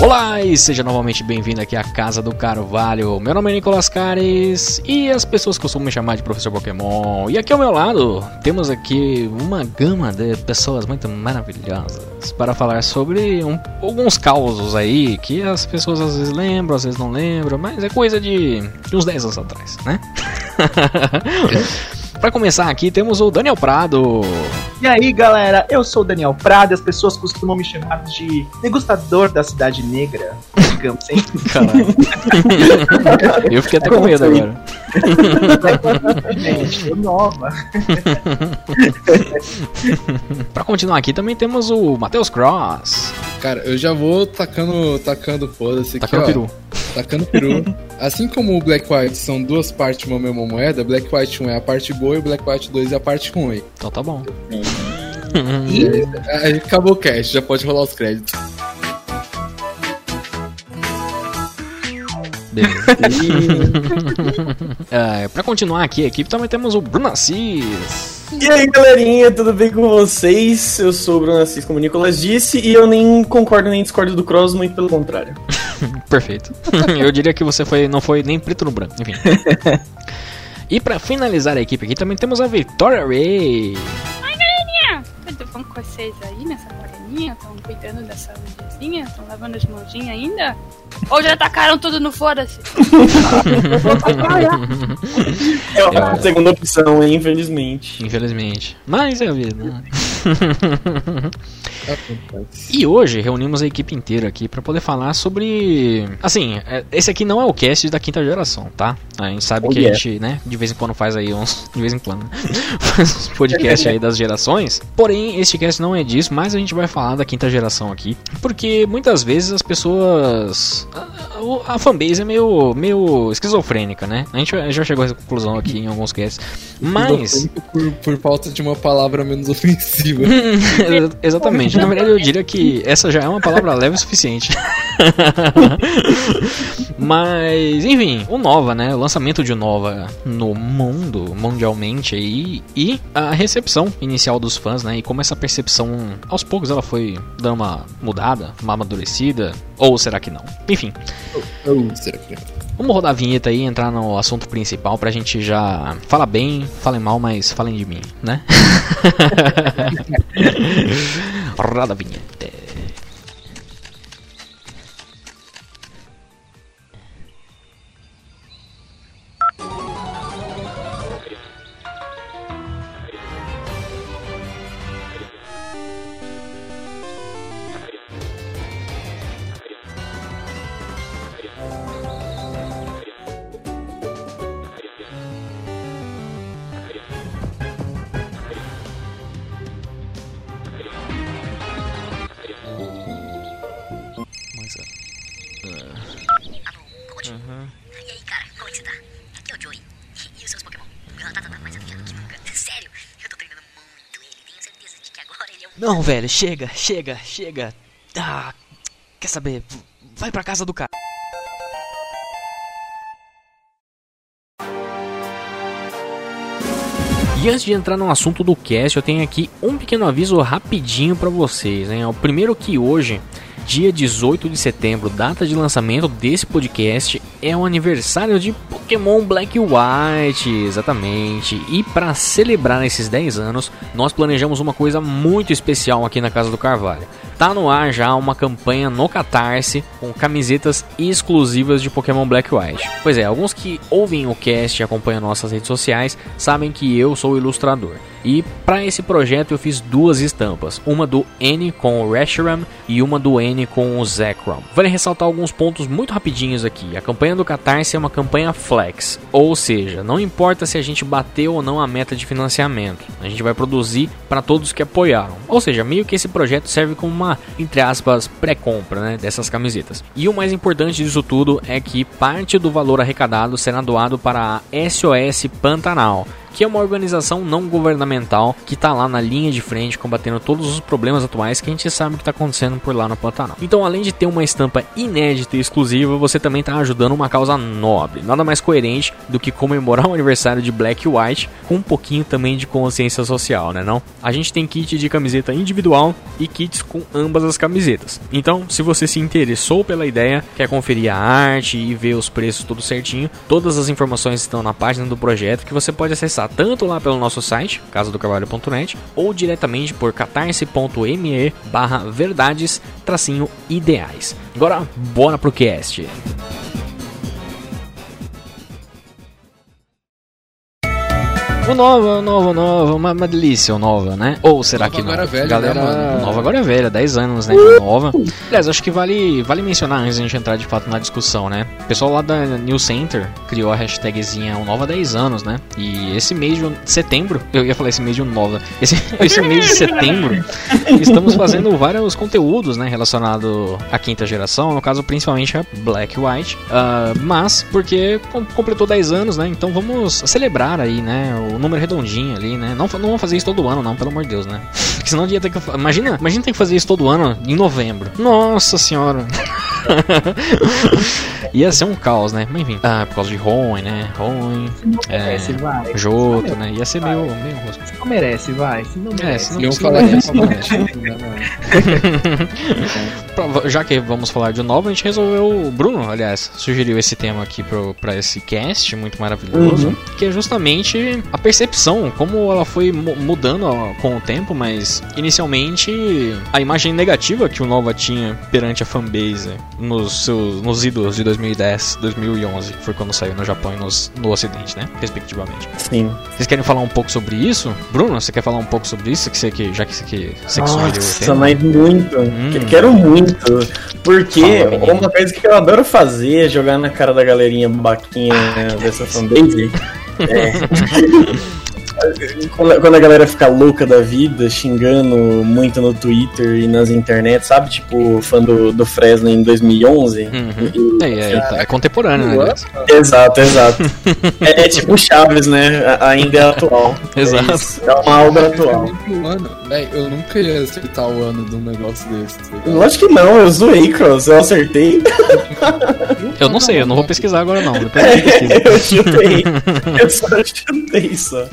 Olá e seja novamente bem-vindo aqui à Casa do Carvalho. Meu nome é Nicolas Cares e as pessoas costumam me chamar de Professor Pokémon. E aqui ao meu lado temos aqui uma gama de pessoas muito maravilhosas para falar sobre um, alguns causos aí que as pessoas às vezes lembram, às vezes não lembram, mas é coisa de, de uns 10 anos atrás, né? Para começar aqui, temos o Daniel Prado. E aí, galera, eu sou o Daniel Prado e as pessoas costumam me chamar de degustador da Cidade Negra, digamos assim. Caralho. eu fiquei até com medo agora. Gente, tô nova. Para continuar aqui, também temos o Matheus Cross. Cara, eu já vou tacando, tacando foda-se aqui, Tacando ó. peru. Tacando peru. assim como o Black White são duas partes de uma mesma moeda, Black White 1 é a parte boa e o Black White 2 é a parte ruim. Então tá bom. Aí acabou o cast, já pode rolar os créditos. Beleza. é, pra continuar aqui, a equipe também temos o Bruno Assis. E aí, galerinha, tudo bem com vocês? Eu sou o Bruno Assis, como o Nicolas disse, e eu nem concordo nem discordo do Cross, muito pelo contrário. Perfeito. Eu diria que você foi, não foi nem preto no branco, enfim. E pra finalizar a equipe aqui também temos a Victoria Ray. Tudo com vocês aí nessa moreninha? Estão cuidando da saúdezinha? Estão lavando as mãozinhas ainda? Ou já tacaram tudo no foda-se? É a segunda opção, infelizmente. Infelizmente. Mas é a vida. né? E hoje reunimos a equipe inteira aqui pra poder falar sobre. Assim, é, esse aqui não é o cast da quinta geração, tá? A gente sabe Oh, que a yeah. gente, né, de vez em quando faz aí uns. De vez em quando, né? faz uns podcasts aí das gerações. Porém, este cast não é disso, mas a gente vai falar da quinta geração aqui. Porque muitas vezes as pessoas. A, a- a fanbase é meio, meio esquizofrênica, né? A gente já chegou a essa conclusão aqui em alguns casts. Mas. Por, por falta de uma palavra menos ofensiva. Exatamente. Na verdade, eu diria que essa já é uma palavra leve o suficiente. Mas, enfim, o Nova, né? O lançamento de Nova no mundo, mundialmente aí, e a recepção inicial dos fãs, né? E como essa percepção, aos poucos, ela foi dando uma mudada, uma amadurecida, ou será que não? Enfim, Oh, será que vamos rodar a vinheta aí e entrar no assunto principal pra gente já falar bem, falem mal, mas falem de mim, né? Roda a vinheta. Não, velho, chega, chega, chega. Ah, quer saber? Vai pra casa do cara. E antes de entrar no assunto do cast, eu tenho aqui um pequeno aviso rapidinho pra vocês, hein? O primeiro que hoje, dia 18 de setembro, data de lançamento desse podcast, é o aniversário de Pokémon Black e White, exatamente. E para celebrar esses 10 anos, nós planejamos uma coisa muito especial aqui na Casa do Carvalho. Tá no ar já uma campanha no Catarse com camisetas exclusivas de Pokémon Black White. Pois é, alguns que ouvem o cast e acompanham nossas redes sociais sabem que eu sou ilustrador. E para esse projeto eu fiz duas estampas, uma do N com o Reshiram e uma do N com o Zekrom. Vale ressaltar alguns pontos muito rapidinhos aqui. A campanha do Catarse é uma campanha flex, ou seja, não importa se a gente bateu ou não a meta de financiamento, a gente vai produzir para todos que apoiaram. Ou seja, meio que esse projeto serve como uma, entre aspas, pré-compra né, dessas camisetas. E o mais importante disso tudo é que parte do valor arrecadado será doado para a SOS Pantanal, que é uma organização não governamental que tá lá na linha de frente combatendo todos os problemas atuais que a gente sabe que tá acontecendo por lá no Pantanal. Então, além de ter uma estampa inédita e exclusiva, você também tá ajudando uma causa nobre. Nada mais coerente do que comemorar o aniversário de Black e White com um pouquinho também de consciência social, né não? A gente tem kit de camiseta individual e kits com ambas as camisetas. Então, se você se interessou pela ideia, quer conferir a arte e ver os preços tudo certinho, todas as informações estão na página do projeto que você pode acessar tanto lá pelo nosso site, casadocarvalho.net, ou diretamente por catarse.me barra verdades tracinho ideais. Agora, bora pro cast. O Nova, o Nova, o Nova, uma, uma delícia o Nova, né? Ou será Nova que não? agora é velho, Galera, né? Nova agora é velha, 10 anos, né? de Nova. Aliás, acho que vale, vale mencionar antes de a gente entrar de fato na discussão, né? O pessoal lá da New Center criou a hashtagzinha o Nova 10 anos, né? E esse mês de setembro, eu ia falar esse mês de Nova, esse, esse mês de setembro, estamos fazendo vários conteúdos, né? Relacionado à quinta geração, no caso principalmente a Black White. Ah, mas, porque com- completou 10 anos, né? Então vamos celebrar aí, né? O número redondinho ali, né? Não, não vamos fazer isso todo ano, não, pelo amor de Deus, né? Porque senão ia ter que. Imagina, imagina ter que fazer isso todo ano em novembro. Nossa senhora. ia ser um caos, né? Mas enfim. Ah, por causa de Roen, né? Roen, é, merece, vai. Joto, né? Ia ser meio. meio Se não merece, vai. Se não É, merece. se não, falar não isso, merece, não merece. Pra- Já que vamos falar de novo, a gente resolveu. O Bruno, aliás, sugeriu esse tema aqui pro, pra esse cast muito maravilhoso. Que é justamente a percepção, como ela foi mu- mudando ó, com o tempo, mas inicialmente a imagem negativa que o Nova tinha perante a fanbase nos, seus, nos ídolos de 2010, 2011, que foi quando saiu no Japão e nos, no Ocidente, né? Respectivamente. Sim. Vocês querem falar um pouco sobre isso? Bruno, você quer falar um pouco sobre isso? Que você que, já que você que, o Nossa, tema? mas muito. Hum. Que- Quero muito. Porque Fala, uma coisa que eu adoro fazer é jogar na cara da galerinha babaquinha né, dessa fanbase. É. Quando a galera fica louca da vida, xingando muito no Twitter e nas internet, sabe? Tipo, fã do, do Fresno em 2011. Uhum. É, é, é contemporâneo, né? Exato, exato. é, é tipo Chaves, né? Ainda é atual. Exato. É, é uma obra atual. Véi, eu nunca ia acertar o ano de um negócio desse. tá? Lógico que não, eu zoei, Cross. Eu acertei. Eu não sei, eu não vou pesquisar agora não. Depois eu pesquiso. eu chutei. Eu só chutei só.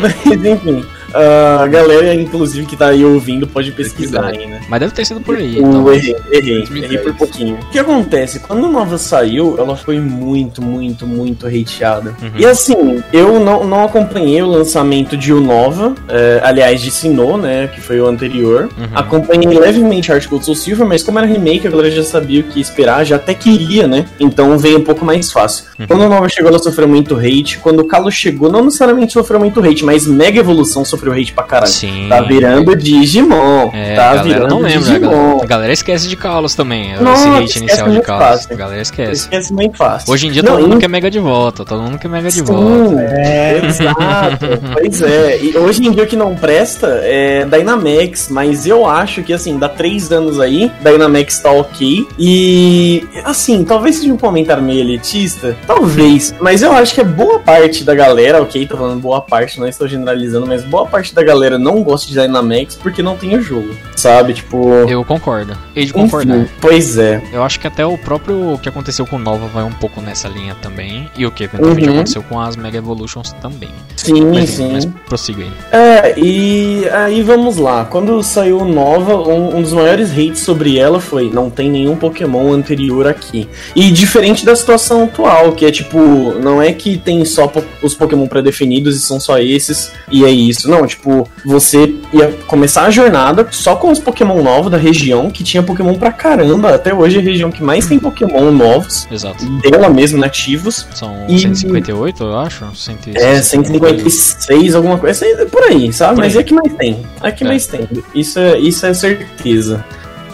Mas enfim. A galera, inclusive, que tá aí ouvindo, pode pesquisar aí, né? Mas deve ter sido por aí. Então. Eu errei, errei, 2010. errei por pouquinho. O que acontece? Quando a Nova saiu, ela foi muito, muito, muito hateada. Uhum. E assim, eu não, não acompanhei o lançamento de O Nova, é, aliás, de Sinnoh, né, que foi o anterior. Uhum. Acompanhei levemente Art Gold Soul Silver, mas como era remake, a galera já sabia o que esperar, já até queria, né? Então veio um pouco mais fácil. Uhum. Quando a Nova chegou, ela sofreu muito hate. Quando o Kalos chegou, não necessariamente sofreu muito hate, mas Mega Evolução sofreu hate pra caralho. Sim. Tá virando Digimon. É, tá a virando não lembra. A Digimon. galera, a galera esquece de Kalos também. Não, esse hate inicial de Kalos. fácil. A galera esquece. Esquece muito fácil. Hoje em dia Não, todo mundo em- quer Mega de volta. Todo mundo quer Mega de Sim, volta. É. Exato, pois é. E hoje em dia o que não presta é Dynamax, mas eu acho que assim, dá três anos aí, Dynamax tá ok. E assim, talvez seja um comentário meio elitista, talvez, mas eu acho que é boa parte da galera, ok, tô falando boa parte, não estou generalizando, mas boa parte da galera não gosta de Dynamax porque não tem o jogo, sabe? Tipo. Eu concordo. Hei de concordar. Enfim, pois é. Eu acho que até o próprio que aconteceu com Nova vai um pouco nessa linha também. E o que eventualmente Uhum. aconteceu com as Mega Evolutions também. Sim, Mas, sim. mas prossiga aí. É, e aí vamos lá. Quando saiu Nova, um, um dos maiores hates sobre ela foi: não tem nenhum Pokémon anterior aqui. E diferente da situação atual, que é tipo, não é que tem só po- os Pokémon pré-definidos e são só esses, e é isso. Não, tipo, você ia começar a jornada só com os Pokémon novos da região, que tinha Pokémon pra caramba. Até hoje é a região que mais tem Pokémon novos, Exato. dela mesmo, nativos. São E- 158, eu acho. 160. É, 156, alguma coisa, é por aí, sabe? Por Mas aí. é que mais tem. Que É. mais tem. Isso é, isso é certeza.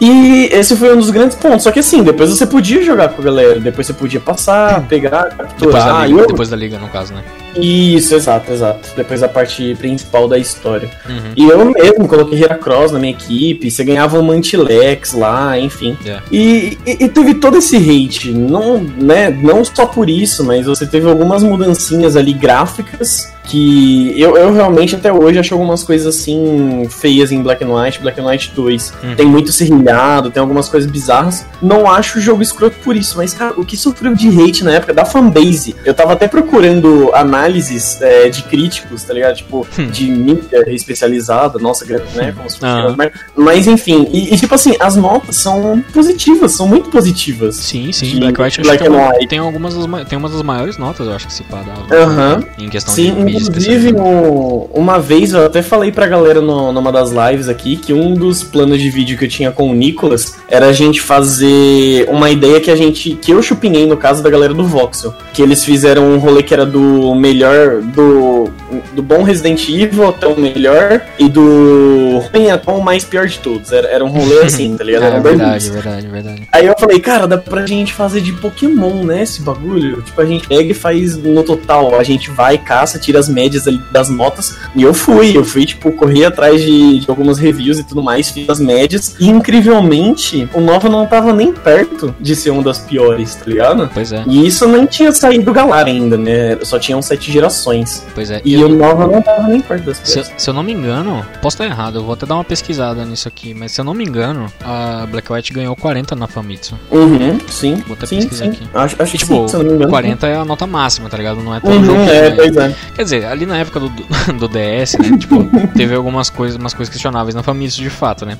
E esse foi um dos grandes pontos. Só que assim, depois você podia jogar com a galera, depois você podia passar, pegar, Depois da, capturar. liga, eu- depois da liga, no caso, né? Isso, exato, exato. Depois a parte principal da história. Uhum. E eu mesmo coloquei Heracross na minha equipe, você ganhava um Mantilex lá, enfim. É. E, e- e teve todo esse hate, não, né, não só por isso, mas você teve algumas mudancinhas ali gráficas que eu, eu realmente até hoje acho algumas coisas assim feias em Black White, Black White 2. Uhum. Tem muito serrilhado, tem algumas coisas bizarras. Não acho o jogo escroto por isso, mas cara, o que sofreu de hate na época da fanbase. Eu tava até procurando análises é, de críticos, tá ligado? Tipo, Hum. de mídia especializada, nossa, né? Como se fosse Ah. umas. Mas enfim, e, e, tipo assim, as notas são positivas, são muito positivas. Sim, sim, de Black White Black tem, White. tem algumas das, tem uma das maiores notas, eu acho que se pá da, Aham. em questão Sim, de inclusive uma vez eu até falei pra galera no- numa das lives aqui que um dos planos de vídeo que eu tinha com o Nicolas era a gente fazer uma ideia que a gente. que eu chupinhei no caso da galera do Voxel. Que eles fizeram um rolê que era do melhor. do. Do bom Resident Evil até o melhor e do ruim até o mais pior de todos. Era, era um rolê assim, tá ligado? Era É um dois verdade, verdade, verdade. Aí eu falei, cara, dá pra gente fazer de Pokémon, né? Esse bagulho. Tipo, a gente pega e faz no total. A gente vai, caça, tira as médias ali das notas. E eu fui, eu fui, tipo, corri atrás de, de algumas reviews e tudo mais, fiz as médias. E incrivelmente, o Nova não tava nem perto de ser uma das piores, tá ligado? Pois é, E isso nem tinha saído Galar ainda, né? Só tinham sete gerações. pois é. E Eu- o Nova não tava nem perto das Se, eu- se eu não me engano, posso estar errado, eu vou até dar uma pesquisada nisso aqui, mas se eu não me engano, a Black White ganhou 40 na Famitsu. Uhum, sim. Vou até sim, pesquisar sim. aqui. Acho, acho E, que tipo, sim, não me engano. 40 é a nota máxima, tá ligado? Não é todo Uhum, jogo. que é, ganha. pois é. Quer dizer, ali na época do, do DS, né? tipo, teve algumas coisas, umas coisas questionáveis na Famitsu de fato, né?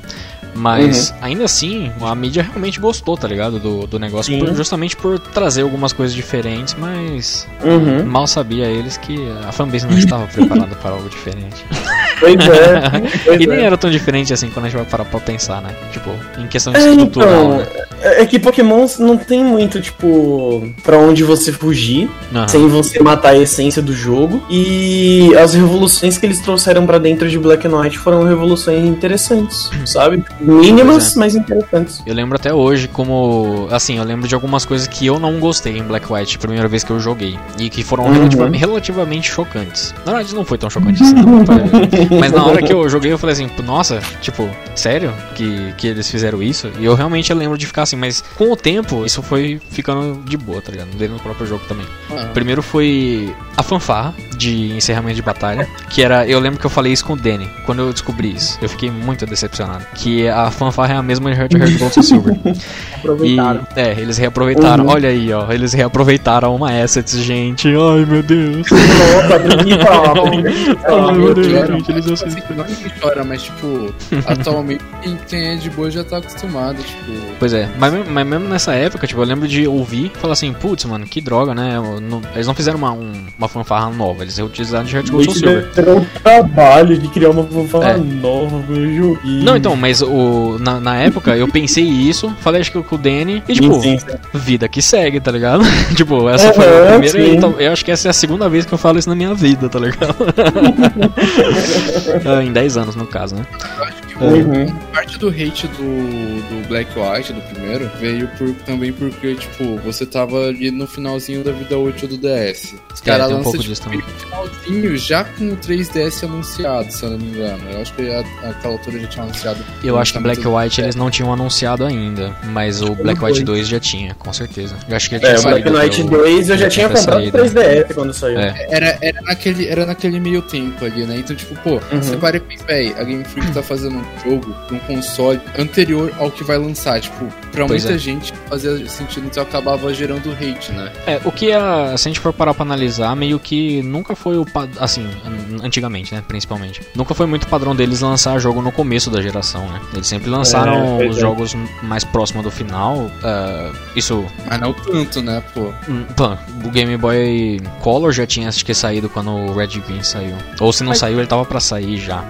Mas Uhum. ainda assim, a mídia realmente gostou, tá ligado? Do, do negócio, por- justamente por trazer algumas coisas diferentes, mas Uhum. mal sabia eles que a fanbase não estava preparada para algo diferente. Pois é. pois E nem é. era tão diferente assim quando a gente vai parar pra pensar, né? Tipo, em questão É, estrutural, então, né? é é que Pokémon não tem muito, tipo, pra onde você fugir Aham. sem você matar a essência do jogo. E as revoluções que eles trouxeram pra dentro de Black and White foram revoluções interessantes, sabe? Mínimas, é. mas interessantes. Eu lembro até hoje como. Assim, eu lembro de algumas coisas que eu não gostei em Black White, primeira vez que eu joguei. E que foram Uhum. relativa- relativamente chocantes. Na verdade, não foi tão chocante assim. Mas na hora que eu joguei, eu falei assim, nossa, tipo, sério que, que eles fizeram isso? E eu realmente lembro de ficar assim, mas com o tempo, isso foi ficando de boa, tá ligado? Dentro do próprio jogo também. Ah, Primeiro foi a fanfarra de encerramento de batalha, que era, eu lembro que eu falei isso com o Danny, quando eu descobri isso. Eu fiquei muito decepcionado, que a fanfarra é a mesma de Heart Heart Gold and Silver. E, Aproveitaram. é, eles reaproveitaram. Uhum. Olha aí, ó, eles reaproveitaram uma assets, gente. Ai, meu Deus. Nossa, Ai, meu Deus, choro, gente, eles mas, assim. não que chora, mas tipo, atualmente quem- quem é de boa já tá acostumado, tipo. Pois é, mas, mesmo- mas mesmo nessa época, tipo, eu lembro de ouvir e falar assim, putz, mano, que droga, né? Eu não- eles não fizeram uma, um- uma fanfarra nova, eles reutilizaram de Heart Gold and Silver. Terá um trabalho de criar uma fanfarra É. nova pro joguinho. Não, então, mas o, na, na época eu pensei isso, falei acho que com o Danny, e tipo, Sim, sim. vida que segue, tá ligado? tipo, essa foi a primeira. sim. Então, eu acho que essa é a segunda vez que eu falo isso na minha vida, tá ligado? Ah, em 10 anos, no caso, né? Eu acho que Uhum. parte do hate do, do Black White, do primeiro, veio por, também porque, tipo, você tava ali no finalzinho da vida útil do DS. Os É, caras tem um lançam, pouco tipo, finalzinho já com o 3DS anunciado, se eu não me engano. Eu acho que a, aquela altura já tinha anunciado. Eu acho que Black White eles não tinham anunciado ainda, mas o Black White foi. 2 já tinha, com certeza. Eu acho que já É, tinha o Black Knight o- 2 eu já já tinha comprado o saído. 3DS quando saiu. É. Era, era, naquele, era naquele meio tempo ali, né? Então, tipo, pô, Uhum. você para e pensa, a Game Freak tá fazendo um jogo pra um console anterior ao que vai lançar. Tipo, pra Pois muita é. gente fazia sentido, então acabava gerando hate, né? É, o que a, se a gente for parar pra analisar, meio que nunca foi o assim, an- antigamente, né, principalmente. Nunca foi muito padrão deles lançar jogo no começo da geração, né? Eles sempre lançaram É, os é. jogos mais próximos do final. ah, isso, Mas não tanto, né, pô? hum, pã, o Game Boy Color já tinha acho que saído quando o Red Green saiu. Ou se não saiu, ele tava pra sair já.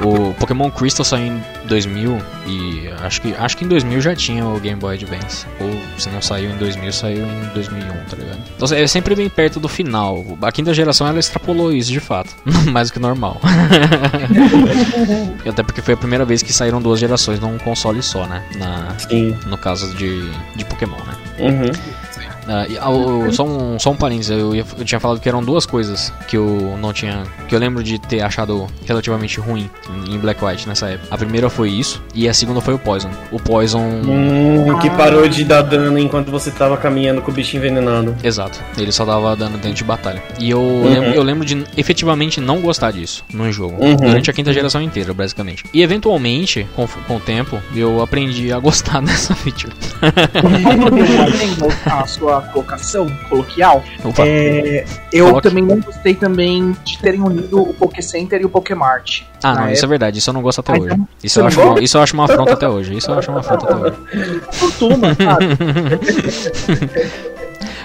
O Pokémon Crystal saiu em 2000 e acho que acho que em 2000 já tinha o Game Boy Advance. Ou se não saiu em 2000, saiu em 2001, tá ligado? Então é sempre bem perto do final. A quinta geração ela extrapolou isso de fato, mais do que normal. Até porque foi a primeira vez que saíram duas gerações num console só, né? Na, Sim. no caso de, de Pokémon, né? Uhum. Ah, ah, o- só, um, só um parênteses, eu, ia- eu tinha falado que eram duas coisas que eu não tinha. que eu lembro de ter achado relativamente ruim em, Black White nessa época. A primeira foi isso, e a segunda foi o Poison. O Poison. Hum, que parou de dar dano enquanto você tava caminhando com o bicho envenenado. Exato, ele só dava dano dentro de batalha. E eu, lembro, eu lembro de efetivamente não gostar disso no jogo. Uhum. Durante a quinta geração inteira, basicamente. E eventualmente, com, com o tempo, eu aprendi a gostar dessa feature. Entendo a sua colocação coloquial. É, eu Coloque. também não gostei também de terem unido o Poké Center e o Pokémart. Ah, não, Na isso é verdade, isso eu não gosto até Ah, hoje. então, Isso eu, acho, uma- isso eu acho uma afronta até hoje. Isso eu acho uma afronta até hoje. Fortuna, sabe?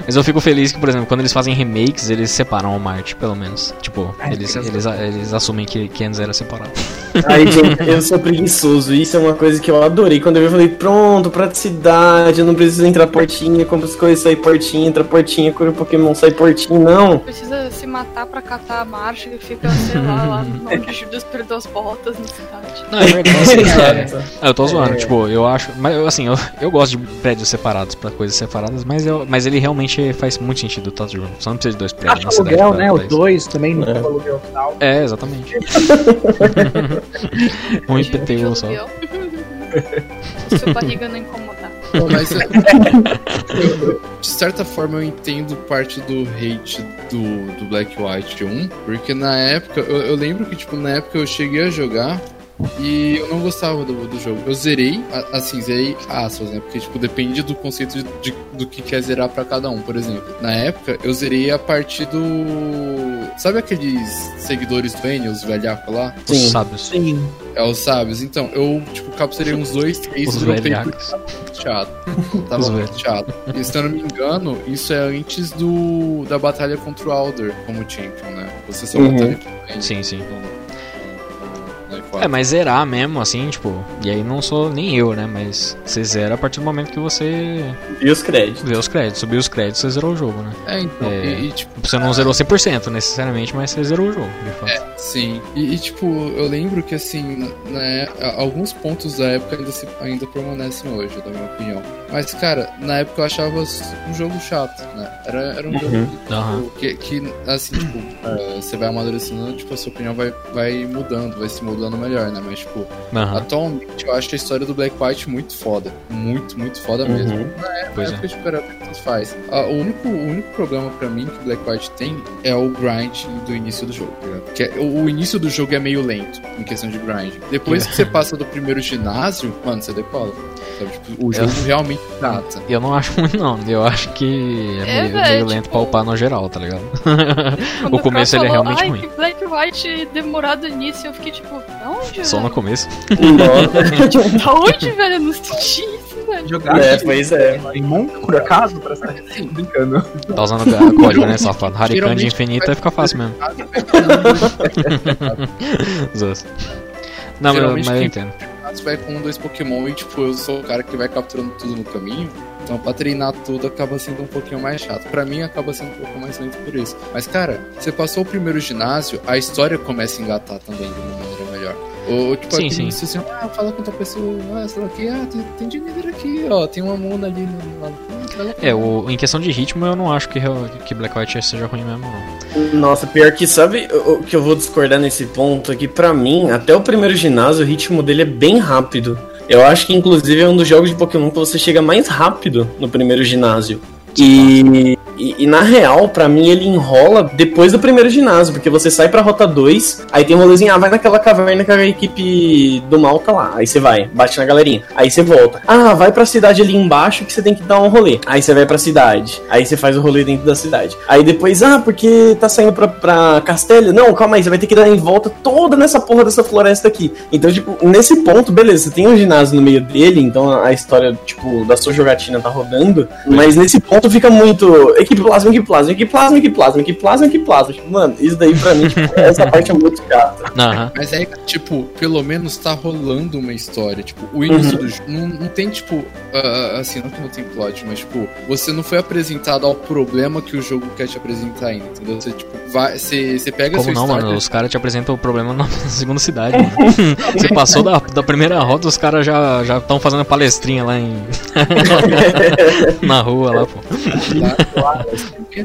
Mas eu fico feliz que, por exemplo, quando eles fazem remakes, eles separam o Marte, pelo menos. Tipo, É, eles, porque- eles, eles assumem que, que antes era separado. Aí, gente, eu sou preguiçoso. Isso é uma coisa que eu adorei. Quando eu vi, eu falei, pronto, praticidade, eu não preciso entrar portinha, compra as coisas, sai portinha, entra portinha, cura o Pokémon, sai portinha. Não. Precisa se matar pra catar a marcha e fica, sei lá, lá onde Judas perdeu as botas na cidade. Não, é verdade. Ah, eu tô zoando, É. tipo, eu acho. Mas assim, eu, eu gosto de prédios separados pra coisas separadas, mas, eu, mas ele realmente faz muito sentido o Tato Room. Só não precisa de dois prédios Acho na cidade. aluguel, né? O pra isso. 2 também, no É. aluguel tal. É, exatamente. um IPTU só. aluguel. Sua barriga não incomodar. Bom, mas de certa forma eu entendo parte do hate do, do Black White 1, porque na época, eu, eu lembro que tipo, na época eu cheguei a jogar e eu não gostava do, do jogo. Eu zerei, assim, zerei aspas, né? Porque tipo, depende do conceito de, de- do que quer zerar pra cada um, por exemplo. Na época, eu zerei a partir do. Sabe aqueles seguidores do N, os velhacos lá? Os Sim. sábios. Sim. É, os sábios. Então, eu, tipo, capturei uns dois, três Os e muito chato. Tava Os muito chato. E se eu não me engano, isso é antes do da batalha contra o Alder como champion, né? Você só Uhum. batalha com ele. Sim, sim. É, F4. mas zerar mesmo, assim, tipo, e aí não sou nem eu, né? Mas você zera a partir do momento que você E os créditos. vê os créditos. Subir os créditos, você zerou o jogo, né? É, então, É. E, e, tipo, Você não zerou 100% necessariamente, mas você zerou o jogo, de fato. sim. E, e, tipo, eu lembro que, assim, né, alguns pontos da época ainda, se, ainda permanecem hoje, na minha opinião. Mas, cara, na época eu achava um jogo chato, né? Era, era um jogo que, Aham. tipo, que, que, assim, tipo, é, você vai amadurecendo, tipo, a sua opinião vai, vai mudando, vai se mudando melhor, né? Mas, tipo, Aham, atualmente eu acho a história do Black White muito foda. Muito, muito foda Uhum. mesmo. pois É é. porque, tipo, era o que tanto faz. Ah, o, único, o único problema pra mim que Black White tem é o grind do início do jogo, tá? Que é- o, o início do jogo é meio lento em questão de grind. Depois que você passa do primeiro ginásio, mano, você decola. Sabe? Tipo, o jogo realmente trata. Eu não acho muito, não. Eu acho que é, É, meio, velho, meio lento tipo- pra upar no geral, tá ligado? O começo cara ele é realmente Ai, ruim. que Black White demorado nisso, eu fiquei tipo, da onde, Só no velho? começo. Nossa. Da onde, velho? Eu não senti isso, velho. Jogar É, pois é. em monte, por acaso, pra estar brincando. Tá usando ga- código, né, safado? Harikan de infinita vai- fica fácil mesmo. Não, mas, eu entendo. Vai com um, dois Pokémon e, tipo, eu sou o cara que vai capturando tudo no caminho. Então, pra treinar tudo acaba sendo um pouquinho mais chato. Pra mim, acaba sendo um pouco mais lento por isso. Mas, cara, você passou o primeiro ginásio, a história começa a engatar também de uma maneira melhor. Ou, tipo, Sim, sim. assim, ah, fala com outra pessoa, ah, sei lá o que, ah, tem, tem dinheiro aqui, ó, tem uma mona ali no lado. Ah. É, o, em questão de ritmo, eu não acho que, que Black White seja ruim mesmo, não. Nossa, pior que sabe o o que eu vou discordar nesse ponto? É que pra mim, até o primeiro ginásio, o ritmo dele é bem rápido. Eu acho que inclusive é um dos jogos de Pokémon que você chega mais rápido no primeiro ginásio. E, e, e na real, pra mim, ele enrola depois do primeiro ginásio, porque você sai pra rota 2, aí tem um rolezinho, ah, vai naquela caverna que a equipe do mal tá lá. Aí você vai, bate na galerinha. Aí você volta. Ah, vai pra cidade ali embaixo que você tem que dar um rolê. Aí você vai pra cidade. Aí você faz o rolê dentro da cidade. Aí depois, ah, porque tá saindo pra, pra Castelha? Não, calma aí, você vai ter que dar em volta toda nessa porra dessa floresta aqui. Então, tipo, nesse ponto, beleza, você tem um ginásio no meio dele, então a, a história, tipo, da sua jogatina tá rodando. Mas nesse ponto fica muito. É equipe plasma, equipe plasma, equipe plasma, equipe plasma, equipe plasma, equipe plasma. Tipo, mano, isso daí pra mim, tipo, essa parte é muito chata. Aham. Mas aí, tipo, pelo menos tá rolando uma história. Tipo, o início Uhum. do jogo. Não, não tem, tipo, ah, assim, não que não tem plot, mas, tipo, você não foi apresentado ao problema que o jogo quer te apresentar ainda, entendeu? Você, tipo, vai. Você, você pega a Como não, história. mano? Os caras te apresentam o problema na segunda cidade. mano. Você passou da, da primeira rota, os caras já já estão fazendo palestrinha lá em. na rua lá, pô. lá,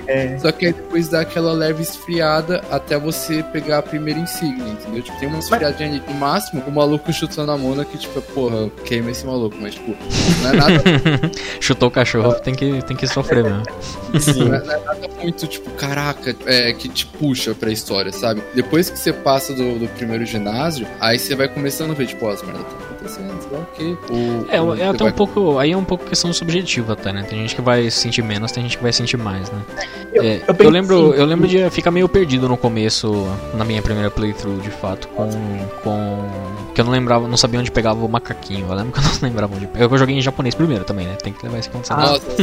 é. Só que aí depois dá aquela leve esfriada até você pegar a primeira insígnia, entendeu? Tipo, tem uma esfriadinha ali no máximo, o maluco chutando a mona que, tipo, porra, queima esse maluco, mas, tipo, não é nada. Chutou o cachorro, tem que, tem que sofrer mesmo. Sim, é, não é, nada muito, tipo, caraca, é, que te puxa pra história, sabe? Depois que você passa do, do primeiro ginásio, aí você vai começando a ver, tipo, ó, as 100%, não que. O, é, o, é até vai... um pouco. Aí é um pouco questão subjetiva tá? né? Tem gente que vai sentir menos, tem gente que vai sentir mais, né? Eu, é, eu, eu lembro, sim. eu lembro de ficar meio perdido no começo, na minha primeira playthrough, de fato, com. com que eu não lembrava, não sabia onde pegava o macaquinho. Eu lembro que eu não lembrava onde. Eu joguei em japonês primeiro também, né? Tem que levar isso em consideração. Nossa,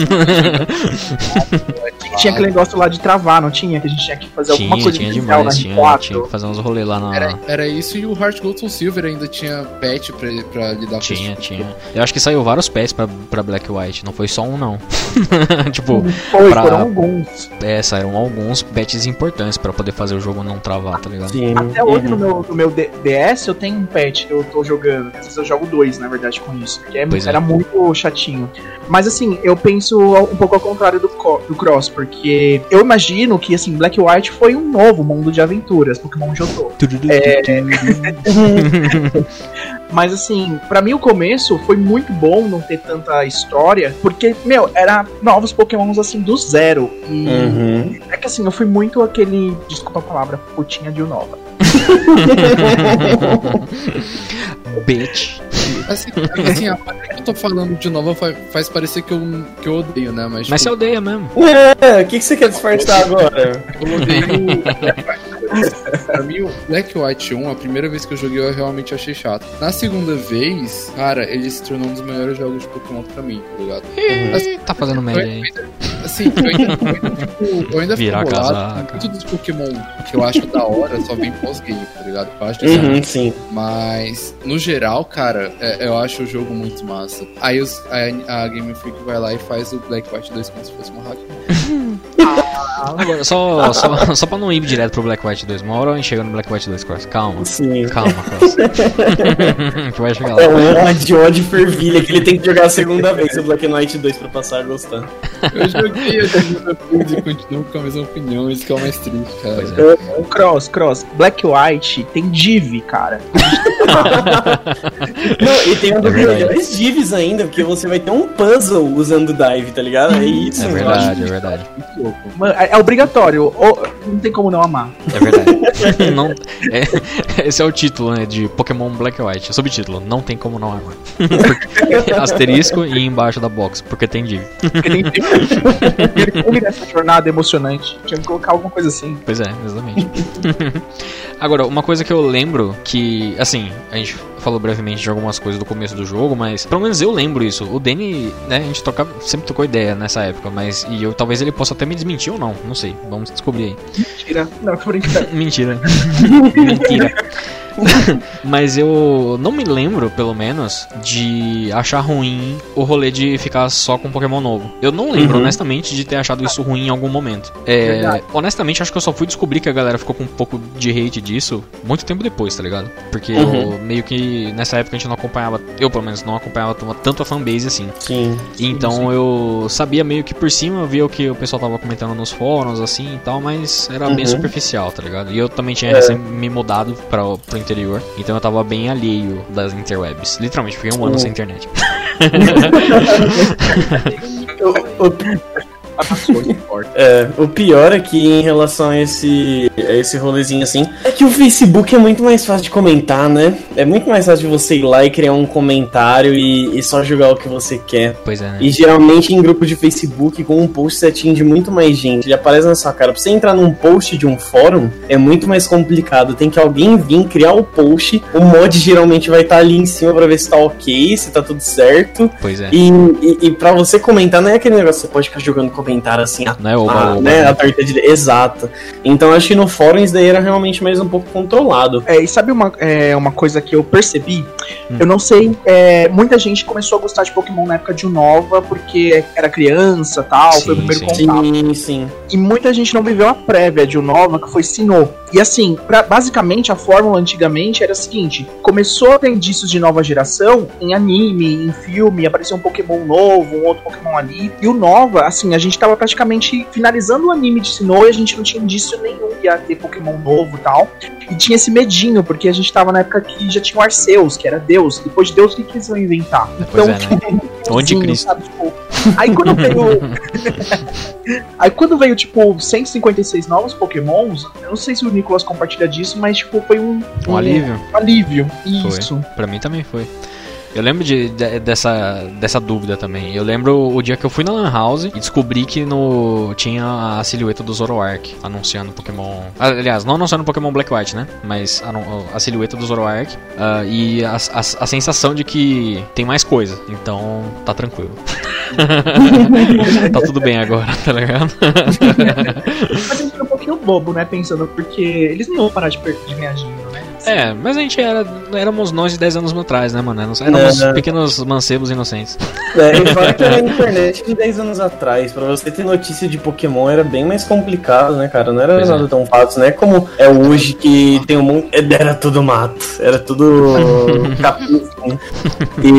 Tinha aquele negócio lá de travar, não tinha? Que a gente tinha que fazer alguma tinha, coisa tinha demais, na tinha, R4. tinha que fazer uns rolês lá na. Era, era isso e o Heart Gold Soul Silver ainda tinha patch pra, pra lidar com Tinha, isso. tinha. Eu acho que saiu vários pets pra, pra Black White, não foi só um não. tipo, Foi, pra- foram alguns. é, saíram alguns patches importantes pra poder fazer o jogo não travar, tá ligado? Sim. Até hoje Uhum. no meu, no meu DS eu tenho um patch que eu tô jogando. Às vezes eu jogo dois, na verdade, com isso. Porque é- é. era muito chatinho. Mas assim, eu penso um pouco ao contrário do, do Cross, porque eu imagino que assim, Black White foi um novo mundo de aventuras, Pokémon Johto. Mas assim, pra mim o começo foi muito bom não ter tanta história, porque, meu, era novos Pokémons assim do zero. E Uhum. é que assim, eu fui muito aquele, desculpa a palavra, putinha de Unova. Bitch. Assim, assim, a parte que eu tô falando de novo fa- faz parecer que eu, que eu odeio, né? Mas, Mas você tipo, odeia mesmo. É, o que, que você quer disfarçar agora? eu odeio. pra mim, o Black White 1, a primeira vez que eu joguei, eu realmente achei chato. Na segunda vez, cara, ele se tornou um dos melhores jogos de Pokémon pra mim, tá ligado? Assim, Tá fazendo média aí. Assim, eu ainda, eu ainda fico, eu ainda fico Virar bolado. Muito dos Pokémon que eu acho da hora só vem pós-game, tá ligado? Eu acho isso Uhum, sim. Mas, no geral, cara, é- eu acho o jogo muito massa. Aí os- a, a Game Freak vai lá e faz o Black White 2 como se fosse uma hack. Agora, só, só, só pra não ir direto pro Black White 2, uma hora a gente chega no Black White 2, Cross. Calma, Sim. calma, Cross. a gente vai chegar É lá. um ódio, ódio fervilha que ele tem que jogar a segunda vez o Black Knight 2 pra passar a gostar. Eu joguei a segunda vez e continuo com a mesma opinião, isso que é o mais triste, cara. Pois é. Cross, Cross, Black White tem Div, cara. Não, e tem um dos É verdade. melhores divs ainda, porque você vai ter um puzzle usando o dive, tá ligado? É isso, É eu verdade, é verdade. Muito louco. Mano, é, é obrigatório. ou- não tem como não amar. É verdade. Não, é- esse é o título né, de Pokémon Black White. Subtítulo: Não tem como não armar. Porque- Asterisco e embaixo da box, porque tem div. Porque tem nessa jornada emocionante. Tinha que colocar alguma coisa assim. Pois é, exatamente. Agora, uma coisa que eu lembro que, assim, a gente falou brevemente de algumas coisas do começo do jogo, mas pelo menos eu lembro isso. O Danny, né, a gente trocava, sempre trocou ideia nessa época, mas e eu talvez ele possa até me desmentir ou não, não sei. Vamos descobrir aí. Mentira. Não, tô brincando. Mentira. Mentira. Mas eu não me lembro, pelo menos, de achar ruim o rolê de ficar só com Pokémon novo. Eu não lembro, Uhum. honestamente, de ter achado isso ruim em algum momento. É, honestamente, acho que eu só fui descobrir que a galera ficou com um pouco de hate disso muito tempo depois, tá ligado? Porque Uhum. eu meio que nessa época a gente não acompanhava, eu pelo menos não acompanhava tanto a fanbase assim. Sim. Então eu sabia meio que por cima, via o que o pessoal tava comentando nos fóruns, assim e tal, mas era bem Uhum. superficial, tá ligado? E eu também tinha É. recém me mudado pra, pro interior, então eu tava bem alheio das interwebs. Literalmente, fiquei um ano sem internet. O- Passou, não importa. é, o pior é que em relação a esse, a esse rolezinho assim, é que o Facebook é muito mais fácil de comentar, né? É muito mais fácil de você ir lá e criar um comentário e, e só jogar o que você quer. Pois é, né? E geralmente em grupo de Facebook, com um post você atinge muito mais gente. Ele aparece na sua cara. Pra você entrar num post de um fórum, é muito mais complicado. Tem que alguém vir criar o post. O mod geralmente vai estar ali em cima pra ver se tá ok, se tá tudo certo. Pois é. E, e, e pra você comentar, não é aquele negócio que você pode ficar jogando comentário frequentar assim a, Não é oba, a, oba, né, né? a torta de Exato. Então acho que no fórum isso daí era realmente mais um pouco controlado. É, e sabe uma, é, uma coisa que eu percebi? Hum. Eu não sei, é, muita gente começou a gostar de Pokémon na época de Unova porque era criança tal, foi o Sim, primeiro sim. contato. Sim, sim. E muita gente não viveu a prévia de Unova, que foi Sinnoh. E assim, pra- basicamente a fórmula antigamente era a seguinte: começou a ter indícios de nova geração em anime, em filme, apareceu um Pokémon novo, um outro Pokémon ali. E o Nova, assim, a gente tava praticamente finalizando o anime de Sinnoh e a gente não tinha indício nenhum que ia ter Pokémon novo e tal. E tinha esse medinho, porque a gente tava na época que já tinha o Arceus, que era Deus. Depois de Deus, o que, que eles vão inventar? Pois é, né? O anticristo. sabe, tipo, Aí quando veio. Aí quando veio, tipo, 156 novos Pokémons, eu não sei se o Nicolas compartilha disso, mas tipo, foi um. Um alívio? Um alívio. Isso. Pra mim também foi. Eu lembro de, de- dessa, dessa dúvida também. Eu lembro o dia que eu fui na Lan House e descobri que no tinha a silhueta do Zoroark anunciando Pokémon. Aliás, não anunciando Pokémon Black White, né? Mas anu- a silhueta do Zoroark ah, e a, a, a sensação de que tem mais coisa. Então tá tranquilo. tá tudo bem agora, tá ligado? Pouquinho bobo, né? Pensando, porque eles não iam parar de, de ganhar dinheiro, né? É, mas a gente era. Éramos nós de 10 anos atrás, né, mano? Éramos Não, não. pequenos mancebos inocentes. É, e fora que era na internet de 10 anos atrás, pra você ter notícia de Pokémon era bem mais complicado, né, cara? Não era Pois é. nada tão fácil, né? Como é hoje que tem um monte. Era tudo mato, era tudo capuz. né? E,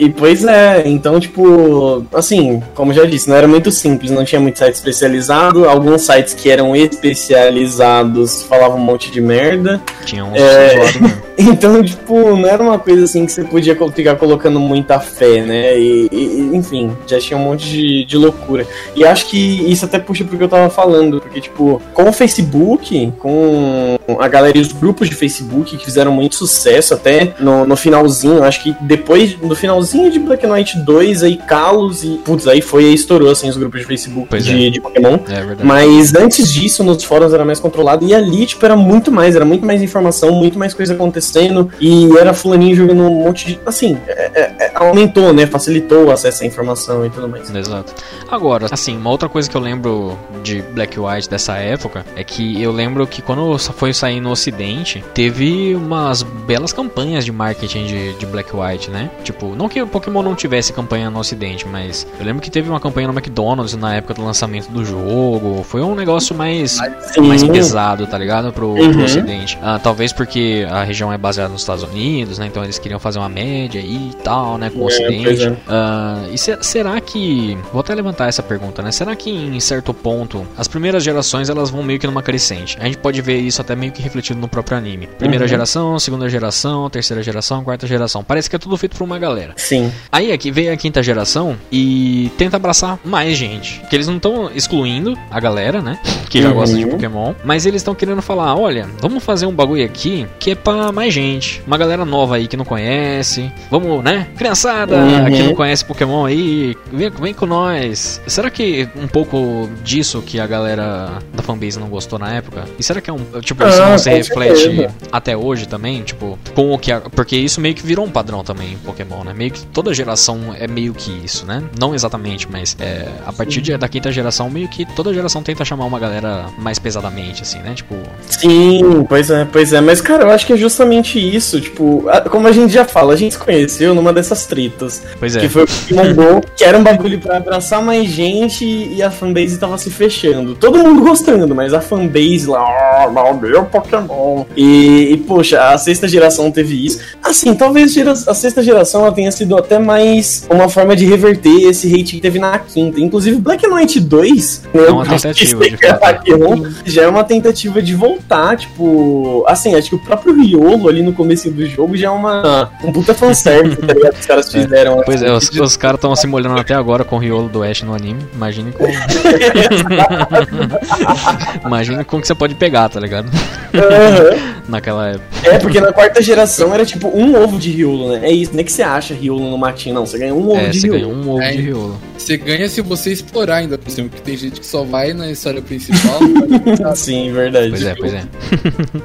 e, e, pois é, então, tipo, assim, como já disse, não era muito simples, não tinha muito site especializado. Alguns sites que eram especializados falavam um monte de merda. Tinha uns É. Então, tipo, não era uma coisa assim que você podia ficar colocando muita fé, né? E, e- enfim, já tinha um monte de, de loucura. E acho que isso até puxa porque eu tava falando, porque, tipo, com o Facebook, com a galera e os grupos de Facebook que fizeram muito sucesso até no, no finalzinho, acho que depois, no finalzinho de Black Knight 2, aí Kalos e. Putz, aí foi aí estourou assim os grupos de Facebook de, de Pokémon. É verdade. Mas antes disso, nos fóruns era mais controlado. E ali, tipo, era muito mais, era muito mais informação, muito mais coisa acontecendo. E era fulaninho jogando um monte de. Assim, é- é- é- aumentou, né? Facilitou o acesso à informação e tudo mais. Exato. Agora, assim, uma outra coisa que eu lembro de Black White dessa época é que eu lembro que quando foi sair no ocidente, teve umas belas campanhas de marketing de, de Black White, né? Tipo, não que o Pokémon não tivesse campanha no ocidente, mas eu lembro que teve uma campanha no McDonald's na época do lançamento do jogo. Foi um negócio mais, Sim. mais pesado, tá ligado? Pro, pro Uhum. ocidente. Ah, talvez porque a região é baseada nos Estados Unidos, né? Então eles queriam fazer uma média e tal, né? Com o É, ocidente. é. Ah, e se- será que. Vou até levantar essa pergunta, né? Será que em certo ponto as primeiras gerações elas vão meio que numa crescente? A gente pode ver isso até meio que refletido no próprio anime. Primeira Uhum. geração, segunda geração, terceira geração, quarta geração. Parece que é tudo feito por uma galera. Sim. Aí aqui veio a quinta geração e tenta abraçar mais gente. Que eles não estão excluindo a galera, né? Que já Uhum. gosta de Pokémon. Mas eles estão querendo falar: olha, vamos fazer um bagulho aqui que é pra mais gente. Uma galera nova aí que não conhece. Vamos, né? Criançada Uhum. que não conhece Pokémon aí, vem, vem com nós. Será que um pouco disso que a galera da fanbase não gostou na época? E será que é um. Tipo, isso Ah, não se com reflete certeza. até hoje também? Tipo, com o que. a- porque isso meio que virou um padrão também em Pokémon, né? Meio que toda geração é meio que isso, né? Não exatamente, mas é, a partir de- da quinta geração, meio que toda geração tenta chamar uma galera mais pesadamente, assim, né? Tipo, Sim, pois é, pois é. Mas, cara, eu acho que é justamente isso. Tipo, como a gente já fala, a gente se conheceu numa dessas tretas. pois é. Que foi o Pokémon GO, que era um bagulho pra abraçar mais gente e a fanbase tava se fechando. Todo mundo gostando, mas a fanbase lá, ah, meu Pokémon. E, e, poxa, a sexta geração teve isso. Assim, talvez a sexta geração ela tenha sido até mais uma forma de reverter esse hate que teve na quinta. Inclusive, Black Knight 2, né, É uma tentativa, de fato. Pokémon, já é uma tentativa de voltar, tipo, assim, acho que o próprio Riolo ali no começo do jogo já é uma um puta fanservice, tá ligado? Os caras É. fizeram. Pois é, assim, os, de- os caras estão se molhando até agora com o Riolo do Ash no anime. Imagine com. Imagine com que você pode pegar, tá ligado? Aham. Naquela época. É, porque na quarta geração era tipo um ovo de Riolo, né? É isso, não é que você acha Riolo no matinho, não. Você ganha um ovo É, de você Riolo. ganha um ovo É. de riolo. Você ganha se você explorar ainda por cima, porque tem gente que só vai na história principal. Sim, verdade. Pois é, pois é.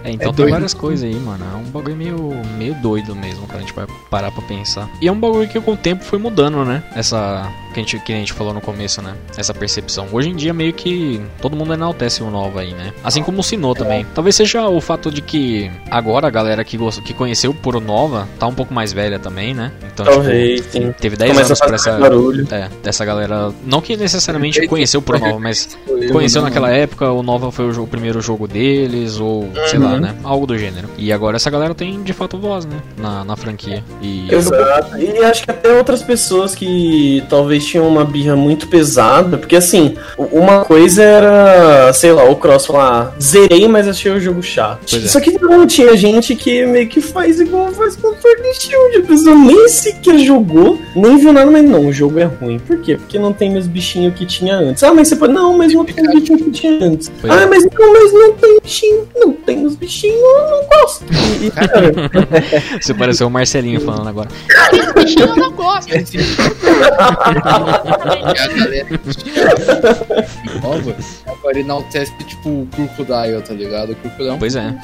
É, então É tem doido. várias coisas aí, mano. É um bagulho meio, meio doido mesmo, quando a gente vai parar pra pensar. E é um bagulho que com o tempo foi mudando, né? Essa. Que a, gente, que a gente falou no começo, né? Essa percepção. Hoje em dia, meio que todo mundo enaltece o Nova aí, né? Assim como o Sinnoh também. Talvez seja o fato de que agora a galera que, gost- que conheceu por o Nova tá um pouco mais velha também, né? Então, Talvez, sim. tipo, teve 10 Começa anos pra essa. barulho. É, dessa galera. Não que necessariamente conheceu por Nova, mas Eu conheceu não- naquela época, o Nova foi o, o primeiro jogo deles, ou sei lá, né? Algo do gênero. E agora essa galera tem de fato voz, né? Na, na franquia. E Exato. E acho que até outras pessoas que talvez tinham uma birra muito pesada, porque assim, uma coisa era, sei lá, o Cross falar, zerei, mas achei o jogo chato. É. Só que não tinha gente que meio que faz igual faz com o and Shield. A pessoa nem sequer jogou, nem viu nada, mas não, o jogo é ruim. Por quê? Porque não tem meus bichinhos que tinha antes. Ah, mas você pode. Não, mas não tem os bichinhos que tinha antes. Pois ah, é. mas não, mas não tem bichinho. Não tem os bichinhos, eu não gosto. E, cara, você pareceu o Marcelinho falando agora. Assim, e a galera nova, agora enaltece tipo o Crocodile, tá ligado? O Crocodile é um Pois é.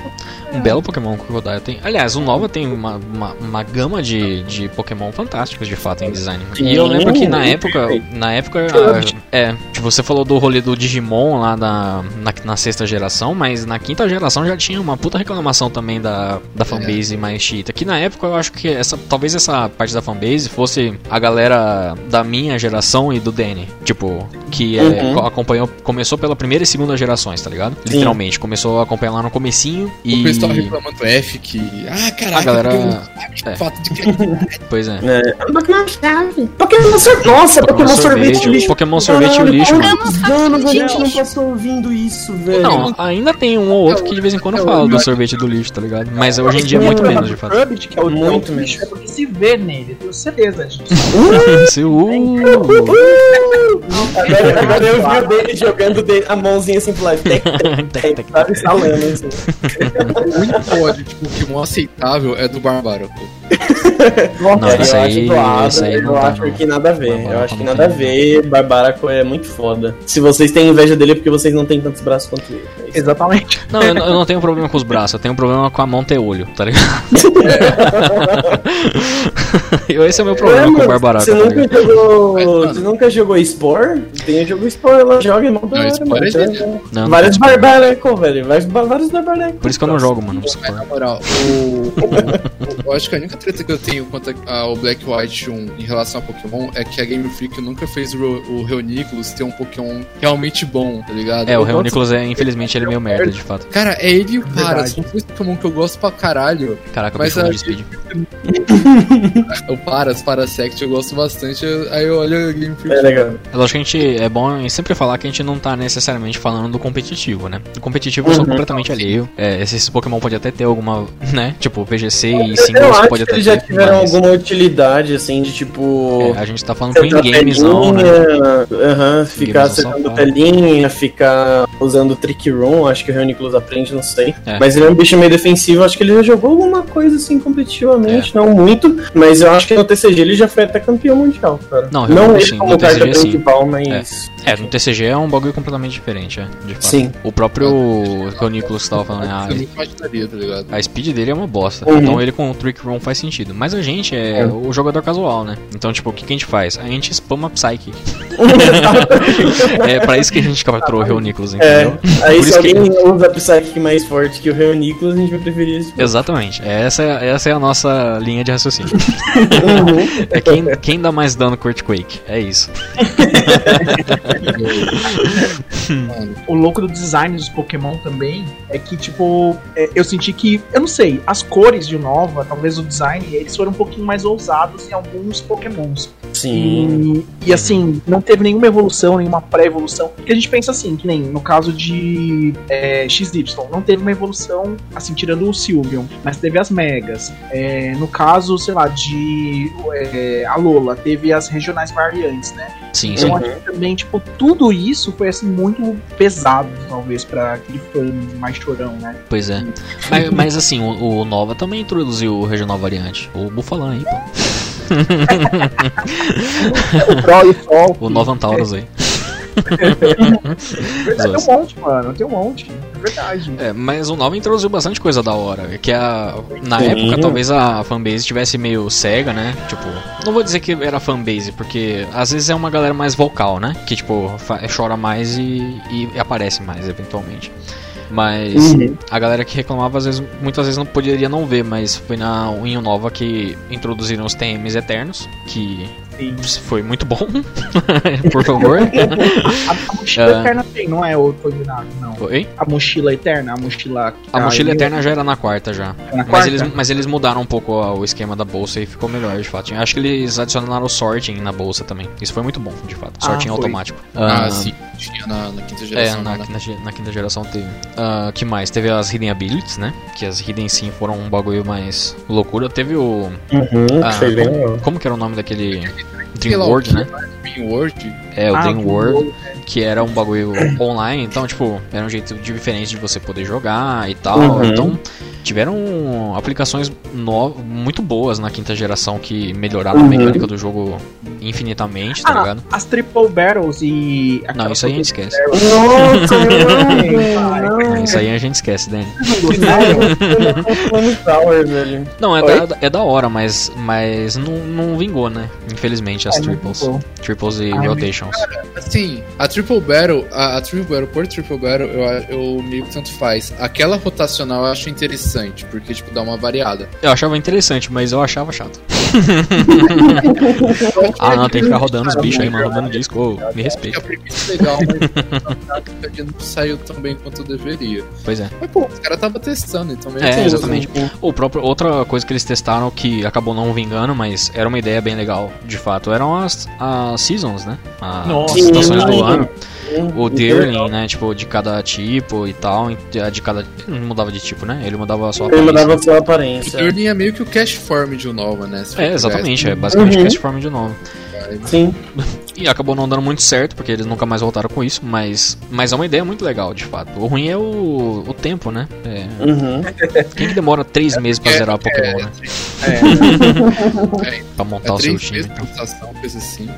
Um belo Pokémon Crocodile tem. Aliás, o Nova tem uma, uma, uma gama de, de Pokémon fantásticos de fato em design. E eu lembro que na época. Na época. ah, é, tipo, você falou do rolê do Digimon lá na, na, na sexta geração, mas na quinta geração já tinha uma puta reclamação também da, da fanbase mais chita. Que na época eu acho que essa. Talvez essa parte da fanbase fosse a galera da minha geração e do Danny. Tipo, que é, Uhum. co- acompanhou. Começou pela primeira e segunda gerações, tá ligado? Sim. Literalmente. Começou a acompanhar lá no comecinho e. O pessoal reclamando do F que. Ah, caraca, A galera- Pokémon sabe é. o fato de que. Pois é. É, Pokémon chave. Pokémon sorvete. Nossa, Pokémon Pokémon sorvete sorvete, lixo. Pokémon sorvete lixo, mano. anos a gente não passou ouvindo isso, velho? Não, ainda tem um ou outro que de vez em quando fala do sorvete do lixo, tá ligado? Mas hoje em dia é muito menos, de fato. Rabbit, que é o Muito menos. é porque se vê nele, tenho certeza disso. Seu, uh, Agora, eu vi o dele jogando a mãozinha assim pro lado. Tava instalando assim. O único ódio de Pokémon aceitável é do Barbaro. Não, É, eu aí- acho doado, esse aí eu não acho não. que nada a ver. Barbaraco eu acho que nada a ver. Barbaraco é muito foda. Se vocês têm inveja dele é porque vocês não têm tantos braços quanto ele. É isso. Exatamente. Não, eu, não- eu não tenho problema com os braços, eu tenho problema com a mão ter olho, tá ligado? Eu- Esse é o meu problema É, com o Barbaraco, Você tá nunca jogou. Você nunca jogou Spore? Tem o jogo Spore, ela joga e mó da Não, hora, é Não, não Vários. Barbaraco, velho. Vários, vários Barbaraco. Por isso que eu não jogo, mano. Mas, na moral, o, eu acho que a única treta que eu tenho quanto ao Black White 1 em relação a Pokémon é que a Game Freak nunca fez o, o Reuniclus ter um Pokémon realmente bom, tá ligado? É, o Eu Nicholas é, infelizmente, ele é meio merda, de fato. Cara, é ele e o. Paras. São dois Pokémon que eu gosto pra caralho. Caraca, Mas a- de speed. O Paras, Parasect, eu gosto bastante. eu- Aí eu olho a Game Freak. É legal. É lógico que a gente é bom sempre falar que a gente não tá necessariamente falando do competitivo, né? Do competitivo eu sou Uhum. completamente alheio. É, esses Pokémon pode até ter alguma, né? Tipo, VGC e Eu singles acho pode que até eles já tiveram mas, alguma utilidade, assim, de tipo. é, a gente tá falando com acertar in-gamezão, né? ficar acertando telinha, ficar usando Trick Room, acho que o Reuniclus aprende, não sei. É. Mas ele é um bicho meio defensivo, acho que ele já jogou alguma coisa assim competitivamente, É. não muito, mas eu acho que no TCG ele já foi até campeão mundial, cara. Não, não ele sim, como no carta TCG sim. principal, mas. É, no TCG é um bagulho completamente diferente, é, de fato. Sim. O próprio que o Nicolas tava falando, né? Eu nunca imaginaria, tá ligado? A, a speed dele é uma bosta. Uhum. Então ele com o Trick Room faz sentido. Mas a gente é, É. o jogador casual, né? Então, tipo, o que, que a gente faz? A gente spama Psyche. é pra isso que a gente capturou o Real Nicholas, É, entendeu? aí Por se isso que- alguém usa Psychic mais forte que o Reuniclus, a gente vai preferir esse. Exatamente. Essa, é- essa é a nossa linha de raciocínio. Uhum. É quem, quem dá mais dano com Earthquake. É isso. O louco do design dos Pokémon também é que, tipo, é, eu senti que, eu não sei, as cores de Nova, talvez o design, eles foram um pouquinho mais ousados em alguns Pokémons. Sim. E, e, assim, não teve nenhuma evolução, nenhuma pré-evolução. Porque a gente pensa assim, que nem no caso de é, XY, não teve uma evolução, assim, tirando o Sylveon, mas teve as Megas. É, no caso, sei lá, de é, a Lola, teve as regionais variantes, né? Sim, sim. Então acho que também, tipo, tudo isso foi assim muito pesado, talvez, pra aquele fã mais chorão, né? Pois é. Mas, mas, assim, o, o Nova também introduziu o regional variante. O Bufalão aí, pô. O Pro e Sol. O Nova Taurus aí. Verdade, tem um monte, mano. Tem um monte. É verdade. É, mas o Nova introduziu bastante coisa da hora. Que a, na Sim. época, talvez a fanbase tivesse meio cega, né? Tipo, não vou dizer que era fanbase, porque às vezes é uma galera mais vocal, né? Que, tipo, chora mais e, e aparece mais, eventualmente. Mas Uhum. a galera que reclamava, às vezes, muitas vezes não poderia não ver, mas foi na Winho Nova que introduziram os TMs Eternos, que Sim. foi muito bom. Por favor. A, a mochila Ah. eterna tem, não é o combinado, não. Oi? A mochila eterna, a mochila. A mochila Aí, eterna já era na quarta já. Na Mas quarta? eles, mas eles mudaram um pouco ó, o esquema da bolsa e ficou melhor, de fato. Acho que eles adicionaram o sorting na bolsa também. Isso foi muito bom, de fato. Ah, Sorting foi. automático. Ah, Ah, sim. Tinha na, na quinta É, geração. na, né? quinta, ge- na quinta geração teve. Ah, que mais? Teve as Hidden Abilities, né? Que as Hidden sim foram um bagulho mais loucura. Teve o. Uhum, Ah, bem legal. Como que era o nome daquele. Dream o World, né? Dream World. É, o Ah, Dream World. World, que era um bagulho online, então, tipo, era um jeito diferente de você poder jogar e tal. Uhum. Então, tiveram aplicações no... muito boas na quinta geração que melhoraram a Uhum. mecânica do jogo infinitamente, tá Ah, ligado? as Triple Battles e. Não, aquela isso aí a gente esquece. Nossa, Ai, Não, isso aí a gente esquece, Dani. Não, é da, é da hora, mas, mas não, não vingou, né? Infelizmente, as Ai, não triples. Triples e Ai, rotations. Assim, a Triple Battle, a, a Triple Battle por Triple Battle, eu, eu meio que tanto faz. Aquela rotacional eu acho interessante, porque, tipo, dá uma variada. Eu achava interessante, mas eu achava chato. ah, não, tem que ficar rodando os bichos aí, mano, rodando disco. Ô, me que respeita. a premissa é legal, mas não saiu tão bem quanto deveria. Pois é. Mas, pô, os caras estavam testando, então meio É, exatamente. O próprio, outra coisa que eles testaram que acabou não vingando, mas era uma ideia bem legal, de fato, eram as, as seasons, né? As Nossa, estações do sim. ano. O legal. né? Tipo, de cada tipo e tal. De cada. Ele não mudava de tipo, né? Ele mudava só a Ele aparência. mudava sua O aparência. Turning é meio que o cash form de Unova, né? Se for É, exatamente, é basicamente Uhum. cast form de novo. Sim. E acabou não dando muito certo, porque eles nunca mais voltaram com isso, mas, mas é uma ideia muito legal, de fato. O ruim é o, o tempo, né? É, Uhum. quem que demora três meses pra É, zerar Pokémon, né? É, Pra montar É o seu time. pulsação, coisa assim.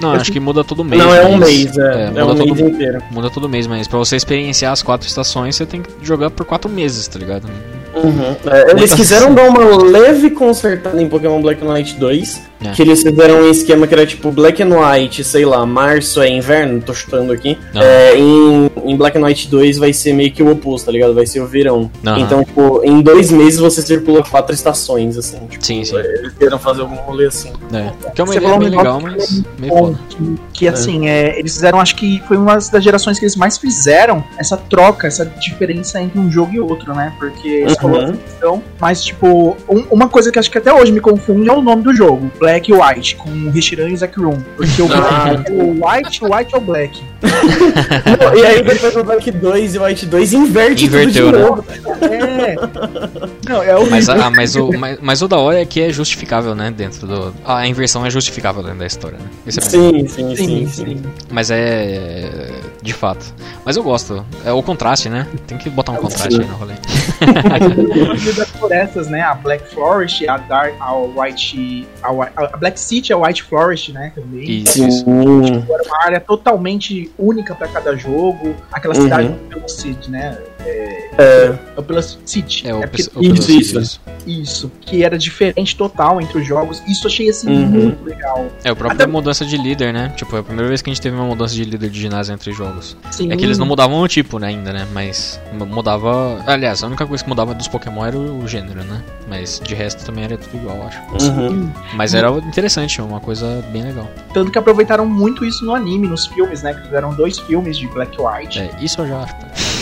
Não, acho que muda todo mês. Não, é um mês, é. É, muda um todo- mês inteiro. Muda todo mês, mas pra você experienciar as quatro estações, você tem que jogar por quatro meses, tá ligado? Uhum. É, eles quiseram dar uma leve consertada em Pokémon Black and White 2. É. Que eles fizeram um esquema que era tipo Black and White, sei lá, março é inverno, tô chutando aqui. É, em, em Black and White 2 vai ser meio que o oposto, tá ligado? Vai ser o verão. Aham. Então, tipo, em dois meses você circula quatro estações, assim. Tipo, Sim, sim. Eles queiram fazer algum rolê assim. É. Que é uma Você ideia bem legal, mas meio foda. que, que, assim, é, eles fizeram, acho que foi uma das gerações que eles mais fizeram essa troca, essa diferença entre um jogo e outro, né? Porque eles Uhum. essa questão, mas tipo, um- uma coisa que acho que até hoje me confunde é o nome do jogo, Black e White, com o Reshiram e o Zekrom. Porque o, Black, o White, o White é o Black. e aí depois do Black 2 e White 2 inverte Inverteu, tudo de né? novo. É. Não, é o Mas, a- mas, o, mas, mas o da hora é que é justificável, né? Dentro do. A inversão é justificável dentro da história, né? Isso é Sim, sim, sim, sim. Mas é. De fato. Mas eu gosto. É o contraste, né? Tem que botar um contraste aí no rolê. Mas das florestas, né? A Black Forest, a Dark, a White. A, Whi- a Black City, a White Forest, né? Também. Isso, isso. Sim. Era uma área totalmente única pra cada jogo. Aquela Uhum. cidade do Velocity, né? É, É o Velocity. É o, porque- pe- o isso, isso. isso. Que era diferente total entre os jogos. Isso eu achei assim Uhum. muito legal. É, o próprio Até- da mudança de líder, né? Tipo, é a primeira vez que a gente teve uma mudança de líder de ginásio entre jogos. Sim. É que eles não mudavam o tipo, né, ainda, né? Mas mu- mudava. Aliás, a única coisa que mudava dos Pokémon era o gênero, né? Mas de resto também era tudo igual, acho. Uhum. Mas era interessante, uma coisa bem legal. Tanto que aproveitaram muito isso no anime, nos filmes, né? Que fizeram dois filmes de Black White. É, isso eu já acho.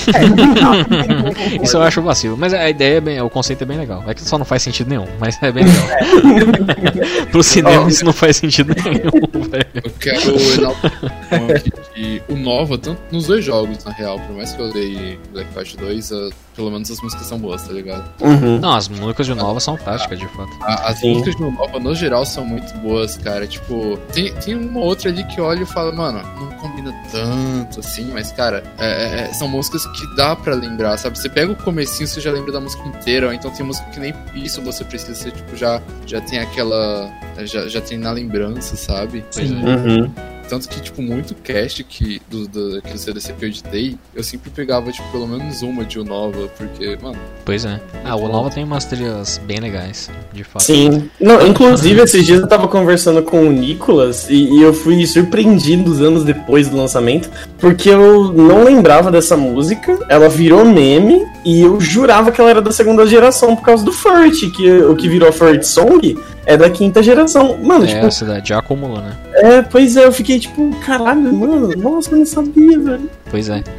Isso eu acho vacilo. Mas a ideia é bem. O conceito é bem legal. É que só não faz sentido nenhum, mas é bem legal. Pro cinema isso não faz sentido nenhum, velho. Eu quero enaltecer que o Nova, tanto nos dois jogos, na real, por mais que eu dei Black Ops 2, ah, pelo menos as músicas são boas, tá ligado? Uhum. Não, as músicas de Nova são fantásticas, de fato. A- As Sim. músicas de Nova, no geral, são muito boas, cara. Tipo, tem, tem uma outra ali que eu olho e falo, mano, não combina tanto assim, mas, cara, é- é- é- são músicas que dá pra lembrar, sabe? Você pega o comecinho, você já lembra da música inteira, ou então tem música que nem isso você precisa, você, tipo, já, já tem aquela. Já, já tem na lembrança, sabe? Sim. Uhum. Tanto que, tipo, muito cast que, do, do, aquele CDC que eu editei, eu sempre pegava, tipo, pelo menos uma de Nova, porque, mano, Pois é. Ah, o Nova tem umas trilhas bem legais, de fato. Sim. Não, inclusive, esses dias eu tava conversando com o Nicolas e, e eu fui surpreendido anos depois do lançamento, porque eu não lembrava dessa música, ela virou meme e eu jurava que ela era da segunda geração por causa do Furt, que o que virou Furt Song é da quinta geração. Mano, É, tipo, a cidade já acumulou, né? é, pois é, eu fiquei tipo, caralho, mano, nossa, eu não sabia, velho. Pois é.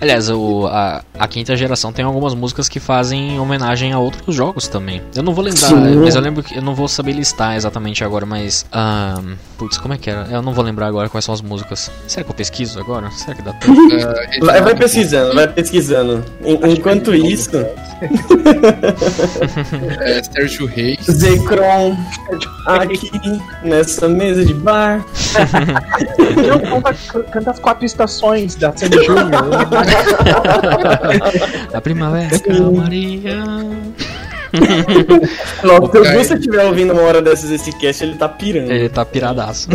Aliás, o, a, a quinta geração tem algumas músicas que fazem homenagem a outros jogos também. Eu não vou lembrar, Sim. mas eu lembro que eu não vou saber listar exatamente agora, mas. ahn, putz, como é que era? Eu não vou lembrar agora quais são as músicas. Será que eu pesquiso agora? Será que dá tempo? é, Vai, vai pesquisando, vai pesquisando. En- Enquanto isso, é Sérgio Reis. Zekron aqui nessa mesa de bar. Não, canta, canta as quatro estações da Sandy Júnior. a primavera, Maria. Nossa, se cara- Gusta estiver ouvindo uma hora dessas esse cast, ele tá pirando. Ele tá piradaço.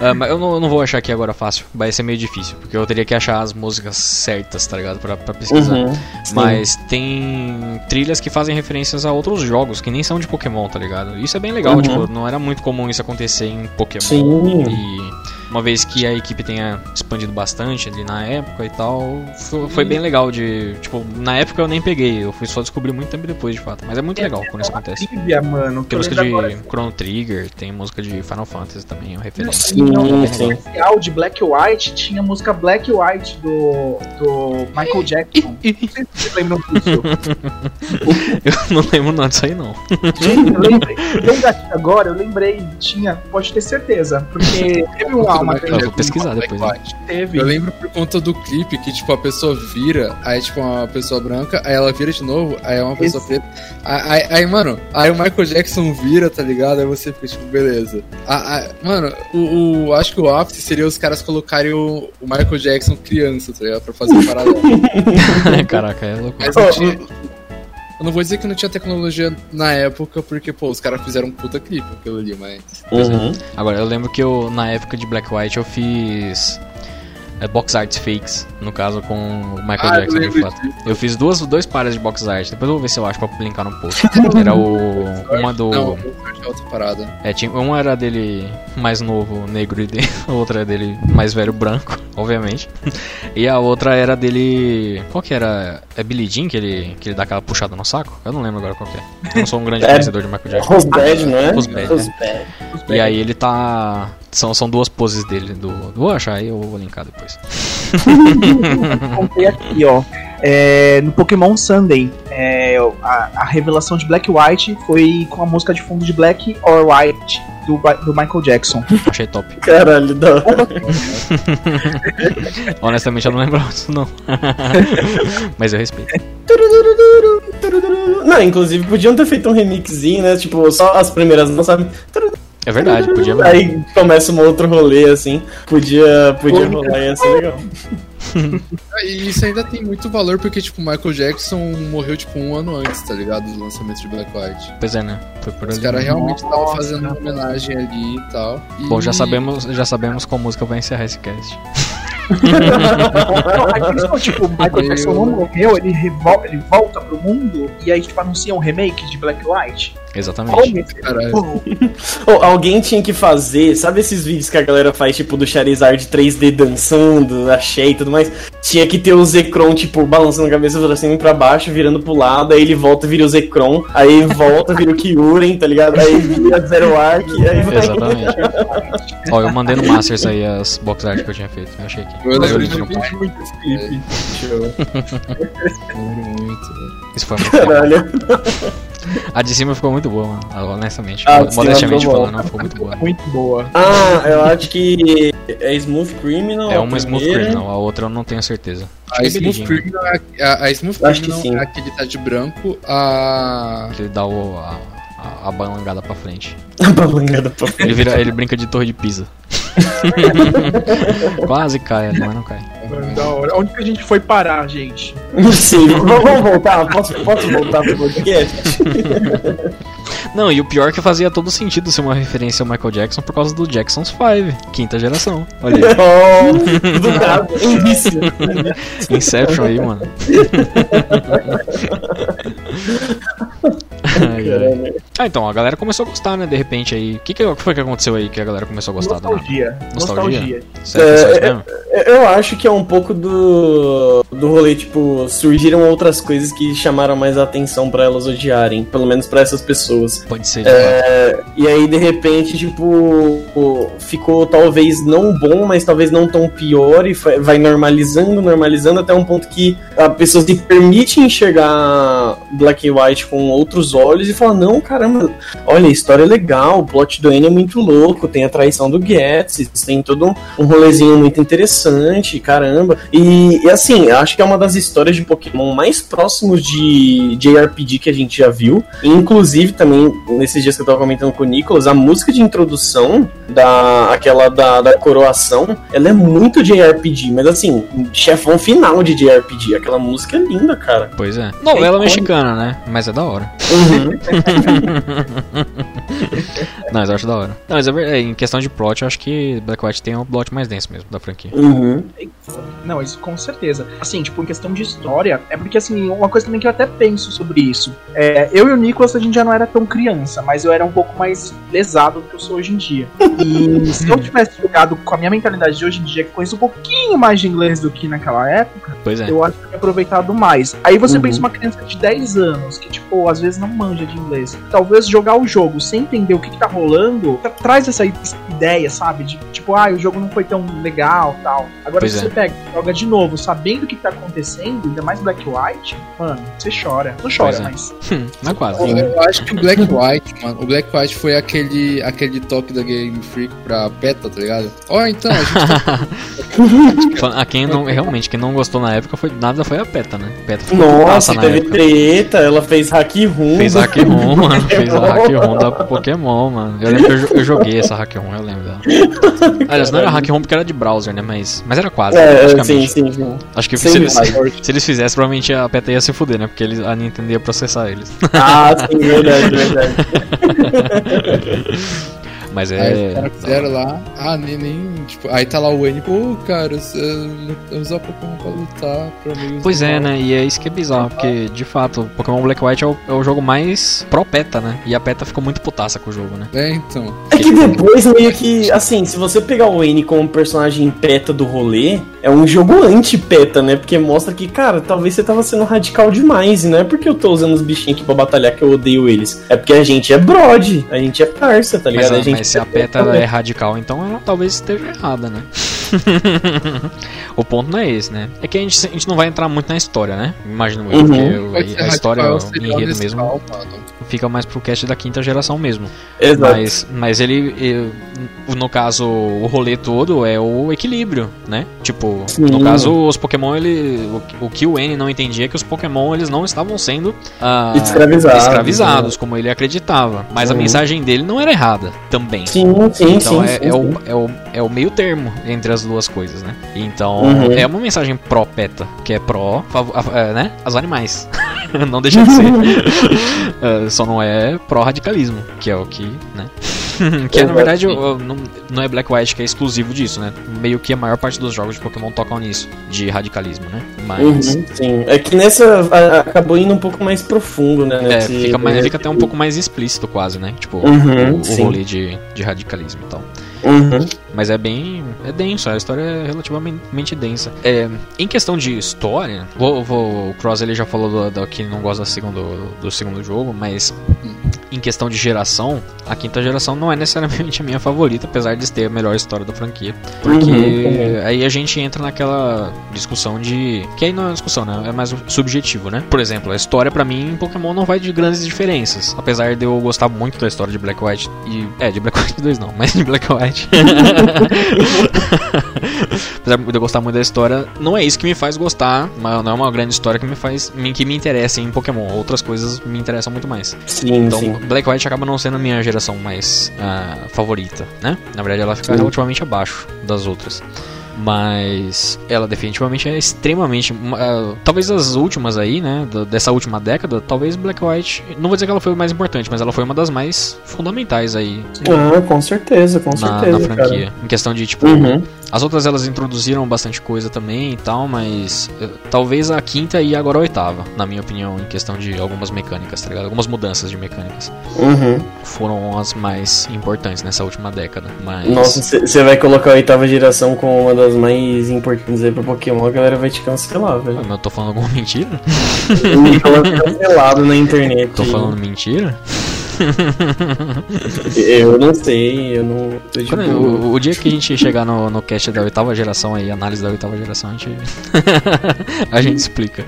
Ah, mas eu não, eu não vou achar aqui agora fácil. Vai ser meio difícil, porque eu teria que achar as músicas certas, tá ligado? Pra, pra pesquisar. Uhum. Mas tem trilhas que fazem referências a outros jogos que nem são de Pokémon, tá ligado? Isso é bem legal, Uhum. tipo, não era muito comum isso acontecer em Pokémon. Sim. E uma vez que a equipe tenha expandido bastante ali na época e tal, foi, foi bem legal de. Tipo, na época eu nem peguei, eu fui só descobrir muito tempo depois de fato. Mas é muito legal quando isso acontece. Trivia, mano. que Tem música de agora. Chrono Trigger, tem música de Final Fantasy também, é uma referência. Sim, No sim. especial de Black White tinha a música Black White do, do Michael Jackson. Não vocês lembram disso. Eu não lembro nada disso aí não. Gente, eu lembrei. Um agora, eu lembrei. Tinha, pode ter certeza. Porque teve um uma Eu vou pesquisar depois. Né? teve. Eu lembro por conta do clipe que, tipo, a pessoa vira, aí, tipo, uma pessoa branca, aí ela vira de novo, aí é uma pessoa Esse- preta. Aí, aí- aí, mano, aí o Michael Jackson vira, tá ligado? Aí você fica, tipo, beleza. Ah, mano, o, o- acho que o ápice seria os caras colocarem o, o Michael Jackson criança, tá ligado? Pra fazer um paralelo. Caraca, é louco. Mas tinha. Eu não vou dizer que não tinha tecnologia na época, porque, pô, os caras fizeram um puta clipe aquilo ali, mas. Uhum. Agora, eu lembro que eu, na época de Black White, eu fiz é, box arts fakes, no caso com o Michael Ah, Jackson, de fato. Eu fiz duas, dois pares de box art, depois eu vou ver se eu acho pra linkar no post. Era o. Uma do. Não, é outra parada. É, tinha, uma era dele mais novo, negro, e de, a outra dele mais velho, branco, obviamente. E a outra era dele. Qual que era? É Billy Jean que ele, que ele dá aquela puxada no saco? Eu não lembro agora qual que é. Eu não sou um grande É- conhecedor de Michael Jackson. Rosbad, não é? Rosbad, é. Rosbad. E aí ele tá. São, são duas poses dele do. Vou achar aí, eu vou linkar depois. Contei aqui, ó. É, no Pokémon Sunday, é, a, a revelação de Black White foi com a música de fundo de Black or White do, do Michael Jackson. Achei top. Caralho, da Honestamente eu não lembrava disso não. Mas eu respeito. Não, inclusive podiam ter feito um remixinho, né? Tipo, só as primeiras não sabe? É verdade, podia mesmo. Aí começa um outro rolê assim. Podia, podia rolar ia ser legal. E isso ainda tem muito valor, porque, tipo, o Michael Jackson morreu, tipo, um ano antes, tá ligado? Do lançamento de Black White. Pois é, né? Foi por Os caras realmente estavam fazendo uma homenagem ali e tal. E- Bom, já sabemos, já sabemos qual música vai encerrar esse cast. Não, aí pensou, tipo, o Michael Jackson não morreu, ele, revol- ele volta pro mundo e aí, tipo, anuncia um remake de Black White. Exatamente. Ou alguém tinha que fazer, sabe esses vídeos que a galera faz, tipo, do Charizard 3D dançando, achei e tudo mais? tinha que ter o Zekron, tipo, balançando a cabeça pra cima e pra baixo, virando pro lado, aí ele volta vira o Zekron, aí volta, vira o Kyuren, tá ligado? Aí vira Zero Arc, aí vai. Exatamente. Ó, eu mandei no Masters aí as box art que eu tinha feito. Eu achei aqui. Eu Eu lembro. Muito esse clipe. Muito, velho. Isso foi muito bom. Caralho. A de cima ficou muito boa, mano. Ah, Honestamente. A de cima Modestamente ficou boa. falando, ficou muito boa. Muito boa. Ah, eu acho que é Smooth Criminal. É uma Smooth. Criminal, a outra eu não tenho certeza. A Smooth Jean. Criminal é a, a Smooth Acho que Criminal sim. é a que ele tá de branco, a. Que ele dá o, a, a, a balangada pra frente. A balangada pra frente. Ele, vira, ele brinca de torre de pisa. Quase cai mas não cai. Mano, da hora. Onde que a gente foi parar, gente? Sim, vamos vamos voltar? Posso, posso voltar pro podcast? Não, e o pior é que fazia todo sentido ser uma referência ao Michael Jackson por causa do Jackson's 5, quinta geração. Olha aí. oh, do nada, indício. Inception aí, mano. Ai, ai. Ah, então, a galera começou a gostar, né? De repente aí. O que, que foi que aconteceu aí que a galera começou a gostar? Nostalgia. Nostalgia? Nostalgia. Sério, É, mesmo? Eu acho que é um pouco do, do rolê, tipo, surgiram outras coisas que chamaram mais a atenção pra elas odiarem, pelo menos pra essas pessoas. Pode ser. É, e aí, de repente, tipo, ficou talvez não bom, mas talvez não tão pior, e vai normalizando, normalizando, até um ponto que a pessoa se permite enxergar Black and White com outros olhos e fala, não, caramba, olha, a história é legal, o plot do N é muito louco, tem a traição do Getz, tem todo um rolezinho muito interessante, caramba. E, e assim, acho que é uma das histórias de Pokémon mais próximos de JRPG que a gente já viu. E, inclusive, também, nesses dias que eu tava comentando com o Nicolas, a música de introdução da aquela da, da coroação, ela é muito JRPG, mas assim, chefão final de JRPG. Aquela música é linda, cara. Pois é. Novela icônico. mexicana, né? Mas é da hora. Não, mas eu acho da hora. Não, mas é é, em questão de plot, eu acho que Black White tem o plot mais denso mesmo da franquia. Uhum. Não, isso com certeza. Assim, tipo, em questão de história, é porque, assim, uma coisa também que eu até penso sobre isso. É, eu e o Nicolas, a gente já não era tão criança, mas eu era um pouco mais lesado do que eu sou hoje em dia. E se eu tivesse jogado com a minha mentalidade de hoje em dia, que conheço um pouquinho mais de inglês do que naquela época, Pois é. eu acho que eu aproveitado mais. Aí você Uhum. pensa uma criança de 10 anos, que, tipo, às vezes não manja de inglês. Talvez jogar o jogo sem entender o que, que tá rolando, tra- traz essa ideia, sabe? De, tipo, ah, o jogo não foi tão legal tal. Agora, Pois se é. você pega e joga de novo, sabendo o que tá acontecendo, ainda mais Black White, mano, você chora. Não chora, é. mas. Hum, não é quase. Eu, eu acho que o Black White, mano, o Black White foi aquele, aquele toque da Game Freak pra beta, tá ligado? Ó, então, a gente Fal- A quem não, realmente, quem não gostou na época foi nada foi a PETA, né? PETA Nossa, teve época. treta, ela fez hack room. Fez hack room, mano. Fez a hack room da Pokémon, mano. Eu lembro que eu, eu joguei essa hack room, eu lembro dela. Aliás, não era hack room porque era de browser, né? Mas, mas era quase, É, sim, praticamente. sim, sim. Acho que se eles, se eles fizessem, provavelmente a PETA ia se fuder, né? Porque eles, a Nintendo ia processar eles. Ah, sim, verdade, verdade. Mas Aí é. os caras fizeram lá, ah, nem, nem, tipo, aí tá lá o N, pô, cara, você usar Pokémon pra lutar pra amigos Pois é, né? E é isso que é bizarro, porque de fato, Pokémon Black White é o, é o jogo mais pró-PETA, né? E a PETA ficou muito putaça com o jogo, né? É, então. É que depois meio que, assim, se você pegar o N como personagem peta do rolê, é um jogo anti-peta, né? Porque mostra que, cara, talvez você tava sendo radical demais, e não é porque eu tô usando os bichinhos aqui pra batalhar que eu odeio eles. É porque a gente é brod, a gente é parça, tá Mas, ligado? a- a gente mas se a PETA é radical, então ela talvez esteja errada, né? o ponto não é esse, né? É que a gente, a gente não vai entrar muito na história, né? Imagino eu, Uhum. porque ser a história, o seria enredo mesmo, mano. Fica mais pro cast da quinta geração mesmo. Exato. Mas, mas ele, no caso, o rolê todo é o equilíbrio, né? Tipo, Sim. no caso, os Pokémon, ele, o, o que o N não entendia é que os Pokémon, eles não estavam sendo ah, Escravizados, escravizados, como ele acreditava. Mas a Uhum. mensagem dele não era errada, também. Sim, sim, Então sim. é, sim, é sim. o, é, o, é o meio termo entre as duas coisas, né? Então Uhum. é uma mensagem pró-PETA, que é pró, a- é, né? As animais. não deixa de ser. É, só não é pró-radicalismo, que é o que, né? que é, na verdade não, não é Black White que é exclusivo disso, né? Meio que a maior parte dos jogos de Pokémon tocam nisso, de radicalismo, né? Mas. Uhum, sim. É que nessa a- acabou indo um pouco mais profundo, né? É, nesse- fica, mais, fica até um pouco mais explícito quase, né? Tipo, Uhum, o, o rolê de, de radicalismo e tal. Uhum. Mas é bem. É denso, a história é relativamente densa. É, em questão de história, vou, vou- o Cross ele já falou do, do que ele não gosta do segundo, do segundo jogo, mas em questão de geração, a quinta geração não é necessariamente a minha favorita, apesar de ter a melhor história da franquia. Porque Uhum. aí a gente entra naquela discussão de. Que aí não é uma discussão, né? É mais subjetivo, né? Por exemplo, a história pra mim em Pokémon não vai de grandes diferenças. Apesar de eu gostar muito da história de Black White e. É, de Black White 2 não, mas de Black White. Apesar de eu gostar muito da história, não é isso que me faz gostar, mas não é uma grande história que me faz. que me interessa em Pokémon. Outras coisas me interessam muito mais. Sim, Então, sim. Black White acaba não sendo a minha geração mais ah, favorita, né? Na verdade, ela fica Sim. relativamente abaixo das outras. Mas ela definitivamente é extremamente. ah, talvez as últimas aí, né? Dessa última década, talvez Black White. Não vou dizer que ela foi a mais importante, mas ela foi uma das mais fundamentais aí Ah, com certeza, com na, certeza. na cara. franquia. Em questão de, tipo, Uhum. as outras elas introduziram bastante coisa também e tal, mas eh, talvez a quinta e agora a oitava, na minha opinião, em questão de algumas mecânicas, tá ligado? Algumas mudanças de mecânicas Uhum. foram as mais importantes nessa última década. Mas Nossa, você vai colocar a oitava geração como uma das mais importantes aí pra Pokémon, a galera vai te cancelar, velho. Mas eu tô falando alguma mentira? Me coloca cancelado na internet. Tô falando mentira? Eu não sei, eu não. boa. o, o dia que a gente chegar no, no cast da oitava geração aí, análise da oitava geração, a gente. a gente explica.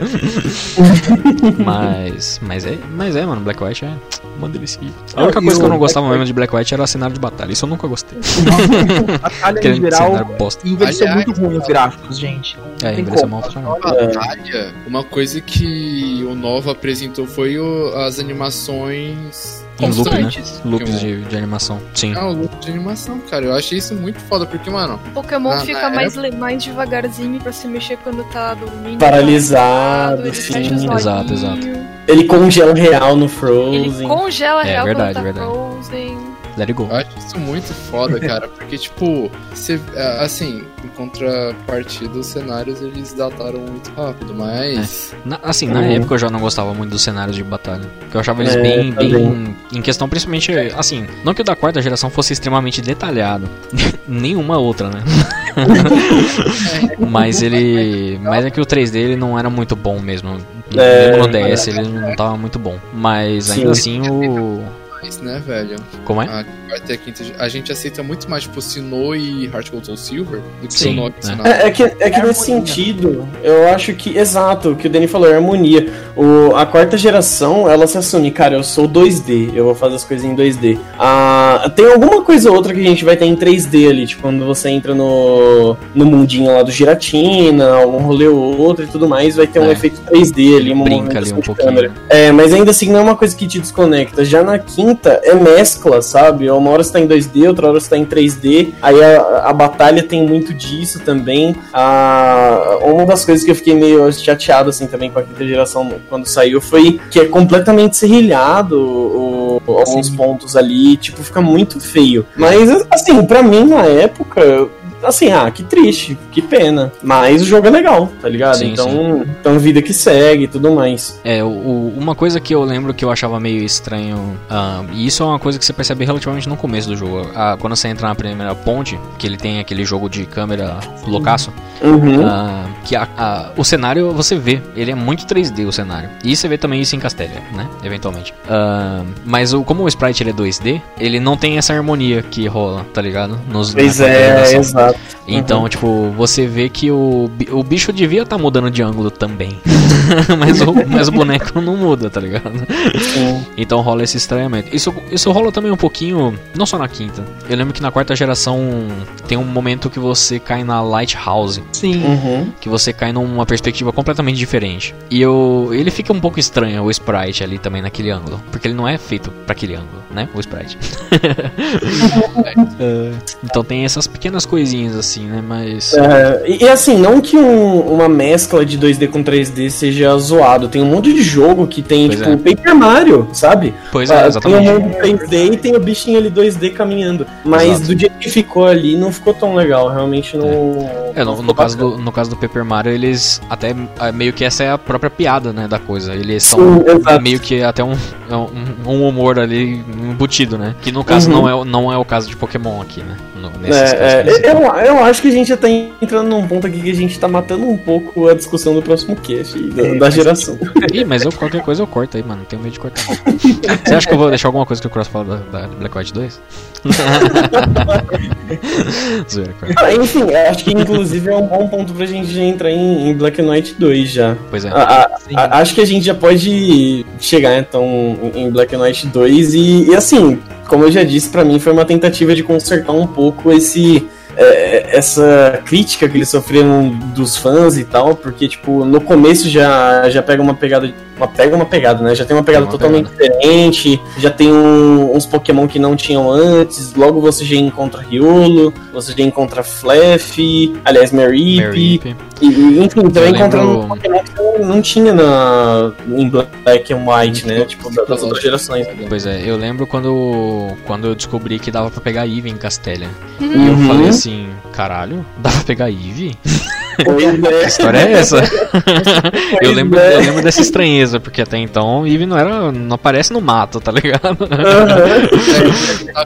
mas. Mas é, mas é, mano, Black White é uma delícia. A única coisa que eu o não gostava Black mesmo de Black White era o cenário de batalha. Isso eu nunca gostei. Batalha em geral envelheceu Aliás, muito ruim os gráficos, gente. É, tem envelheceu como. mal pra. Batalha, uma coisa que o Nova apresentou foi o- as animações Em loop, né? Loops de, de animação. Sim. Ah, o loop de animação, cara. Eu achei isso muito foda, porque, mano, Pokémon Na- fica na mais, mais devagarzinho pra se mexer quando tá dormindo. Paralisado, ele sim. Exato, olhinhos, Ele congela real no Ele Frozen. congela É, real verdade, quando tá verdade. Frozen. Let it go. eu acho isso muito foda, cara. Porque, tipo, você, é, assim, em contrapartida, os cenários eles dataram muito rápido, mas. Na- assim, na Uhum. época eu já não gostava muito dos cenários de batalha. Porque eu achava eles É, bem, também. bem. Em questão, principalmente, assim, não que o da quarta geração fosse extremamente detalhado. Nenhuma outra, né? mas ele. Mas é que o 3D ele não era muito bom mesmo. É, no DS ele não tava muito bom. Mas ainda assim o. Mas, né, velho? Como é? A a quinta. A gente aceita muito mais, tipo, Sinnoh e Heart Gold Soul Silver do que Sim, Sinnoh é. e Sinnoh. É, é que, é que nesse sentido, eu acho que, exato, o que o Danny falou, é harmonia. O, a quarta geração, ela se assume, cara, eu sou 2D, eu vou fazer as coisas em 2D. Ah, tem alguma coisa ou outra que a gente vai ter em 3D ali, tipo, quando você entra no, no mundinho lá do Giratina, algum rolê ou outro e tudo mais, vai ter um É. efeito 3D ali, uma Brinca ali um pouquinho. câmera. É, mas ainda assim não é uma coisa que te desconecta. Já na quinta é mescla, sabe? Uma hora você tá em 2D, outra hora você tá em 3D. Aí a, a batalha tem muito disso também. Ah, uma das coisas que eu fiquei meio chateado assim também com a quinta geração quando saiu foi que é completamente serrilhado o- alguns pontos ali, tipo, fica muito feio. Mas assim, pra mim na época, assim, ah, que triste, que pena. Mas o jogo é legal, tá ligado? Sim, então, então vida que segue e tudo mais. É, o- o- uma coisa que eu lembro que eu achava meio estranho, ah, e isso é uma coisa que você percebe relativamente no começo do jogo. Ah, quando você entra na primeira ponte, que ele tem aquele jogo de câmera loucaço, Uhum. ah, que a- a- o cenário você vê, ele é muito 3D o cenário. E você vê também isso em Castelia, né? Eventualmente. Mas o, como o sprite ele é 2D, ele não tem essa harmonia que rola, tá ligado? Nos, Pois é, geração. Exato. Então, tipo, você vê que o, o bicho devia estar mudando de ângulo também. mas, o, mas o boneco não muda, tá ligado? Sim. Então rola esse estranhamento. Isso, isso rola também um pouquinho, não só na quinta. Eu lembro que na quarta geração tem um momento que você cai na Lighthouse, Sim. Uhum. que você cai numa perspectiva completamente diferente. E eu, ele fica um pouco estranho, o sprite ali também naquele ângulo. Porque ele não é feito pra aquele ângulo, né? O sprite. É, então tem essas pequenas coisinhas assim, né? Mas. É, e, e assim, não que um- uma mescla de 2D com 3D seja zoado. Tem um monte de jogo que tem, Pois tipo, é. o Paper Mario, sabe? Pois Ah, é, tem o exatamente. mundo 3D e tem o bichinho ali 2D caminhando. Mas Exato. do jeito que ficou ali, não ficou tão legal. Realmente não. É, no, não no caso bacana. do, no caso do Paper Mario, eles até é, meio que essa é a própria piada, né, da coisa. Eles são Sim, meio que até um, é um, um humor ali embutido, né? Que no caso Uhum. não, é, não é o caso de Pokémon aqui, né? No, É, é, eu, eu acho que a gente já tá entrando num ponto aqui que a gente tá matando um pouco a discussão do próximo cast, da, É, da geração. Ih, mas eu, qualquer coisa eu corto aí, mano. Não tenho medo de cortar. não. Você acha que eu vou deixar alguma coisa que o Cross fala da, da Black White 2? Zoeira, Cross. Ah, enfim, eu acho que inclusive é um bom ponto pra gente já entrar em, em Black White 2 já. Pois é. A- a- a- acho que a gente já pode chegar então em Black White 2 e, e, assim, como eu já disse, pra mim foi uma tentativa de consertar um pouco esse é, essa crítica que eles sofreram dos fãs e tal, porque tipo no começo já já pega uma pegada uma pega uma pegada, né? Já tem uma pegada uma totalmente diferente, já tem um- uns Pokémon que não tinham antes, logo você já encontra Riolo, você já encontra Fluff, aliás Mary e, enfim, você vai encontrando um Pokémon que não, não tinha na, em Black and White, né? Tipo, da- das outras gerações. Pois é, eu lembro quando, quando eu descobri que dava pra pegar Eve em Castelia. E eu Uhum. falei assim, caralho, dá pra pegar Eve? Pois é. Que história é essa? eu, lembro, é. eu lembro dessa estranheza, porque até então Eve não era. não aparece no mato, tá ligado? Aham.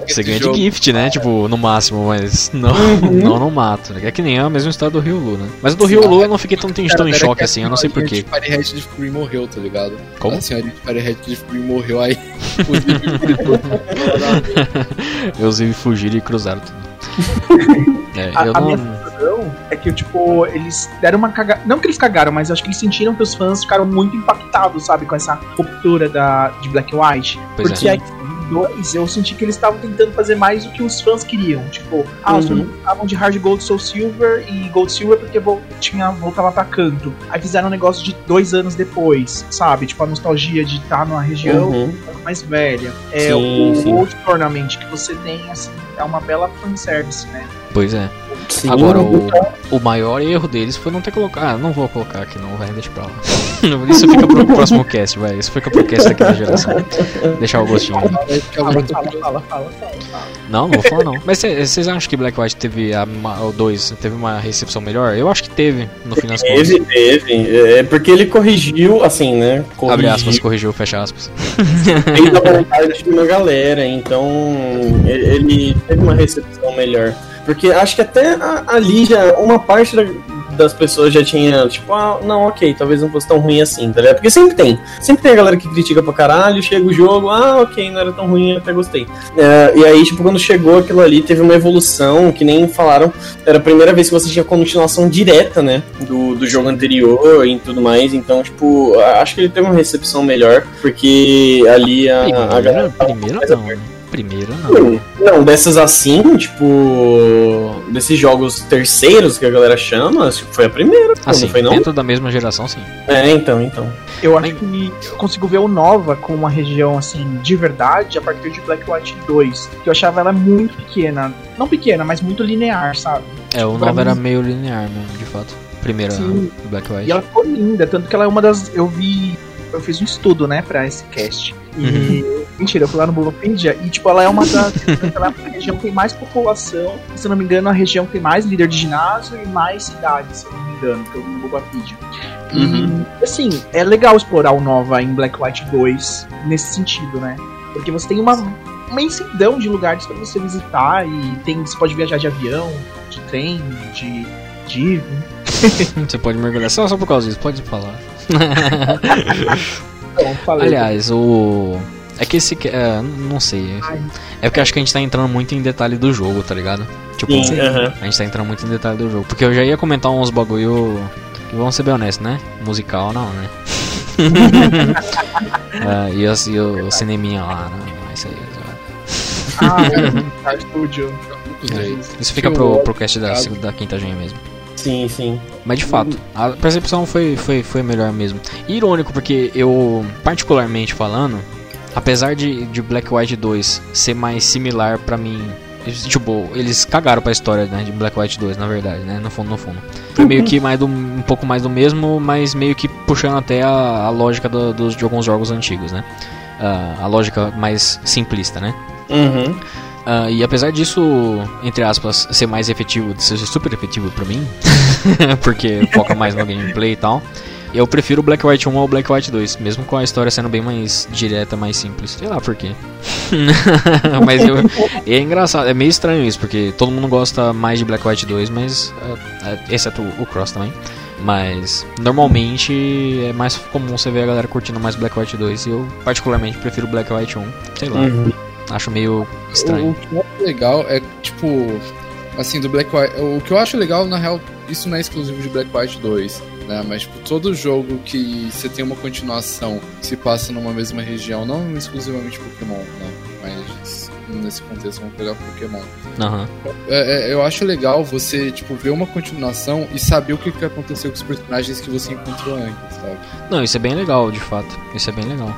Você ganha de gift, né? Tipo, no máximo, mas não, não no mato. É que nem é a mesma história do Rio Lu, né? Mas do Rio Lu eu não fiquei tão, tão em choque assim, eu não sei porquê. A Firehead de Fury morreu, tá ligado? Como? A senhora de Firehead de Fury morreu aí. O Zip gritou. Eu usei fugir e cruzaram tudo. É, A, eu não. É que, tipo, eles deram uma cagada. Não que eles cagaram, mas acho que eles sentiram que os fãs ficaram muito impactados, sabe, com essa ruptura da, de Black White. Pois Porque é. aí, dois, eu senti que eles estavam tentando fazer mais do que os fãs queriam. Tipo, ah, os Uhum. fãs estavam de Hard Gold Soul Silver e Gold Silver porque vol tinha, voltava pra canto. Aí fizeram um negócio de dois anos depois, sabe? Tipo, a nostalgia de estar numa região Uhum. mais velha. É, Sim, o sim. Gold Tournament que você tem, assim, é uma bela fanservice, né? Pois é. Sim. Agora, o, o maior erro deles foi não ter colocado. Ah, não vou colocar aqui, não, vai, deixa pra lá. Isso fica pro próximo cast, vai. Isso fica pro cast daqui da geração. Deixar o gostinho. Ficava Fala, fala, fala, fala, fala, fala. Não, não vou falar não. Mas vocês acham que Black White teve a, o 2 teve uma recepção melhor? Eu acho que teve, no fim das contas. Teve, teve. É porque ele corrigiu, assim, né? Corrigiu, Abre aspas, corrigiu, fecha aspas. fez a vontade de uma galera, então ele teve uma recepção melhor. Porque acho que até ali já uma parte da- das pessoas já tinha, tipo, ah, não, ok, talvez não fosse tão ruim assim, tá ligado? Porque sempre tem. Sempre tem a galera que critica pra caralho, chega o jogo, ah, ok, não era tão ruim, até gostei. É, e aí, tipo, quando chegou aquilo ali, teve uma evolução, que nem falaram, era a primeira vez que você tinha continuação direta, né, do, do jogo anterior e tudo mais, então, tipo, acho que ele teve uma recepção melhor, porque ali a, a galera Primeira, primeira não. né? Primeira não. Hum, Não, dessas assim, tipo. Desses jogos terceiros que a galera chama, tipo, foi a primeira, Assim, não foi não? dentro da mesma geração, sim. É, então, então. Eu acho Mas- que eu consigo ver o Nova com uma região assim de verdade a partir de Black White 2. Que eu achava ela muito pequena. Não pequena, mas muito linear, sabe? É, o Pra 9 era mim- meio linear mesmo, de fato. Primeira Sim. Black White. E ela ficou linda, tanto que ela é uma das. Eu vi. Eu fiz um estudo, né, pra esse cast. E. Mentira, eu fui lá no Bolopedia e, tipo, ela é uma das. ela é uma região que tem mais população. E, se eu não me engano, a região que tem mais líder de ginásio e mais cidades, se eu não me engano, que eu vi no. Uhum. E, assim, é legal explorar o Nova em Black White 2 nesse sentido, né? Porque você tem uma uma imensidão de lugares pra você visitar e tem, você pode viajar de avião, de trem, de de Você pode mergulhar só, só por causa disso, pode falar. então, falei. Aliás, o. É que esse. É, não sei. Ai. É porque acho que a gente tá entrando muito em detalhe do jogo, tá ligado? Tipo, Sim, aham. a gente tá entrando muito em detalhe do jogo. Porque eu já ia comentar uns bagulho. Que vamos ser bem honestos, né? Musical não, né? Ah, e, e o cineminha lá, não, isso aí. Ah, é, Studio. É, isso fica pro, pro cast da, da quinta gen mesmo. Sim, sim. Mas de fato, a percepção foi, foi, foi melhor mesmo. E irônico, porque eu, particularmente falando, apesar de, de Black White 2 ser mais similar pra mim. Tipo, eles cagaram pra história né, de Black White 2, na verdade, né? No fundo, no fundo. Foi meio que mais do, um pouco mais do mesmo, mas meio que puxando até a, a lógica do- dos, de alguns jogos antigos, né? Ah, a lógica mais simplista, né? Uhum. Ah, e apesar disso, entre aspas, ser mais efetivo, ser super efetivo pra mim, porque foca mais no gameplay e tal. Eu prefiro o Black White 1 ao Black White 2, mesmo com a história sendo bem mais direta, mais simples. Sei lá por quê. mas eu, é engraçado, é meio estranho isso, porque todo mundo gosta mais de Black White 2, mas. é, é, exceto o Cross também. Mas normalmente é mais comum você ver a galera curtindo mais Black White 2 e eu particularmente prefiro Black White 1. Sei lá, Uhum. acho meio estranho. O que eu acho legal é, tipo, assim, do Black White. O que eu acho legal, na real, isso não é exclusivo de Black White 2, né? Mas, tipo, todo jogo que você tem uma continuação que se passa numa mesma região, não exclusivamente Pokémon, né? Mas nesse contexto vamos pegar Pokémon. Aham. É, é, eu acho legal você, tipo, ver uma continuação e saber o que, que aconteceu com os personagens que você encontrou antes, sabe? Não, isso é bem legal, de fato. Isso é bem legal.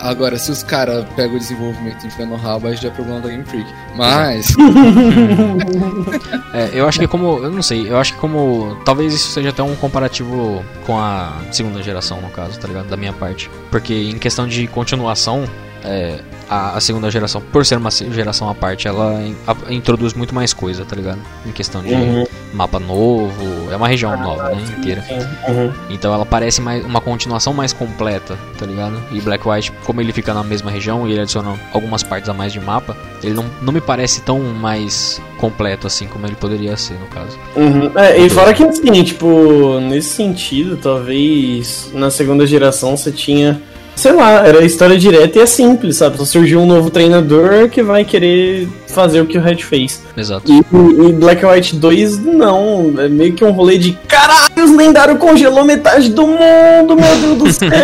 Agora, se os caras pegam o desenvolvimento e enfiam no rabo, aí já é problema da Game Freak. Mas, É, eu acho que como. Eu não sei, eu acho que como. Talvez isso seja até um comparativo com a segunda geração, no caso, tá ligado? Da minha parte. Porque em questão de continuação, é, a, a segunda geração, por ser uma geração à parte, ela in- a- introduz muito mais coisa, tá ligado? Em questão de Uhum. mapa novo, é uma região nova, né? Inteira. Uhum. Então ela parece mais uma continuação mais completa, tá ligado? E Black White, como ele fica na mesma região e ele adiciona algumas partes a mais de mapa, ele não, não me parece tão mais completo assim como ele poderia ser, no caso. Uhum. É, e fora que assim, tipo, nesse sentido, talvez na segunda geração você tinha. Sei lá, era história direta e é simples, sabe? Só surgiu um novo treinador que vai querer fazer o que o Red fez. Exato. E, e Black White 2, não. É meio que um rolê de caralho, os lendários congelou metade do mundo, meu Deus do céu.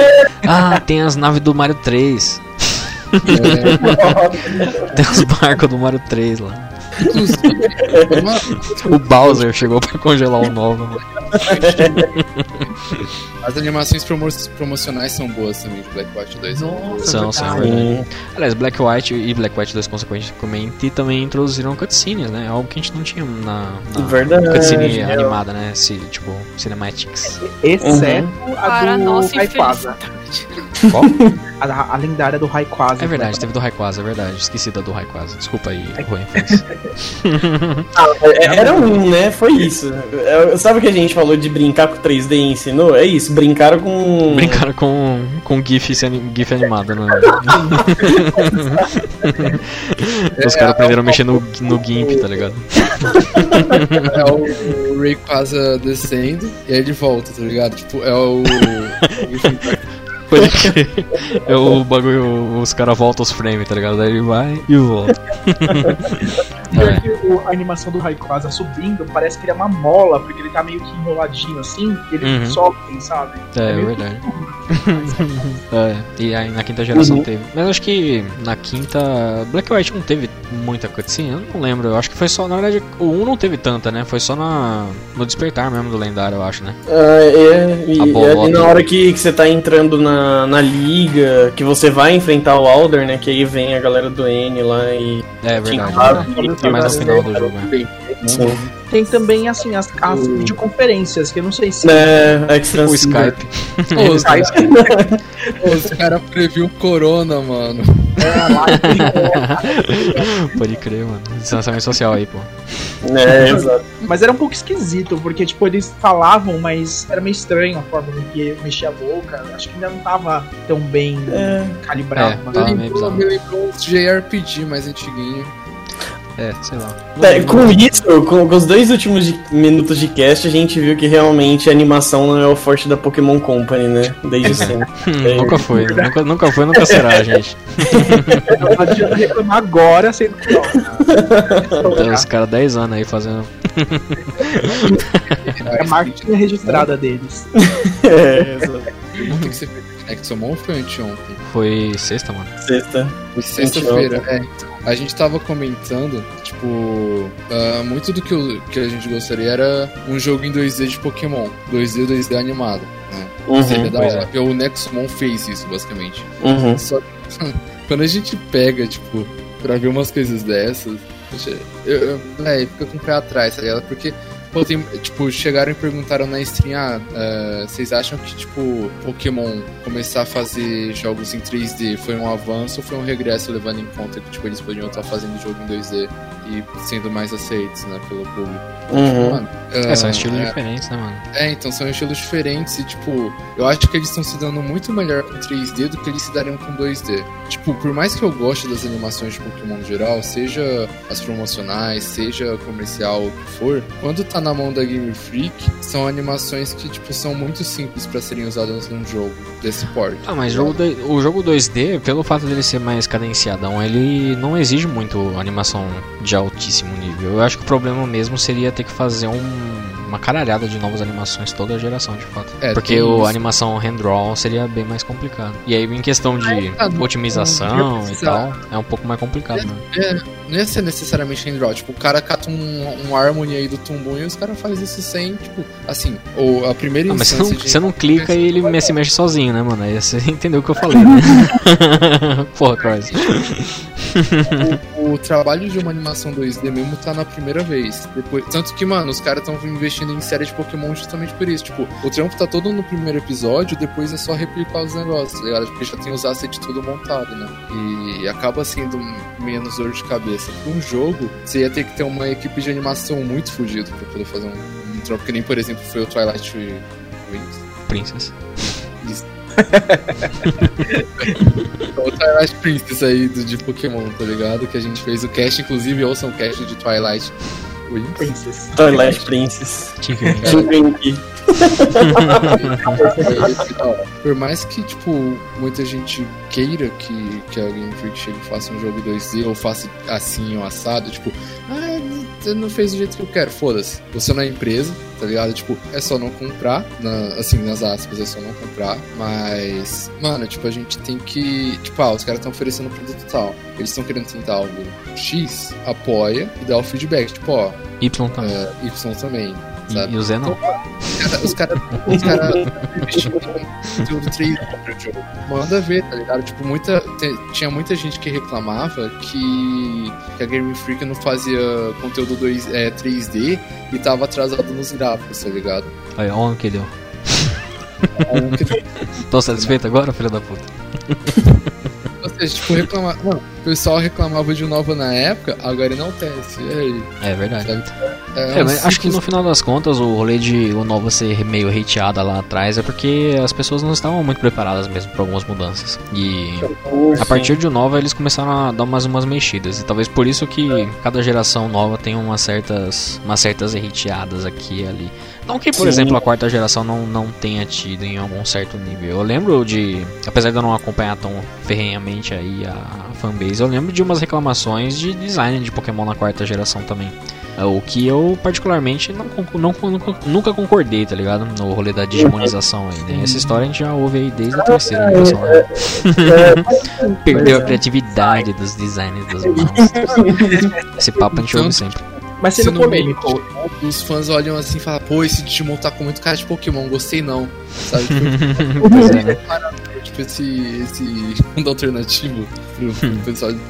Ah, tem as naves do Mario 3. é, Tem os barcos do Mario 3 lá. O Bowser chegou pra congelar o Nova. as animações promo- promocionais são boas também de Black White 2. Nossa, São, são, verdade. verdade. Aliás, Black White e Black White 2 consequentemente também introduziram cutscenes, né? Algo que a gente não tinha na, na Verdade, cutscene é. animada, né? Se, tipo, cinematics. Exceto Para a do nossa Rayquaza. Qual? A, a lendária do Rayquaza. É verdade, teve do Rayquaza, é verdade. Esqueci da do Rayquaza. Desculpa aí, Rui Fez. É, Era um, né? Foi isso. É, Sabe o que a gente falou de brincar com 3D e ensinou? É isso, brincaram com. Brincaram com, com GIF, GIF animado, né? Os caras aprenderam a mexer no, no GIMP, tá ligado? É o, o Rayquaza descendo e aí ele volta, tá ligado? Tipo, é o. Pode crer. É o bagulho, os caras voltam os frames, tá ligado? Daí ele vai e volta. É. que o- a animação do Rayquaza subindo, parece que ele é uma mola, porque ele tá meio que enroladinho assim, e ele Uhum. sobe, sabe? É, é meio verdade. É, e aí na quinta geração Uhum. teve. Mas acho que na quinta. Black White não teve muita cutscene, eu não lembro. Eu acho que foi só. Na verdade, o 1 não teve tanta, né? Foi só na, no despertar mesmo do lendário, eu acho, né? Ah, é, e, A e na hora que, que você tá entrando na, na liga, que você vai enfrentar o Alder, né? Que aí vem a galera do N lá e. É verdade. Ah, É mais no final do jogo, né? Sim. Tem também, assim, as, as videoconferências, que eu não sei se. É, Extra O Skype. Os caras os cara previu Corona, mano. Pode crer, mano. Distanciamento social aí, pô. É, exato. Mas era um pouco esquisito, porque, tipo, eles falavam, mas era meio estranho a forma com que mexia a boca. Acho que ainda não tava tão bem É. calibrado. É, mas- tá. Me lembrou, me lembrou uns JRPG mais antiguinho. É, sei lá. É, com isso, com, com os dois últimos de- minutos de cast, a gente viu que realmente a animação não é o forte da Pokémon Company, né? Desde sempre. Hum, nunca foi, nunca, nunca foi, nunca será, gente. Não adianta reclamar agora, sendo que não. Tem os caras 10 anos aí fazendo. É a marca registrada deles. É, exato. Tem que ser feito de Nexomon ou foi anteontem? Foi sexta, mano. Sexta. Foi sexta-feira, é. então. A gente tava comentando, tipo, ah, muito do que, eu- que a gente gostaria era um jogo em 2D de Pokémon. 2D, 2D animado. Né? Uhum, Seria da pois hora. Porque o Nexomon fez isso, basicamente. Uhum. Só que quando a gente pega, tipo, pra ver umas coisas dessas, eu, eu, é, fica com o pé atrás, tá ligado? Porque, pô, tem, tipo, chegaram e perguntaram na stream, ah, é, vocês acham que, tipo, Pokémon começar a fazer jogos em 3D foi um avanço ou foi um regresso, levando em conta que, tipo, eles podiam estar fazendo jogo em 2D? E sendo mais aceitos, né, pelo público. Uhum. Mano, É, são ah, estilos é, diferentes, né, mano? é, então são estilos diferentes e, tipo, eu acho que eles estão se dando muito melhor com 3D do que eles se dariam com 2D. Tipo, por mais que eu goste das animações de Pokémon no geral, seja as promocionais, seja comercial, o que for, quando tá na mão da Game Freak, são animações que, tipo, são muito simples pra serem usadas num jogo desse porte. Ah, mas jogo o jogo 2D, pelo fato dele ser mais cadenciadão, ele não exige muito animação de altíssimo nível. Eu acho que o problema mesmo seria ter que fazer um- uma caralhada de novas animações toda a geração, de fato. É, Porque o, a animação hand-draw seria bem mais complicado. E aí, em questão de Ah, otimização e tal, é um pouco mais complicado, né? É, não ia ser necessariamente hand-draw. Tipo, o cara cata um, um Harmony aí do Tumbum e os caras fazem isso sem, tipo, assim, ou a primeira Ah, mas você não, de- você não clica e ele se mexe sozinho, né, mano? Aí você entendeu o que eu falei, né? Porra, Cross. o, o trabalho de uma animação 2D mesmo tá na primeira vez. Depois, tanto que, mano, os caras estão investindo em série de Pokémon justamente por isso. Tipo, o trampo tá todo no primeiro episódio, depois é só replicar os negócios, tá ligado? Porque já tem os assets tudo montado, né? E acaba sendo menos dor de cabeça. Pra um jogo, você ia ter que ter uma equipe de animação muito fodida pra poder fazer um, um trampo, que nem, por exemplo, foi o Twilight Wings. Princess. Isso. o Twilight Princess aí de Pokémon, tá ligado? Que a gente fez o cast, inclusive ouçam o cast de Twilight. Princess. Twilight Princess. Tinky. Por mais que, tipo, muita gente queira que, que a Game Freak chegue e faça um jogo 2D ou faça assim ou assado, tipo, ah, você não fez do jeito que eu quero, foda-se. Você não é empresa, tá ligado? Tipo, é só não comprar, na- assim, nas aspas, é só não comprar, mas, mano, tipo, a gente tem que, tipo, ah, os caras estão oferecendo um produto tal, eles estão querendo tentar algo X, apoia e dá o feedback, tipo, ó, Y também. é, Y também, sabe? e o Zé não. Os caras os cara investindo em conteúdo 3D pro jogo. Manda ver, tá ligado? Tipo, muita, te- tinha muita gente que reclamava que, que a Game Freak não fazia conteúdo 2, é, 3D e tava atrasado nos gráficos, tá ligado? Aí, olha o que deu. Que- Tô satisfeito agora, filho da puta? Ou seja, tipo, reclamar. Não, o pessoal reclamava de Nova na época, agora enaltece. E aí? É verdade. Sabe? É, um mas acho que no final das contas o rolê de o Nova ser meio hateada lá atrás é porque as pessoas não estavam muito preparadas mesmo para algumas mudanças. E a partir de o Nova eles começaram a dar umas, umas mexidas. E talvez por isso que cada geração nova tem umas certas, umas certas hateadas aqui e ali. Não que, por Sim. exemplo, a quarta geração não, não tenha tido em algum certo nível. Eu lembro de, apesar de eu não acompanhar tão ferrenhamente aí a fanbase, eu lembro de umas reclamações de design de Pokémon na quarta geração também. É, O que eu particularmente não, não, nunca, nunca concordei, tá ligado? No rolê da digimonização aí, né? Essa história a gente já ouve aí desde a terceira geração. né? Perdeu a criatividade dos designers dos mãos. Esse papo a gente ouve sempre. Mas sendo Sendo polêmico, Os fãs olham assim e falam, pô, esse Digimon tá com muito cara de Pokémon, gostei não. Sabe? Tipo, é, né? tipo esse, esse mundo alternativo pro, pro pessoal.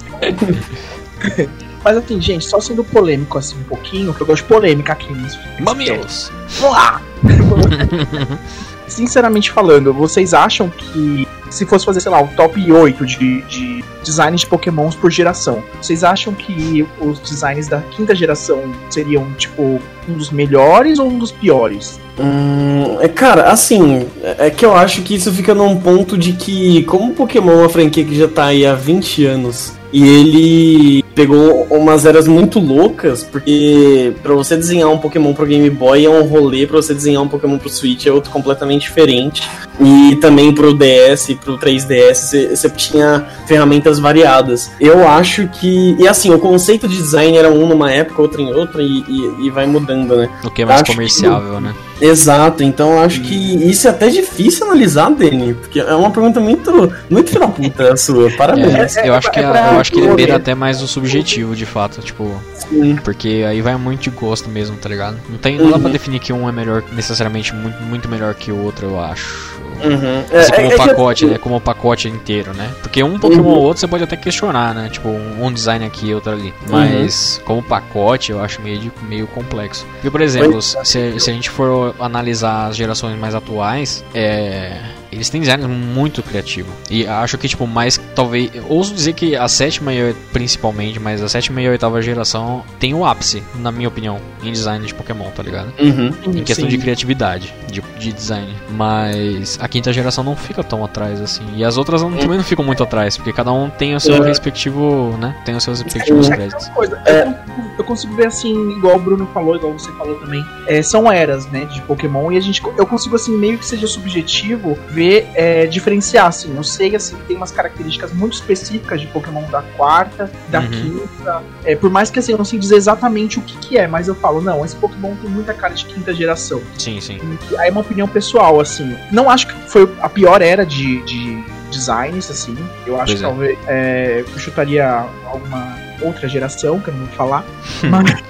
mas assim, gente, só sendo polêmico assim um pouquinho, que eu gosto de polêmica aqui nesse Mamilos! Vamos lá! Sinceramente falando, vocês acham que se fosse fazer, sei lá, o top 8 de, de designs de pokémons por geração, vocês acham que os designs da quinta geração seriam, tipo, um dos melhores ou um dos piores? Hum, é, cara, assim, é que eu acho que isso fica num ponto de que, como Pokémon é uma franquia que já tá aí há 20 anos, e ele pegou umas eras muito loucas, porque pra você desenhar um Pokémon pro Game Boy é um rolê, pra você desenhar um Pokémon pro Switch é outro completamente diferente. E também pro DS e pro 3DS você- tinha ferramentas variadas. Eu acho que. E assim, o conceito de design era um numa época, outro em outra, e, e- e vai mudando, né? O que é mais Acho que- comerciável, né? Exato, então eu acho que isso é até difícil analisar, Dani, porque é uma pergunta muito, muito filha puta a sua, parabéns. É, eu acho que, é a- pra- eu acho que ele beira até mais o subjetivo, de fato, tipo, Sim. porque aí vai muito de gosto mesmo, tá ligado? Não tem, não dá pra Uhum. definir que um é melhor, necessariamente muito, muito melhor que o outro, eu acho. Uhum. Assim, como é- é que pacote, assim, né? Como o pacote inteiro, né? Porque um Pokémon Uhum. ou outro você pode até questionar, né? Tipo, um um design aqui e outro ali. Mas como pacote eu acho meio, de- meio complexo. Porque, por exemplo, se, se a gente for analisar as gerações mais atuais, é. Eles têm design muito criativo. E acho que, tipo, mais, talvez, ouso dizer que a sétima e a, principalmente, mas a sétima e a oitava geração tem o ápice, na minha opinião, em design de Pokémon, tá ligado? Uhum. Em questão Sim. de criatividade, de, de design. Mas a quinta geração não fica tão atrás assim. E as outras não- também não ficam muito atrás, porque cada um tem o seu É. respectivo, né? Tem os seus respectivos É créditos. coisa, É. eu, consigo, eu consigo ver assim, igual o Bruno falou, igual você falou também. é, são eras, né, de Pokémon, e a gente, eu consigo, assim, meio que seja subjetivo, ver, é, diferenciar, assim. Eu sei, assim, tem umas características muito específicas de Pokémon da quarta, da Uhum. quinta. É, por mais que, assim, eu não sei dizer exatamente o que, que é, mas eu falo, não, esse Pokémon tem muita cara de quinta geração. Sim, sim. E Aí é uma opinião pessoal, assim. Não acho que foi a pior era de, de designs, assim. Eu acho Pois que é. talvez é, eu chutaria alguma outra geração, que eu não vou falar. Mas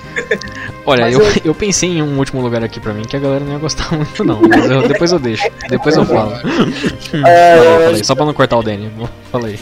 Olha, eu, eu- eu pensei em um último lugar aqui pra mim que a galera não ia gostar muito, não. Mas eu- depois eu deixo. Depois eu falo. É, Falei, falei, só pra não cortar o Danny. Falei.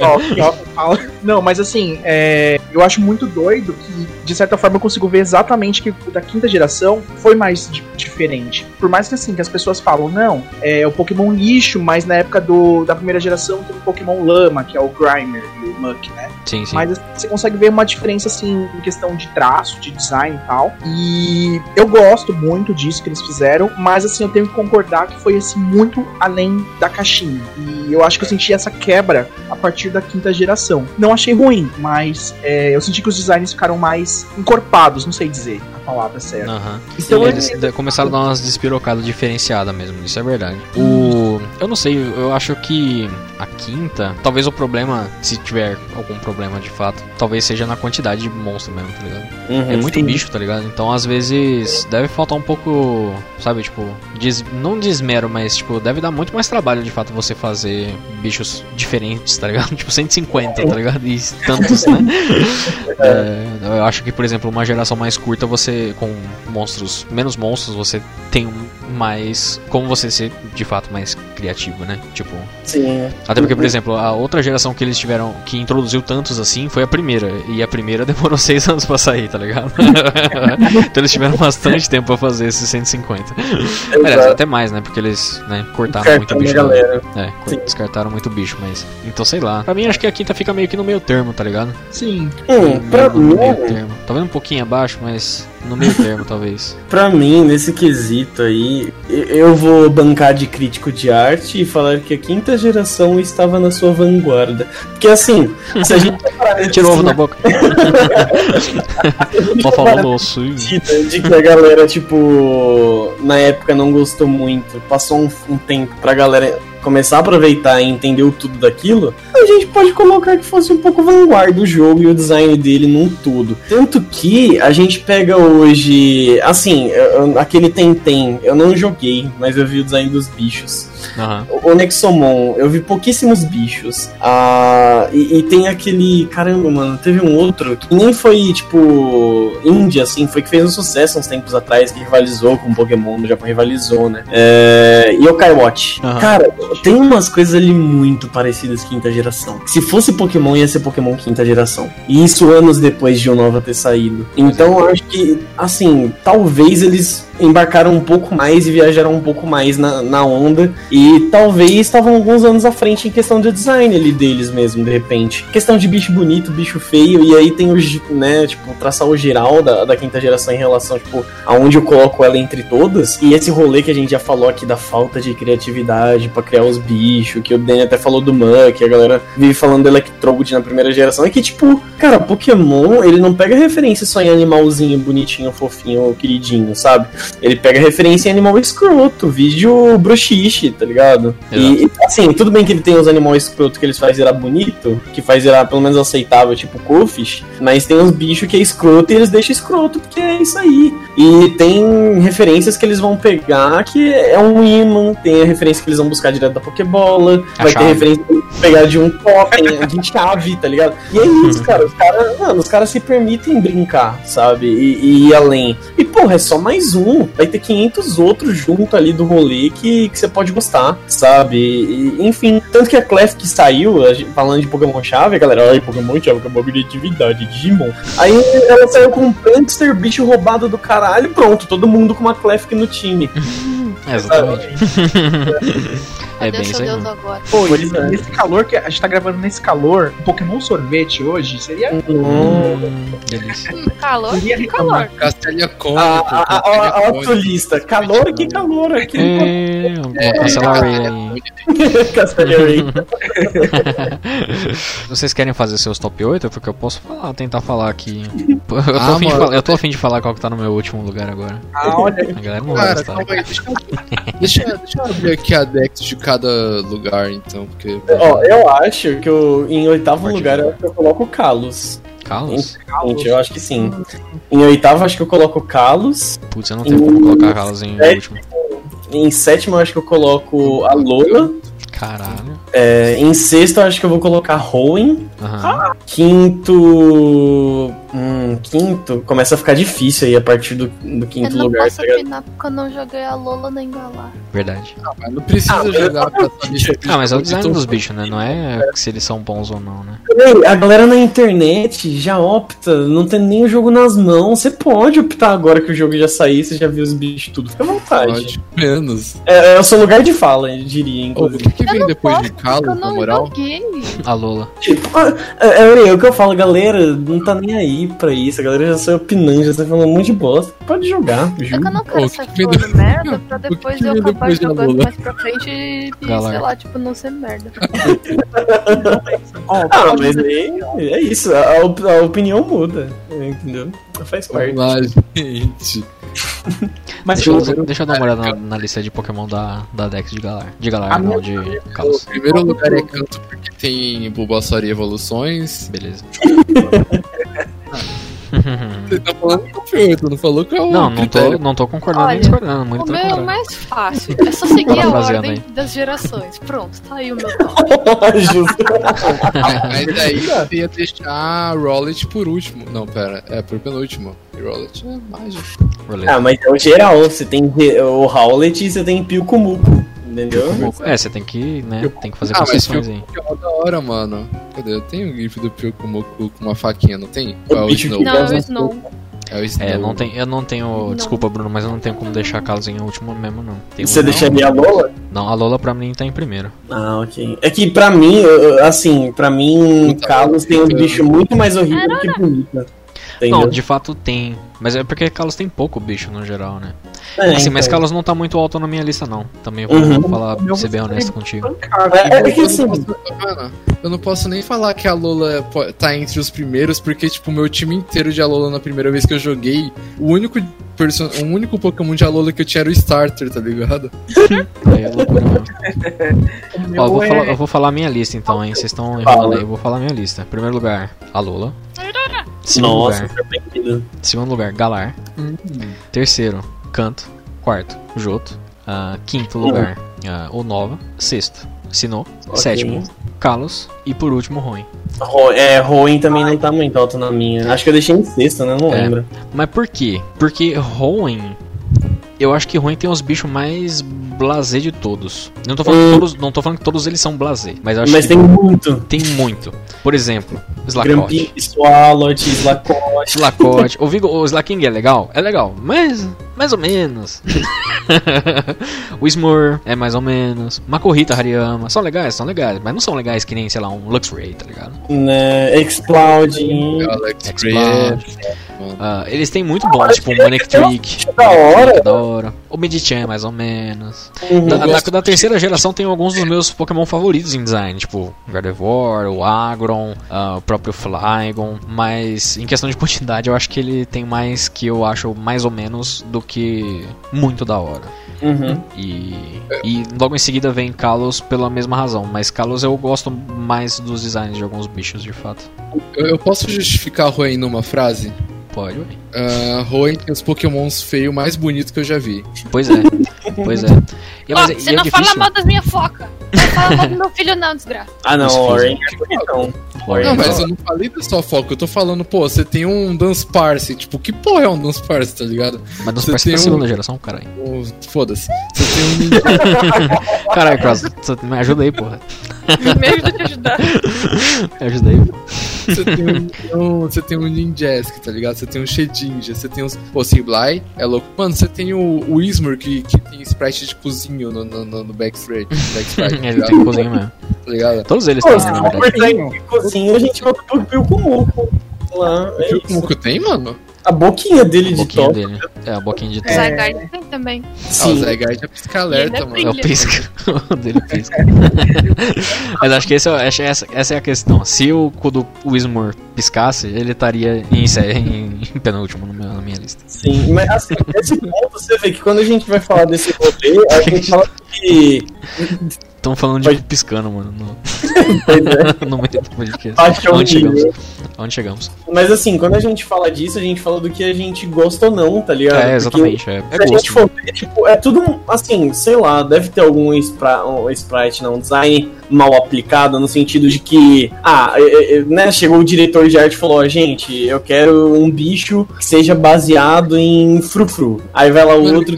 ó, ó, fala. Não, mas assim, é, eu acho muito doido que, de certa forma, eu consigo ver exatamente que o da quinta geração foi mais di- diferente. Por mais que assim, que as pessoas falam, não, é o Pokémon lixo, mas na época do, da primeira geração tem o Pokémon Lama, que é o Grimer e o Muck, né? Sim, sim. Mas assim, você consegue ver uma diferença assim em questão de traço, de design e tal. E eu gosto muito disso que eles fizeram, mas assim, eu tenho que concordar que foi assim muito além da caixinha. E eu acho que eu senti essa quebra a partir da quinta geração. Não achei ruim, mas é, eu senti que os designs ficaram mais encorpados, não sei dizer a palavra certa. Aham. Então, Eles de- começaram a dar umas despirocadas diferenciadas mesmo, isso é verdade. O. Eu não sei, eu acho que a quinta, talvez o problema, se tiver algum problema de fato, talvez seja na quantidade de monstro mesmo, tá ligado? Uhum. É muito sim. bicho, tá ligado? Então às vezes deve faltar um pouco, sabe, tipo, des- não desmero, mas tipo, deve dar muito mais trabalho de fato você fazer bichos diferentes, tá ligado? Tipo 150, tá ligado? E tantos, né? É, eu acho que, por exemplo, uma geração mais curta, você com monstros, menos monstros, você tem um mais como você ser de fato mais criativo, né? Tipo, Sim. até porque, por exemplo, a outra geração que eles tiveram, que introduziu tantos assim, foi a primeira. E a primeira demorou seis anos pra sair, tá ligado? então eles tiveram bastante tempo pra fazer esses 150. Aliás, até mais, né? Porque eles, né, cortaram muito bicho. galera. É, cor- Sim. descartaram muito bicho, mas. Então sei lá. Pra mim, acho que a quinta fica meio que no meio termo, tá ligado? Sim. Hum, pra no mim, meio termo. Talvez um pouquinho abaixo, mas no meio termo, talvez. Pra mim, nesse quesito aí, eu vou bancar de crítico de arte e falar que a quinta geração estava na sua vanguarda. Porque assim, se a gente Tirou ovo da boca. Só falando assim. de que a galera, tipo, na época não gostou muito, passou um, um tempo pra galera começar a aproveitar e entender tudo daquilo, a gente pode colocar que fosse um pouco vanguarda o jogo e o design dele num todo. Tanto que a gente pega hoje, assim, aquele Tentem, eu não joguei, mas eu vi o design dos bichos. Aham. O Nexomon, eu vi pouquíssimos bichos. Ah, e, e tem aquele. Caramba, mano, teve um outro que nem foi, tipo, indie, assim, foi que fez um sucesso uns tempos atrás, que rivalizou com o Pokémon, no Japão rivalizou, né? É, Yokai Watch. Aham. Cara, tem umas coisas ali muito parecidas quinta geração. Se fosse Pokémon, ia ser Pokémon quinta geração. E isso anos depois de o Nova ter saído. Então eu acho que, assim, talvez eles embarcaram um pouco mais e viajaram um pouco mais na, na onda. E talvez estavam alguns anos à frente em questão de design ali deles mesmo, de repente. Questão de bicho bonito, bicho feio, e aí tem o, né, tipo, traçar o geral da, da quinta geração em relação, tipo, aonde eu coloco ela entre todas. E esse rolê que a gente já falou aqui da falta de criatividade pra criar os bichos, que o Danny até falou do Muck, a galera vive falando do Electrode na primeira geração, é que, tipo, cara, Pokémon, ele não pega referência só em animalzinho bonitinho, fofinho, queridinho, sabe? Ele pega referência em animal escroto, vídeo bruxiche, tá ligado? E, e, assim, tudo bem que ele tem os animais escroto que eles fazem virar bonito, que faz virar pelo menos aceitável, tipo Kofish, mas tem uns bichos que é escroto e eles deixam escroto porque é isso aí. E tem referências que eles vão pegar que é um imã, tem a referência que eles vão buscar direto da Pokébola, A vai chave. ter referência que eles vão pegar de um totem, de chave, tá ligado? E é isso, cara. Os caras, mano, os caras se permitem brincar, sabe? E, e ir além. E, porra, é só mais um. Vai ter 500 outros junto ali do rolê que, que você pode gostar, sabe? E, enfim, tanto que a Clef que saiu, a gente- falando de Pokémon Chave, a galera, ai, Pokémon Chave, acabou a criatividade, Digimon. Aí ela saiu com um Prankster, bicho roubado do caralho, pronto, todo mundo com uma Clef no time. É, exatamente. Cadê bem seu Deus agora? Pô, Pois é. nesse calor que a gente tá gravando nesse calor, um Pokémon sorvete hoje seria. Hum, delícia. Hum, calor? Queria Que calor? Castelia Cônico. A, a, a, a, a autolista. Calor, que calor aqui. É, cancelar aí. Castellari. Vocês querem fazer seus top 8? Porque eu posso falar, tentar falar aqui. Eu tô, Ah, afim, de falar, eu tô afim de falar qual que tá no meu último lugar agora. Ah, olha. A galera não vai Cara, gostar. calma aí, deixa eu, deixa, deixa eu abrir aqui a Dex de cada lugar, então, porque. Ó, eu acho que eu, em oitavo Pode lugar eu, eu coloco o Kalos. Carlos? Gente, eu acho que sim. Em oitavo, acho que eu coloco o Kalos. Putz, eu não tenho como colocar Carlos em É. último. Em sétimo, eu acho que eu coloco a Lola. Caralho. É, em sexto, eu acho que eu vou colocar Hoenn. Aham. Quinto. Hum, quinto. Começa a ficar difícil aí a partir do, do Eu quinto não lugar. posso tá opinar porque eu não joguei a Lola nem Galar. Verdade. Mas não precisa Ah, jogar pra saber. Ah, mas é o design dos bichos, né? Não é se eles são bons ou não, né? Ei, A galera na internet já opta, não tem nem o jogo nas mãos. Você pode optar agora que o jogo já saiu, você já viu os bichos tudo. Fica à vontade. Pode, menos. É, é o seu lugar de fala, eu diria, Ô, o inclusive. que, que vem depois Posso, de Calo, eu na não moral? joguei. A Lola. Tipo, ah, é, é, é o que eu falo, galera, não tá nem aí pra isso. A galera já sai opinando, já sai falando um monte de bosta. Pode jogar, É juro. que eu não quero Ô, sair que falando merda pra depois que eu acabar jogando mais pra frente e, sei lá, tipo, não ser merda. Ó, Ah, mas aí é isso, a, op- a opinião muda, entendeu? Faz parte. Vamos lá, gente. mas Deixa eu, eu- deixa eu dar uma olhada na, na lista de Pokémon da, da Dex de Galar. De Galar, A não, de O Kalos. primeiro lugar é canto porque tem Bulbasaur e evoluções. Beleza. Você tá falando que foi, tu não falou qual é o Não, não tô, não tô concordando nem Olha, discordando. Muito O meu é o mais fácil. É só seguir a Parafraseando ordem aí. das gerações. Pronto, tá aí o meu top. Justo. Mas aí você ia deixar Rowlet por último. Não, pera, é por penúltimo. E Rowlet é mágico. Ah, mas é o geral, você tem o Howlet e você tem Piu-Kumuku, entendeu? É, você tem que, né, tem que fazer Ah, concessões aí. Que é da hora, mano. Cadê? Eu tenho o GIF do Pyukumoku com uma faquinha, não tem? Ou é o bicho Snow? Não, é o. Snow. É o Snow. É, não tem, eu não tenho. Não. Desculpa, Bruno, mas eu não tenho como deixar Kalos em último mesmo, não. Tem Você um- deixaria a Lola? Não, a Lola pra mim tá em primeiro. Ah, ok. É que pra mim, assim, pra mim, Kalos tem um bicho muito mais horrível do que bonita. Entendeu? Não, de fato tem. Mas é porque Kalos tem pouco bicho no geral, né? É, assim, mas então. Kalos não tá muito alto na minha lista, não. Também vou Uhum. falar, Meu ser bem honesto contigo. É, é que Eu assim, não posso- Mano, eu não posso nem falar que a Lola tá entre os primeiros, porque, tipo, o meu time inteiro de Alola na primeira vez que eu joguei, o único, person... o único Pokémon de Alola que eu tinha era o Starter, tá ligado? Aí é loucura mesmo. Meu Ó, eu vou, é- falar, eu vou falar a minha lista então, hein? Vocês estão enrolando aí. Eu vou falar a minha lista. Primeiro lugar, a Lola. Segundo nossa, lugar, segundo lugar, Galar. Terceiro, Canto. Quarto, Joto. Ah, quinto lugar, o Nova. Sexto, Sinnoh. Ok. Sétimo, Kalos. E por último, Ruim. Ro- É, Roen também não tá muito alto na minha. Acho que eu deixei em sexta, né? Não É. lembro. Mas por quê? Porque Hoenn. Eu acho que Hoenn tem os bichos mais blasé de todos. Não tô falando, Hum. que, todos, não tô falando que todos eles são blasé, mas acho Mas que tem muito. tem muito. Por exemplo, Slakoth. Grampy, Swalot, Slakoth. Slakoth. o, Vigo, o Slaking é legal? É legal, mas mais ou menos. o Smur é mais ou menos. Makorita, Hariyama. São legais, são legais, mas não são legais que nem, sei lá, um Luxray, tá ligado? Né, Explode. Alex Explode. Ah, eles têm muito bons, tipo o Manic Trick. Da hora. É da hora. O Medichan é mais ou menos. Uhum. Da, da- da terceira geração tem alguns dos meus Pokémon favoritos em design, tipo Gardevoir, o Agron, ah, o próprio Flygon, mas em questão de quantidade eu acho que ele tem mais que eu acho mais ou menos do que muito da hora. Uhum. E, e logo em seguida vem Kalos pela mesma razão, mas Kalos eu gosto mais dos designs de alguns bichos de fato. Eu, eu posso justificar a Hoenn numa frase? Pode, ué. Uh, Hoenn tem os Pokémons feios mais bonitos que eu já vi. Pois é, pois é. E, é- você é não fala mal das minhas focas. Não fala mal do meu filho, não, desgraça. Ah, não, o Orange físicos. é bonitão. Olha, Não, Não. mas eu não falei da sua foco, eu tô falando, pô, você tem um Dunsparce, tipo, que porra é um Dunsparce, tá ligado? Mas não você parece tem da um- segunda geração, caralho. Um- Foda-se. Você tem um Ninja Caralho, Cross, você me ajuda aí, porra. Me ajuda a te ajudar. Me ajuda aí. Você tem um, você tem um Ninjask, tá ligado? Você tem um Shedinja, você tem os. Pô, Sibly é louco. Mano, você tem o, o Ismur que, que tem sprite de cozinho no, no, no, no backsprite. backsprite tá Ele tem cozinha mesmo. Tá ligado? Todos eles Pô, têm, se na for verdade. cortar em cozinha, a gente vai pro Pilcumuco. Lá, é Viu como isso. que tem, mano? A boquinha dele A de boquinha top. dele. É, a boquinha de O top. Zygarde tem também. Ah, o Sim. Zygarde é pisca alerta, ele é mano. É o pisca. o dele pisca. Mas acho que esse é, essa, essa- é a questão. Se o quando o Ismor piscasse, ele estaria em, em, em penúltimo no meu- na minha lista. Sim, mas assim, nesse ponto você vê que quando a gente vai falar desse rolê, a gente fala que. Estão falando de Pode- piscando, mano, no, é, no meio do podcast. paixão Onde chegamos? Onde chegamos? Mas assim, quando a gente fala disso, a gente fala do que a gente gosta ou não, tá ligado? É, Porque exatamente. É, Se é a gente gosto. for ver, tipo, é tudo assim, sei lá, deve ter algum spra- um sprite, não, um design mal aplicado, no sentido de que, ah, é, é, né, chegou o diretor de arte e falou, ó, gente, eu quero um bicho que seja baseado em frufru. Aí vai lá o outro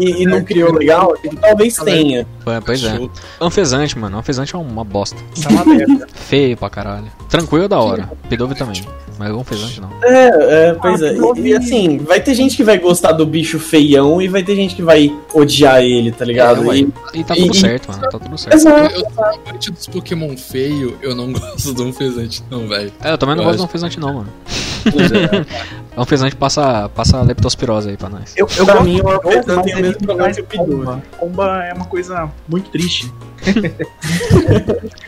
e, e não criou legal, tipo, talvez tenha. É, Pois é. Anfesante, mano. Anfesante é uma bosta. Tá uma merda. Feio pra caralho. Tranquilo é da hora. Pedove também. Mas anfesante não. É, é, pois Ah, é. E, e assim, vai ter gente que vai gostar do bicho feião e vai ter gente que vai odiar ele, tá ligado? É. E- E tá tudo E- certo, mano. Tá tudo certo. Exato. Eu, eu sou amante dos Pokémon feio, eu não gosto do Fezante, não, velho. É, eu também não Eu gosto acho- anfesante não, mano. Anfesante passa, passa leptospirose aí pra nós. Eu, eu Pra gosto mim, o mas tem o mesmo me problema que o. Pomba. Pomba é uma coisa muito triste. ele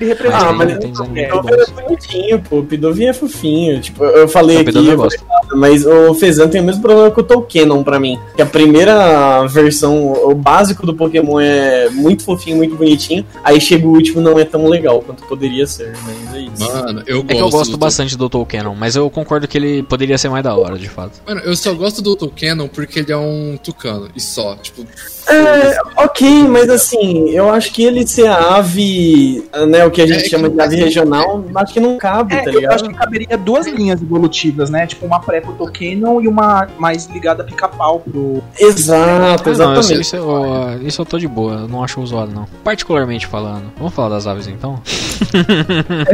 Mas representa. Ah, tem, mas tem design é, é bonitinho, pô. O Pidovinho é fofinho. Tipo, eu falei aqui, Pidovinho eu eu gosto. mas o Fezan tem o mesmo problema que o Tolkienon pra mim. Que a primeira versão, o básico do Pokémon é muito fofinho, muito bonitinho. Aí chega o último não é tão legal quanto poderia ser, mas é isso. Mano, eu gosto. É que eu gosto do bastante do Tolkien, mas eu concordo que ele poderia ser mais da hora, de fato. Mano, eu só gosto do Tolkien porque ele é um tucano, e só. Tipo, É, ok, mas assim, eu acho que ele ser a ave, né, o que a gente É chama de não ave faz regional, acho que não cabe, É, tá eu ligado? acho que caberia duas linhas evolutivas, né? Tipo, uma pré pro Tolkien e uma mais ligada a pica-pau pro. Exato, Ah, não, eu exatamente. isso, eu, isso eu tô de boa, eu não acho usual não. Particularmente falando. Vamos falar das aves então?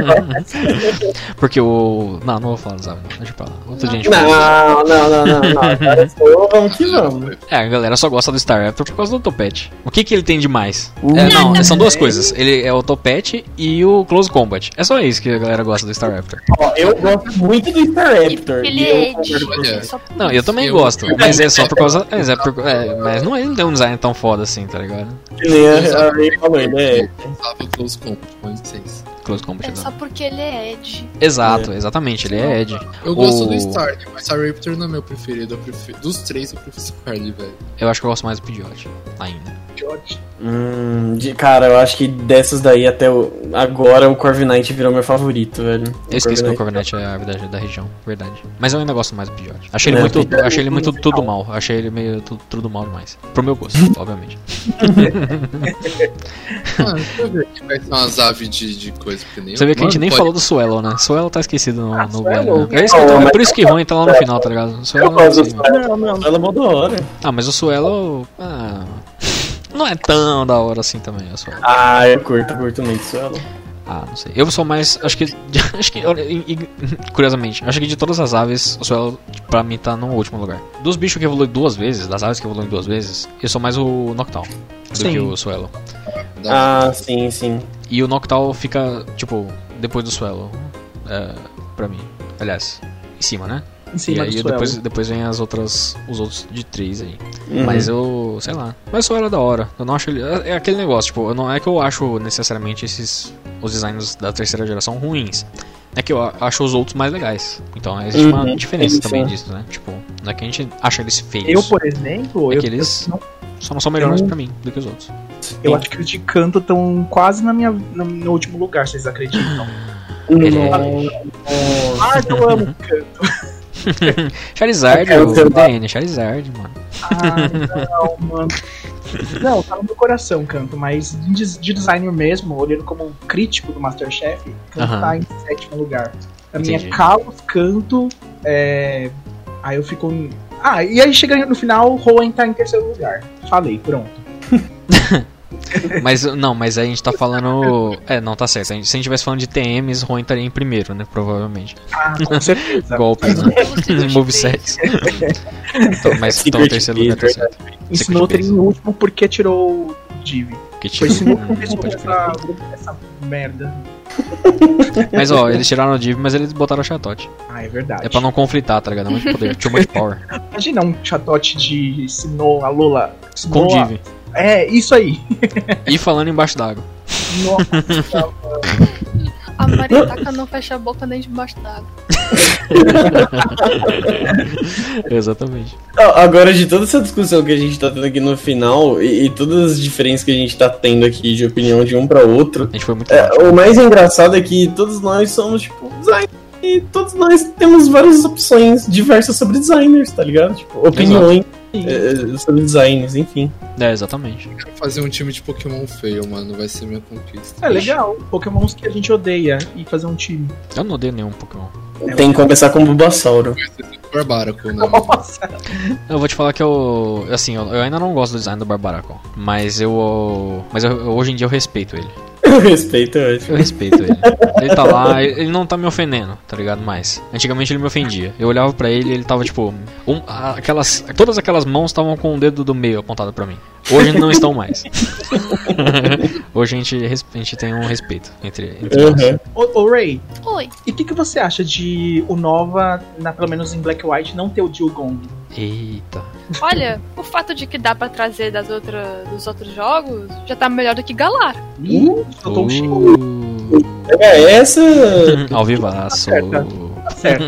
Porque o. Não, não vou falar das aves, não. deixa pra lá. Outro dia a gente fala. Não, não, não, não, não. Agora vamos que vamos. É, a galera só gosta do Star Raptor por causa do topete. O que que ele tem de mais? Uh. É, não, são duas coisas. Ele é o topete e o Close Combat. É só isso que a galera gosta do Star Raptor. Ó, eu gosto muito do Star Raptor. Ele e eu é por Não, eu também Eu- gosto, mas é só por causa. Mas, é por- é, mas não, ele não tem um design tão foda assim, tá ligado? A a Ray falou, ele é. Close Combat com licença. Close Combat. É só porque ele é Edge. Exato, exatamente, ele é Ed. Eu gosto O- do Starly, mas a Raptor não é meu preferido. Eu prefiro... Dos três, eu prefiro Starly, velho. Eu acho que eu gosto mais do Pidgeot ainda. Hum, de- cara, eu acho que dessas daí até o- agora o Corviknight virou meu favorito, velho. Eu esqueci que o Corviknight. É a árvore da, região, verdade. Mas eu ainda gosto mais do Pidgeot. Achei ele É, muito, Pidgeot achei ele muito é tudo mal. Achei ele meio tudo, tudo mal demais. Pro meu gosto, obviamente. Mano, deixa eu ver aqui quais são as aves de, de coisa. Porque nem Você vê que a gente nem pode- falou do Suelo, né? Suelo tá esquecido no, Ah, no Suelo? velho. Né? É, isso que Não, é por isso que Rony tá lá no final, tá ligado? O Suelo não. Não, não. É mó da hora. Ah, mas o Suelo. Ah, não é tão da hora assim também, o Suelo. Ah, eu curto, curto muito isso. ela. Ah, não sei. Eu sou mais. Acho que. Acho que. Curiosamente, acho que de todas as aves, o Suelo, pra mim, tá no último lugar. Dos bichos que evoluem duas vezes, das aves que evoluem duas vezes, eu sou mais o Noctowl do Sim. que o Suelo. Ah, sim, sim. E o Noctowl fica, tipo, depois do Suelo. É, pra mim. Aliás, em cima, né? Em cima e aí do depois, suelo. depois vem as outras. Os outros de três aí. Uhum. Mas eu, sei lá. Mas só era da hora. Eu não acho ele. É é aquele negócio, tipo, não é que eu acho necessariamente esses. Os designs da terceira geração ruins. É que eu acho os outros mais legais. Então existe uma Uhum, diferença isso, também é. disso, né? Tipo, não é que a gente acha eles feios. Eu, por exemplo, É eu, que eles- eu, não- Só não são melhores eu- pra mim do que os outros. eu acho que os de canto estão quase na minha, no, no último lugar, vocês acreditam? Nossa. Ah, eu amo canto. Charizard, o DN, Charizard, mano. Ah, não, mano. Não, tá no meu coração, canto, mas de, des- de designer mesmo, olhando como um crítico do Masterchef, canto Aham. tá em sétimo lugar. A minha Entendi. Canto, é... aí eu fico. Em- Ah, e aí chega no final, Rowan tá em terceiro lugar. Falei, pronto. Mas não, mas aí a gente tá falando. É, não, tá certo. A gente- Se a gente tivesse falando de TMs, Ruin estaria em primeiro, né? Provavelmente. Ah, com certeza. Golpes, né? Movesets. então, mas então o Secret terceiro lugar tá certo. Ensinou o Secret em último porque tirou o Div. Que Foi tipo, Sinuca que essa merda. Mas ó, eles tiraram o Div, mas eles botaram o Chatote. Ah, é verdade. É pra não conflitar, tá ligado? É muito poder. Too much power. Imagina um chatote de Sinnoh, a Lula. Com Div. É, isso aí. E falando embaixo d'água. Nossa, A Maritaca não fecha a boca nem debaixo d'água. Exatamente. Agora, de toda essa discussão que a gente tá tendo aqui no final e, e todas as diferenças que a gente tá tendo aqui de opinião de um pra outro, é, o mais engraçado é que todos nós somos, tipo, designers. E todos nós temos várias opções diversas sobre designers, tá ligado? Tipo, opiniões é, sobre designers, enfim. É, exatamente. Quero fazer um time de Pokémon feio, mano. Vai ser minha conquista. é legal. Pokémons que a gente odeia e fazer um time. Eu não odeio nenhum Pokémon. Tem que começar com o Bulbasauro. Barbaraco, né? Nossa. Eu vou te falar que eu. Assim, eu, eu ainda não gosto do design do Barbaracle. Mas eu. Mas eu- hoje em dia eu respeito ele. Eu respeito, acho. Eu respeito ele. Ele tá lá, ele ele não tá me ofendendo, tá ligado? Mais. Antigamente ele me ofendia. Eu olhava pra ele e ele tava tipo. um- aquelas, todas aquelas mãos estavam com o dedo do meio apontado pra mim. Hoje não estão mais. Hoje a gente, a gente tem um respeito entre, entre nós. Uhum. Ô, ô Ray, Oi. e o que, que você acha de o Nova, na, pelo menos em Black White, não ter o Dilgong? Eita. Olha, o fato de que dá pra trazer das outras, dos outros jogos já tá melhor do que Galar. Ih, soltou um Chico. Uh, É, essa. ao vivaço. Tá Tá certo.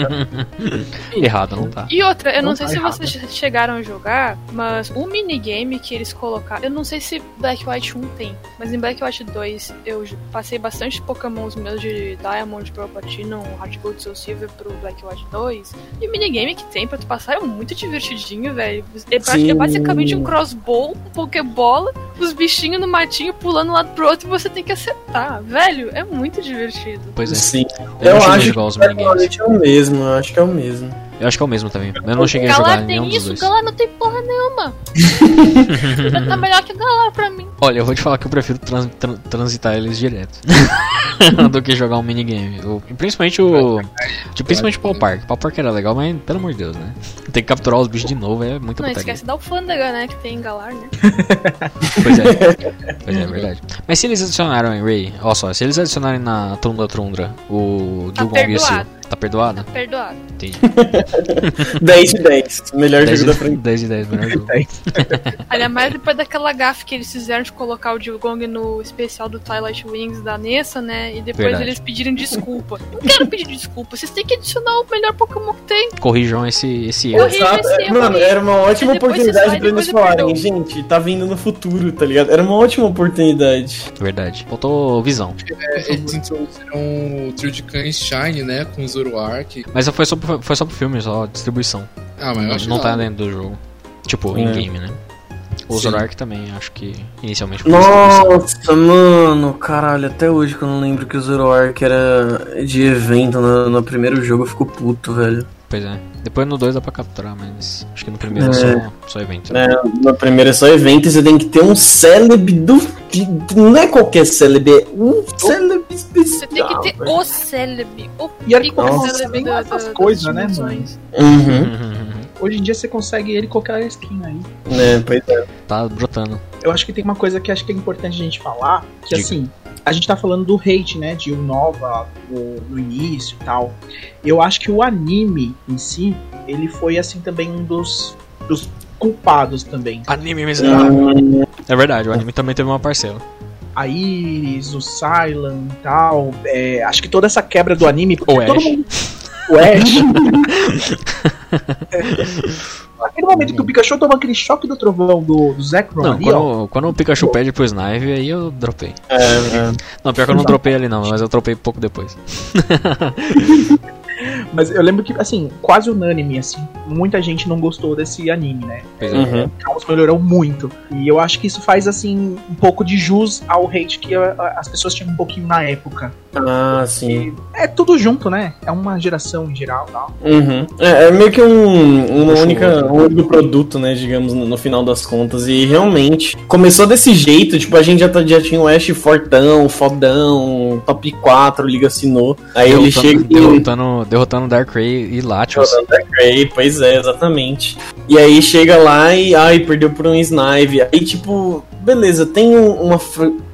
Errado, não tá. E outra, eu não, Não sei tá se errado. vocês chegaram a jogar, mas o minigame que eles colocaram. Eu não sei se Black White 1 tem, mas em Black White 2 eu passei bastante Pokémons meus de Diamond pro Platinum, Heart Gold Soul Silver pro Black White 2. E o minigame que tem pra tu passar é muito divertidinho, velho. É, é basicamente um crossbow, um Pokébola, os bichinhos no matinho pulando um lado pro outro e você tem que acertar. Velho, é muito divertido. Pois é. Sim. Eu, Eu acho jogar os que minigames. O mesmo, eu acho que é o mesmo. Eu acho que é o mesmo também. Eu não cheguei a jogar Galar nenhum tem dos isso, dois. Galar não tem porra nenhuma. Tá melhor que Galar pra mim. Olha, eu vou te falar que eu prefiro trans- tran- transitar eles direto. do que jogar um minigame. O- Principalmente o. Tipo, principalmente o Paul Park. Paul Park era legal, mas pelo amor de Deus, né? Tem que capturar os bichos de novo, é muito Não esquece da alfândega, né? Que tem em Galar, né? Pois é. Pois é, é verdade. Mas se eles adicionaram em Ray, olha só, se eles adicionarem na Trundra Trundra o Tá Dugong e o Seal, perdoado. tá perdoado? Perdoado. Entendi. 10 de 10. Melhor 10 jogo da de, frente. 10 de 10, melhor jogo. Ainda mais depois daquela gafe que eles fizeram de colocar o Dilgong no especial do Twilight Wings da Nessa, né? E depois Verdade. eles pediram desculpa. Não quero pedir desculpa, vocês têm que adicionar o melhor Pokémon que tem. Corrijam esse, esse erro. Esse erro Mano, era uma ótima oportunidade sai, pra eles falarem, perdoo. gente, tá vindo no futuro, tá ligado? Era uma ótima oportunidade. Verdade. Faltou visão. É, eles introduziram o trio de cães Shine, né? Com o Zoroark. Mas foi só, pro- foi só pro filme, só distribuição. Ah, mas eu Não, acho não da tá dentro do jogo. Tipo, É. in-game, né? O Sim. Zoroark também, acho que inicialmente. Nossa, mano, caralho, até hoje que eu não lembro que o Zoroark era de evento no, no primeiro jogo, eu fico puto, velho. Pois é. Depois no 2 dá pra capturar, mas acho que no primeiro É. é só, só evento. É, no primeiro é só evento e você tem que ter um célebre do. de- Não é qualquer célebre, é um célebre especial. Você tem que ter velho. o célebre. O E olha que pico Pokémon célebre tem essas coisas, né, mano? dimensões. Uhum. Hoje em dia você consegue ele qualquer skin aí. É, pois é. tá brotando. Eu acho que tem uma coisa que acho que é importante a gente falar, que Diga. assim, a gente tá falando do hate, né, de Nova no, no início e tal. Eu acho que o anime em si, ele foi assim também um dos, dos culpados também. Anime miserável. Hum, É verdade, o anime também teve uma parcela. A Iris, o Silent e tal. é, acho que toda essa quebra do anime. O Ash. mundo- O Ash. Aquele momento que o Pikachu toma aquele choque do trovão do, do Zekrom Não, ali, ó. quando, quando o Pikachu pede pro Snipe, aí eu dropei. é, é. Não, pior que eu não dropei ali não, mas eu dropei pouco depois. Mas eu lembro que, assim, quase unânime, assim, muita gente não gostou desse anime, né? É. Uhum. Caos melhorou muito. E eu acho que isso faz, assim, um pouco de jus ao hate que a- a- as pessoas tinham um pouquinho na época. Ah, sim. É tudo junto, né? É uma geração em geral e tal. Uhum. É, é meio que um, uma única, um único produto, né, digamos, no, no final das contas. E realmente, começou desse jeito, tipo, a gente já, tá- já tinha o Ash fortão, fodão, top 4, Liga Sinnoh. Aí ele Derrotando, chega e... derrotando, derrotando Darkrai e Latios. Jogando Darkrai, pois é, exatamente. E aí chega lá e, ai, perdeu por um Snipe. Aí, tipo, beleza, tem um- uma,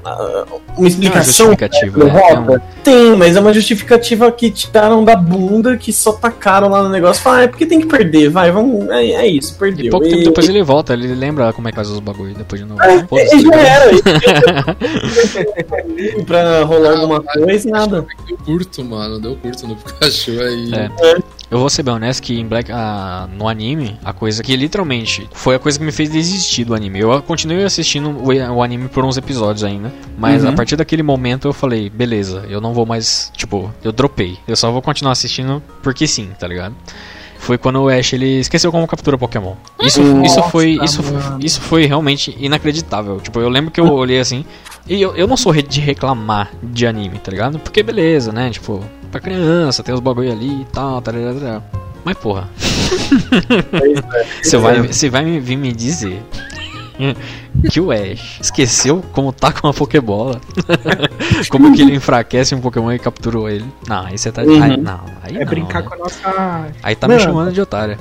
ah, uma Tem uma explicação justificativa, né? É um-? Tem, mas é uma justificativa que tiraram da bunda, que só tacaram lá no negócio. Fala, ah, é porque tem que perder, vai, vamos. É, é isso, perdeu. E pouco E- tempo depois ele volta, ele lembra como é que faz os bagulho depois de novo. É, e tá já era. pra rolar alguma coisa, nada. Deu curto, mano. Deu curto no Pikachu aí. É. Eu vou ser bem honesto que em Black, ah, no anime, a coisa que literalmente foi a coisa que me fez desistir do anime. Eu continuei assistindo o, o anime por uns episódios ainda, mas Uhum. a partir daquele momento eu falei, beleza, eu não vou mais, tipo, eu dropei. Eu só vou continuar assistindo porque sim, tá ligado? Foi quando o Ash ele esqueceu como captura Pokémon. Isso, isso Nossa, foi isso, foi- mano. isso foi realmente inacreditável. Tipo, eu lembro que eu olhei assim e eu, eu não sou de reclamar de anime, tá ligado? Porque beleza, né? Tipo, pra criança, tem os bagulho ali e tal, tarará, tarará. Mas porra, você vai, você vai me vir me dizer que o Ash esqueceu como tá com uma Pokébola, como que ele enfraquece um Pokémon e capturou ele. Não, aí você tá. Uhum. Aí, não, aí É não, brincar né? com a nossa. Aí tá me chamando de otária.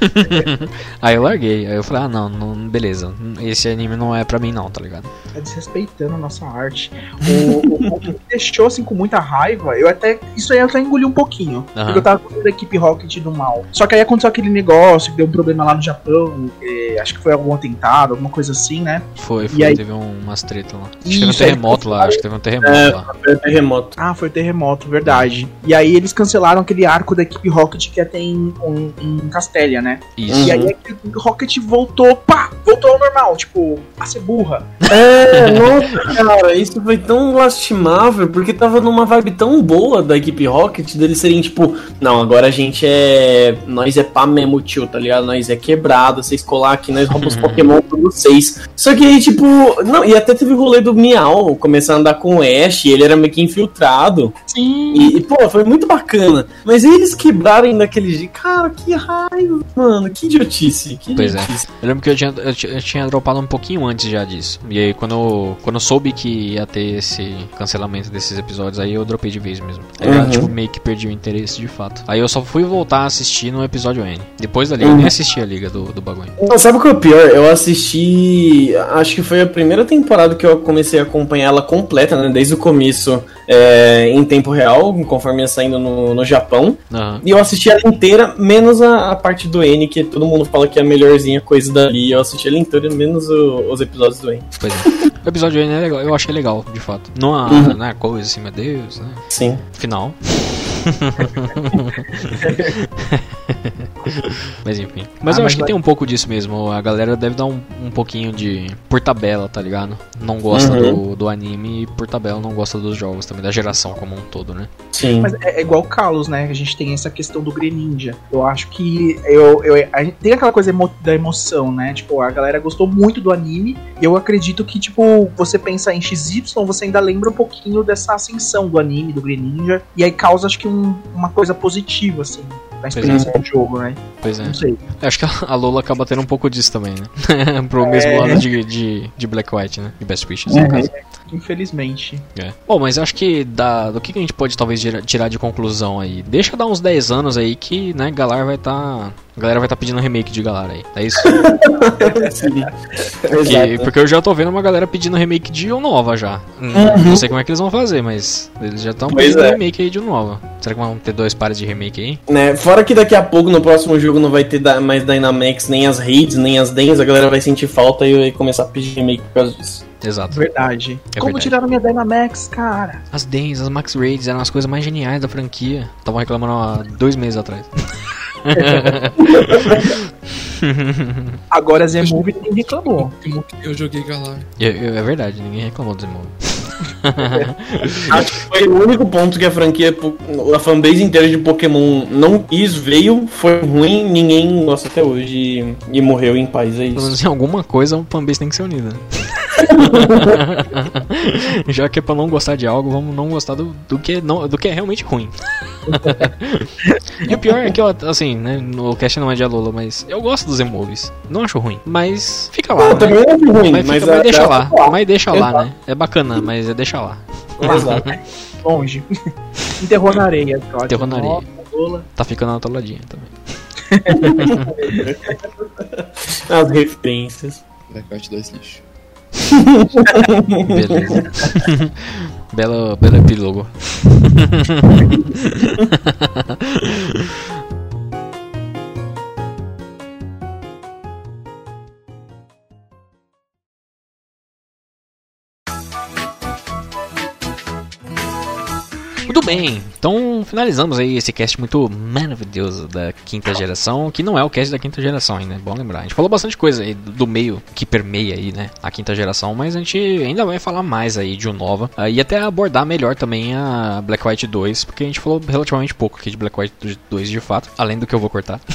aí eu larguei, aí eu falei, ah não, não, beleza, esse anime não é pra mim não, tá ligado? Tá desrespeitando a nossa arte. O, o, o que me deixou assim com muita raiva, eu até. Isso aí eu até engoli um pouquinho. Porque eu tava com da equipe Rocket do mal. Só que aí aconteceu aquele negócio que deu um problema lá no Japão. eh, acho que foi algum atentado, alguma coisa assim, né? Foi, E foi, aí- teve um, umas tretas lá. Acho que teve um terremoto lá, acho que teve um terremoto É. lá. Foi terremoto. Ah, foi terremoto, verdade. E aí eles cancelaram aquele arco da equipe Rocket que até em, um, em Castélia, né? Isso. E aí a equipe Rocket voltou, pá, voltou ao normal, tipo, a ser burra. É, nossa, cara, isso foi tão lastimável, porque tava numa vibe tão boa da equipe Rocket, deles serem tipo, não, agora a gente é. Nós é pá mesmo, tio, tá ligado? Nós é quebrado, vocês colar aqui, nós roubamos Pokémon pra vocês. Só que aí, tipo, não, e até teve o rolê do Miau começar a andar com o Ash, e ele era meio que infiltrado. Sim. E, e, pô, foi muito bacana. Mas eles quebrarem daquele jeito, cara, que raiva, mano, que idiotice. Que Pois é. idiotice. Eu lembro que eu tinha, eu, eu tinha dropado um pouquinho antes já disso. E aí, quando, eu- quando eu soube que ia ter esse cancelamento desses episódios, aí eu dropei de vez mesmo. Aí eu, Uhum. tipo, meio que perdi o interesse de fato. Aí eu só fui voltar a assistir no episódio N. Depois dali, eu Uhum. nem assisti a liga do, do bagulho. Não, sabe o que é o pior? Eu assisti. Acho que foi a primeira temporada que eu comecei a acompanhar ela completa, né? Desde o começo, é, em tempo real, conforme ia saindo no, no Japão. Aham. E eu assisti ela inteira, menos a, a parte do N, que todo mundo fala que é a melhorzinha coisa dali. Eu assisti ela inteira, menos o- os episódios do N. Pois é. O episódio N é legal, eu achei legal, de fato. Não há Uhum. né, coisa assim, meu Deus, né? Sim. Final. mas enfim. Mas Ah, eu mas acho que vai- tem um pouco disso mesmo. A galera deve dar um, um pouquinho de. por tabela, tá ligado? Não gosta Uhum. do, do anime e por tabela não gosta dos jogos também, da geração como um todo, né? Sim. Mas é, é igual o Carlos, né? A gente tem essa questão do Greninja. Eu acho que eu, eu, a gente tem aquela coisa emo- da emoção, né? Tipo, a galera gostou muito do anime. E eu acredito que, tipo, você pensa em XY, você ainda lembra um pouquinho dessa ascensão do anime, do Greninja. E aí causa, acho que, um- uma coisa positiva, assim, da experiência do jogo, né? Pois é. Não sei. Eu acho que a Lola acaba tendo um pouco disso também, né? Pro mesmo É. lado de, de, de Black White, né? De Best Wishes, no caso. Infelizmente. É. Bom, mas eu acho que da, do que a gente pode talvez tira- tirar de conclusão aí? Deixa dar uns 10 anos aí que, né, Galar vai tá. A galera vai estar pedindo remake de Galar aí. É isso? Sim. Porque, Exato. porque eu já tô vendo uma galera pedindo remake de Nova já. Hum, Não sei como é que eles vão fazer, mas eles já estão pedindo é. remake aí de Nova. Será que vão ter dois pares de remake aí? Né, fora que daqui a pouco no próximo jogo não vai ter da- mais Dynamax, nem as raids, nem as dens, a galera vai sentir falta e vai começar a pedir remake por causa disso. Exato. Verdade. É Como verdade. tiraram minha Dynamax, cara? As Dens, as Max Raids eram as coisas mais geniais da franquia. Estavam reclamando há dois meses atrás. Agora Zemove ninguém reclamou. Eu joguei Galar. Eu- é verdade, ninguém reclamou do Zemove. Acho que foi o único ponto que a franquia, a fanbase inteira de Pokémon não quis, veio, foi ruim, ninguém gosta até hoje e, e morreu em paz, é Pelo isso. menos em alguma coisa o fanbase tem que ser unida. Já que é pra não gostar de algo, vamos não gostar do, do, que, não, do que é realmente ruim. e o pior é que, eu, assim, né, no cast não é de Alola, mas eu gosto dos emoves. Não acho ruim, mas fica lá. Não, né? também não acho ruim, Mas, mas, fica, mas a- deixa a- lá, mas deixa lá, Exato. né? É bacana, mas é deixa lá. Exato. Longe. Enterrou na areia. Enterrou na areia. Tá ficando atoladinha também. As referências. Blackout 2 lixo. Beleza. belo, belo epílogo. Muito bem, então finalizamos aí esse cast muito maravilhoso da quinta geração, que não é o cast da quinta geração ainda, é bom lembrar. A gente falou bastante coisa aí do meio que permeia aí, né, a quinta geração, mas a gente ainda vai falar mais aí de Unova ah, e até abordar melhor também a Black White 2, porque a gente falou relativamente pouco aqui de Black White 2 de fato, além do que eu vou cortar.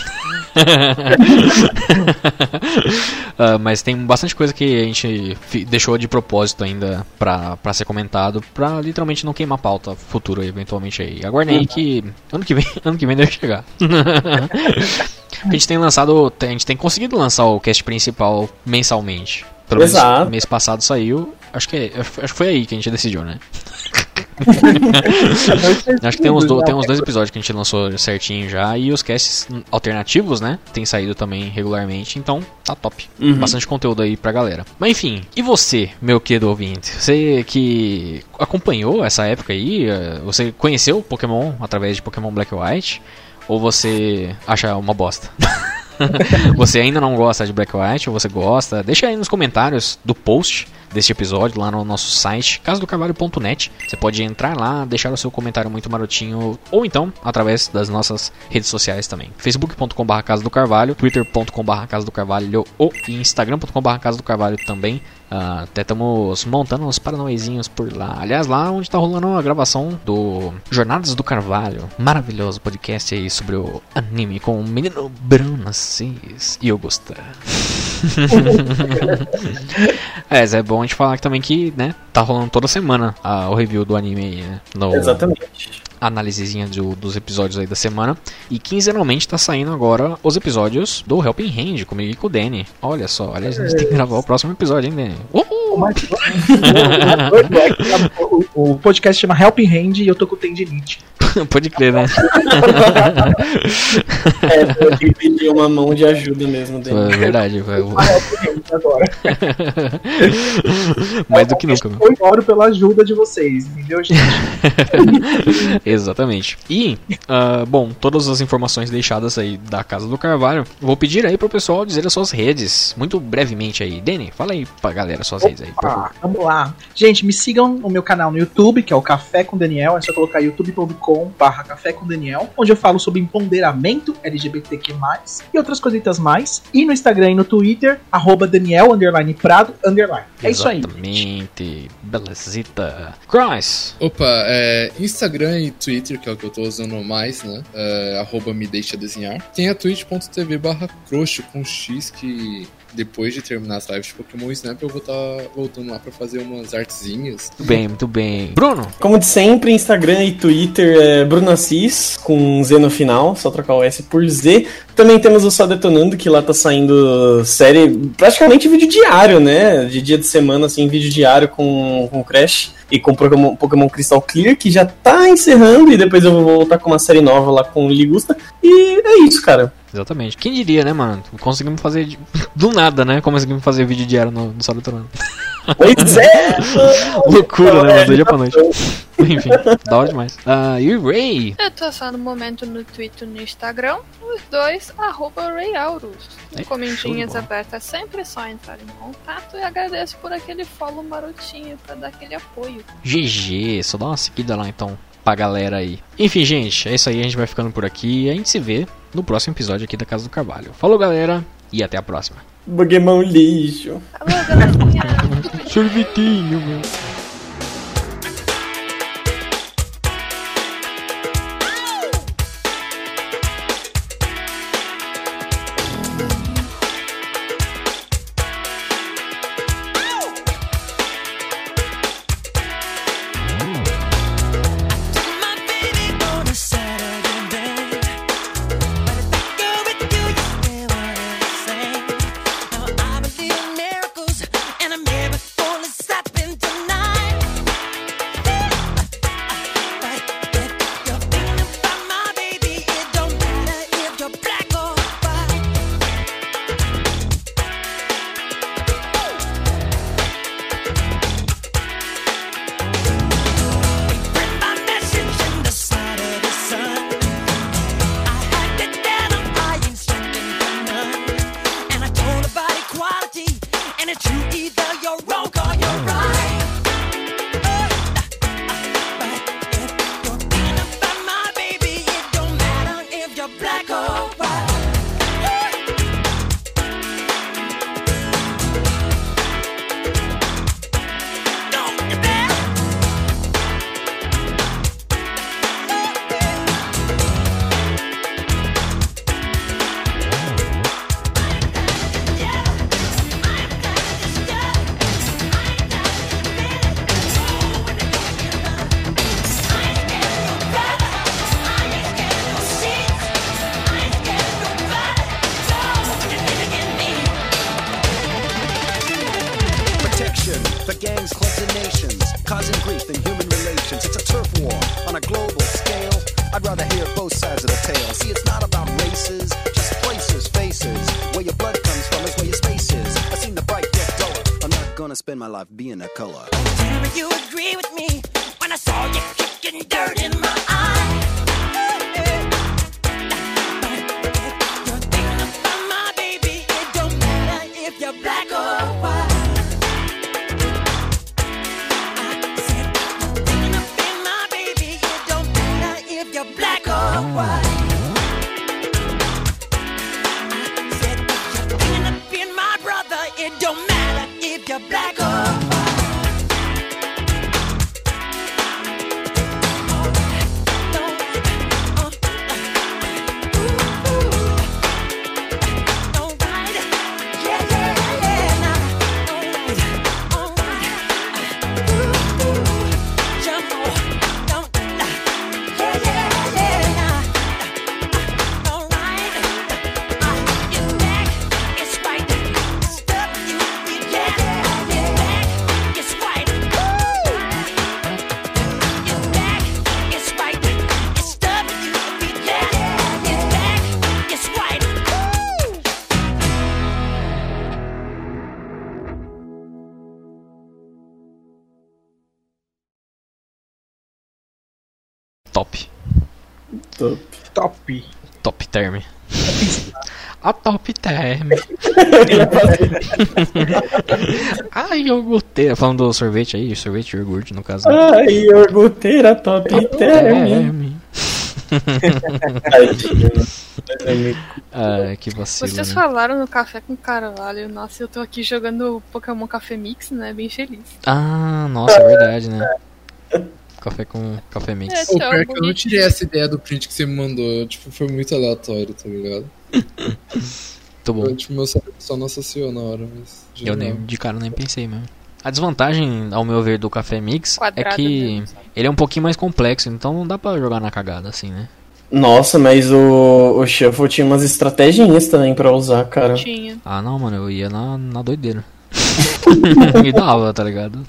Ah, mas tem bastante coisa que a gente deixou de propósito ainda pra, pra ser comentado, pra literalmente não queimar pauta futuro eventualmente aí. Aguardem aí que ano que vem, ano que vem deve chegar. a gente tem lançado, a gente tem conseguido lançar o cast principal mensalmente. Pelo menos Exato. mês passado saiu, acho que, é- acho que foi aí que a gente decidiu, né? Acho que tem uns, do- tem uns dois episódios que a gente lançou certinho já. E os casts alternativos, né? Tem saído também regularmente. Então, tá top. Uhum. Bastante conteúdo aí pra galera. Mas enfim, e você, meu querido ouvinte? Você que acompanhou essa época aí? eh, Você conheceu o Pokémon através de Pokémon Black and White? Ou você acha uma bosta? você ainda não gosta de Black White ou você gosta? Deixa aí nos comentários do post deste episódio lá no nosso site casadocarvalho.net. Você pode entrar lá, deixar o seu comentário muito marotinho ou então através das nossas redes sociais também. facebook.com.br Casa do Carvalho, twitter.com.br Casa do Carvalho ou instagram.com.br Casa do Carvalho também. Ah, até estamos montando uns paranoizinhos por lá. Aliás, lá onde tá rolando a gravação do Jornadas do Carvalho. Maravilhoso podcast aí sobre o anime com o menino Bruno Assis e Augusta. é, é bom a gente falar também que, né, tá rolando toda semana ah, o review do anime aí, né? No Exatamente. Análisezinha do- dos episódios aí da semana. E quinzenalmente tá saindo agora os episódios do Helping Hand comigo e com o Danny. Olha só, aliás, a gente tem que gravar o próximo episódio, hein, Danny? Uhul! O é podcast chama Helping Hand e eu tô com tendinite. Pode crer, né? É, eu pedir uma mão de ajuda mesmo dele. verdade, A Helping Hand agora. mais do que nunca. Eu oro pela ajuda de vocês, entendeu, gente? Exatamente. E, ah, bom, todas as informações deixadas aí da Casa do Carvalho, vou pedir aí pro pessoal dizer as suas redes, muito brevemente aí. Danny, fala aí pra galera as suas redes aí, por favor. Vamos lá. Gente, me sigam no meu canal no YouTube, que é o Café com Daniel. É só colocar youtube.com barra Café com Daniel, onde eu falo sobre empoderamento LGBTQ+, e outras coisitas mais. E no Instagram e no Twitter, arroba Daniel, underline Prado, underline. É isso aí. Exatamente. Belezita. Cross. Opa, é, Instagram e Twitter, que é o que eu tô usando mais, né? É, arroba me deixa desenhar. Tem a twitch.tv barra croxo com X que depois de terminar as lives de Pokémon Snap eu vou estar voltando lá pra fazer umas artezinhas. Muito bem, muito bem. Bruno. Como de sempre, Instagram e Twitter é Bruno Assis, com Z no final, só trocar o S por Z. Também temos o Só Detonando, que lá tá saindo série, praticamente vídeo diário, né? De dia de semana, assim, vídeo diário com, com Crash e com Pokémon, Pokémon Crystal Clear, que já tá encerrando, e depois eu vou voltar com uma série nova lá com o Ligusta. E é isso, cara. Exatamente. Quem diria, né, mano? Conseguimos fazer de- do nada, né? Conseguimos fazer vídeo diário no, no Sábado Tornado. Pois é! Loucura, né? É, mano? Do dia pra noite. Enfim, da hora demais. Ah, e o Ray? Eu tô só no momento no Twitter e no Instagram, os dois, arroba RayAurus. É, Com show de comentinhas abertas, sempre só entrar em contato e agradeço por aquele follow marotinho pra dar aquele apoio. GG, só dá uma seguida lá então pra galera aí. Enfim, gente, é isso aí, a gente vai ficando por aqui e a gente se vê no próximo episódio aqui da Casa do Carvalho. Falou, galera, e até a próxima. Pokémon lixo. Alô, galerinha! Sorvetinho, meu. If you're black or Top. Top. Top term. A top term. Ai, iogurteira. Falando do sorvete aí, sorvete e iogurte no caso. Ai, iogurteira top term. Term. Ah, que vacilo. Vocês né? falaram no Café com Carvalho. Nossa, eu tô aqui jogando Pokémon Café Mix, né? Bem feliz. Ah, nossa, é verdade, né? Café com café mix. É, O pior é que eu não tirei essa ideia do print que você me mandou. Tipo, foi muito aleatório, tá ligado? Muito bom. Eu, tipo, meu cérebro só não associou na hora, mas. Eu nem, de cara nem pensei mesmo. A desvantagem, ao meu ver, do café mix Quadrado é que mesmo, ele é um pouquinho mais complexo, então não dá pra jogar na cagada assim, né? Nossa, mas o, o Shuffle tinha umas estratégias também pra usar, cara. Tinha. Ah, não, mano, eu ia na, na doideira. Me dava, tá ligado?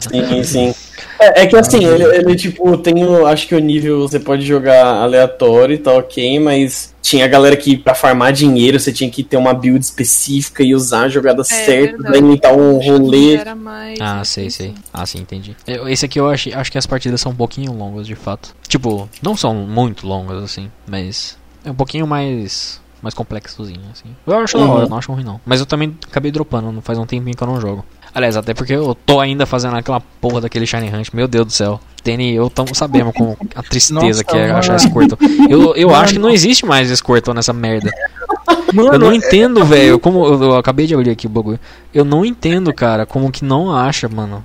Sim, sim. É, é que assim, ele, ele, tipo, tem o. Acho que o nível você pode jogar aleatório e tá ok, mas tinha galera que pra farmar dinheiro você tinha que ter uma build específica e usar a jogada certa verdade. pra imitar um Acho rolê. Ah, sei, sei. Ah, sim, entendi. Eu- Esse aqui eu achei, acho que as partidas são um pouquinho longas, de fato. Tipo, não são muito longas, assim, mas é um pouquinho mais mais complexozinho, assim. Eu acho da Uhum. hora, não acho ruim não. Mas eu também acabei dropando, não faz um tempinho que eu não jogo. Aliás, até porque eu tô ainda fazendo aquela porra daquele Shiny Hunt, meu Deus do céu. Tene, eu tamo sabendo com a tristeza Nossa, que é mano. achar Squirtle. Eu, eu acho que não existe mais Squirtle nessa merda. Mano, Eu não entendo, velho, como eu, eu acabei de abrir aqui o bagulho. Eu não entendo, cara, como que não acha, mano.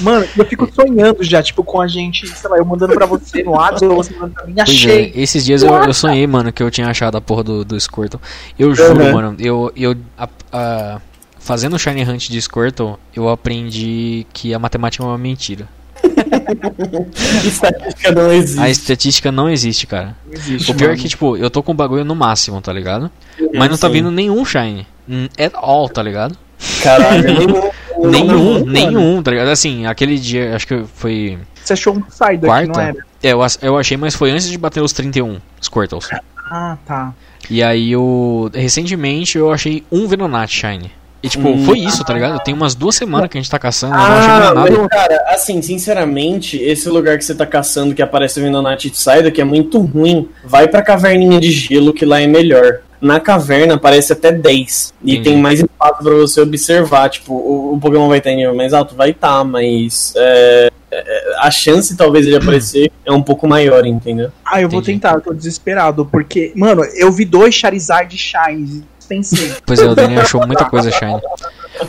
Mano, eu fico sonhando já, tipo, com a gente, sei lá, eu mandando pra você no WhatsApp, ou você mandando pra mim, Pois achei. é, esses dias eu, eu sonhei, mano, que eu tinha achado a porra do, do Squirtle. Eu juro, Uhum. mano, eu, eu a- a- fazendo o Shiny Hunt de Squirtle, eu aprendi que a matemática é uma mentira. Estatística não existe. A estatística não existe, cara. Não existe, O pior é mano. que, tipo, eu tô com o bagulho no máximo, tá ligado? Mas não tá Sim. vindo nenhum Shine. Hum, At all, tá ligado? Caralho, nenhum. Nenhum, nenhum, tá ligado? Assim, aquele dia, acho que foi. Você achou um Psyduck, não Quarta? era? É, eu, eu achei, mas foi antes de bater os 31 Squirtles. Ah, tá. E aí eu. Recentemente eu achei um Venonat Shine. E tipo, Hum. foi isso, tá ligado? Tem umas duas semanas que a gente tá caçando, eu não achei Ah, nada. mas, cara, assim, sinceramente, esse lugar que você tá caçando que aparece vindo na Titside, que é muito ruim, vai pra caverninha de gelo que lá é melhor. Na caverna aparece até 10. E Entendi. tem mais espaço pra você observar. Tipo, o, o Pokémon vai estar em nível mais alto? Vai estar, mas. é, é, a chance talvez ele aparecer é um pouco maior, entendeu? Ah, eu vou Entendi. tentar, eu tô desesperado, porque, mano, eu vi dois Charizard Shines, pensei. Pois é, o Danny achou muita coisa Shine.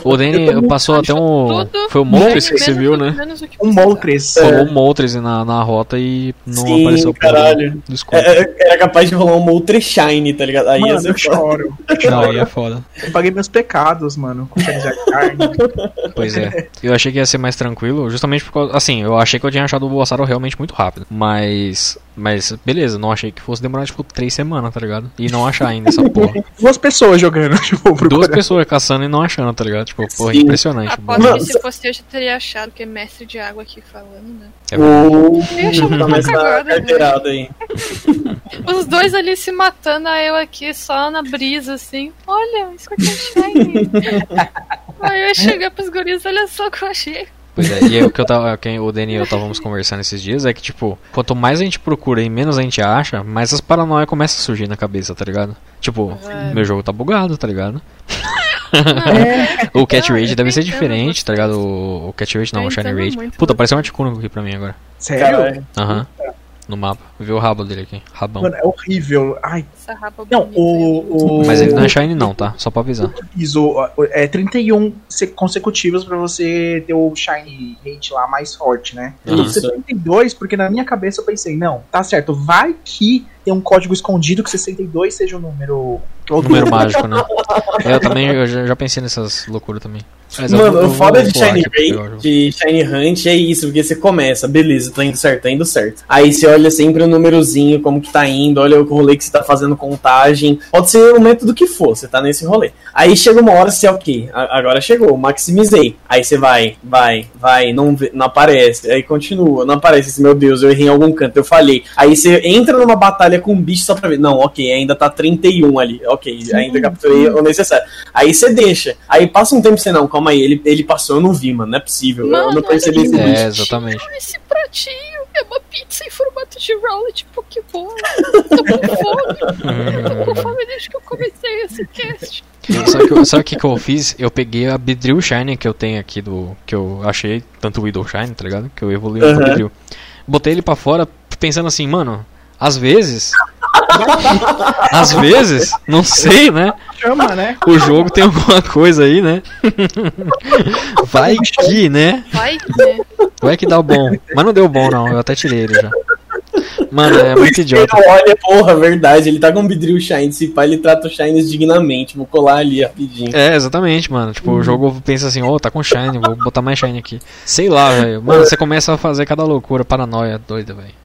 O Danny passou até um. Tudo. Foi o Moltres que você viu, né? Um. Moltres. Rolou um Moltres na, na rota e não Sim, apareceu caralho. do- do Squirtle. É, é, era capaz de rolar um Moltre Shine, tá ligado? Aí Mano, eu choro. Não, aí é foda. Eu paguei meus pecados, mano, com Carne. Pois é. Eu achei que ia ser mais tranquilo, justamente por causa. Assim, eu achei que eu tinha achado o Bulbasaur realmente muito rápido. Mas. Mas, beleza, não achei que fosse demorar, tipo, três semanas, tá ligado? E não achar ainda essa porra. Duas pessoas jogando, tipo, Duas pessoas caçando e não achando, tá ligado? Tipo, porra, impressionante. Aposto Mano, que se fosse eu já teria achado que é mestre de água aqui falando, né? É. O... Eu ia achar Tá mais cagada, né? aí. Os dois ali se matando, aí eu aqui só na brisa, assim. Olha, um Scorpion Shiny. aí eu cheguei pros guris, olha só o que eu achei. Pois é, e aí, o que eu tava, quem, o Danny e eu estávamos conversando esses dias é que, tipo, quanto mais a gente procura e menos a gente acha, mais as paranoias começam a surgir na cabeça, tá ligado? Tipo, É. meu jogo tá bugado, tá ligado? o Cat Não, Rage deve ser diferente, tá ligado? O, o Cat Rage não, o Shiny Rage. muito Puta, você. apareceu um Articuno aqui pra mim agora. Sério? Aham. No mapa. Vê o rabo dele aqui. Rabão. Mano, é horrível. Ai, Essa rapa não, bonita. o. o Mas ele não é Shiny não, tá? Só pra avisar. Isso, é 31 se- consecutivos pra você ter o Shiny Rate lá mais forte, né? Uhum. Isso. 62, porque na minha cabeça eu pensei, não, tá certo, vai que tem um código escondido que 62 seja o número. Número mágico, né? É, eu também eu já, já pensei nessas loucuras também. Mas Mano, vou- o foda de Shiny o Ray, de Shiny Hunt é isso, porque você começa, beleza, tá indo certo, tá indo certo. Aí você olha sempre o númerozinho, como que tá indo, olha o rolê que você tá fazendo contagem. Pode ser o método que for, você tá nesse rolê. Aí chega uma hora, você, ok, a- agora chegou, maximizei. Aí você vai, vai, vai, não, não aparece. Aí continua, não aparece. Meu Deus, eu errei em algum canto, eu falhei. Aí você entra numa batalha com um bicho só pra ver. Não, ok, ainda tá 31 ali. Ok, ainda capturei o necessário. Aí você deixa. Aí passa um tempo você não, calma aí, ele, ele passou, eu não vi, mano, não é possível. eu Mano, não percebi que É, exatamente. Esse pratinho é uma pizza em formato de roll de Pokébola. Tô com fome. Tô com fome desde que eu comecei esse cast. Sabe o que, eu- sabe o que, que eu fiz? Eu peguei a Bedrill Shine que eu tenho aqui do. que eu achei, tanto o Widow Shine, tá ligado? Que eu evolui Aham. pro Bedrill. Botei ele pra fora pensando assim, mano, às vezes. às vezes, não sei, né? Chama, né? O jogo tem alguma coisa aí, né? Vai que, né? Vai, né? Vai que dá o bom. Mas não deu bom, não. Eu até tirei ele já. Mano, é muito idiota. Ele olha, porra, verdade, ele tá com um Bedrill Shine, se pá, ele trata o Shines dignamente. Vou colar ali rapidinho. É, exatamente, mano. Tipo, o jogo pensa assim, ô, tá com Shine, vou botar mais Shine aqui. Sei lá, velho. Mano, você começa a fazer cada loucura, paranoia doida, velho.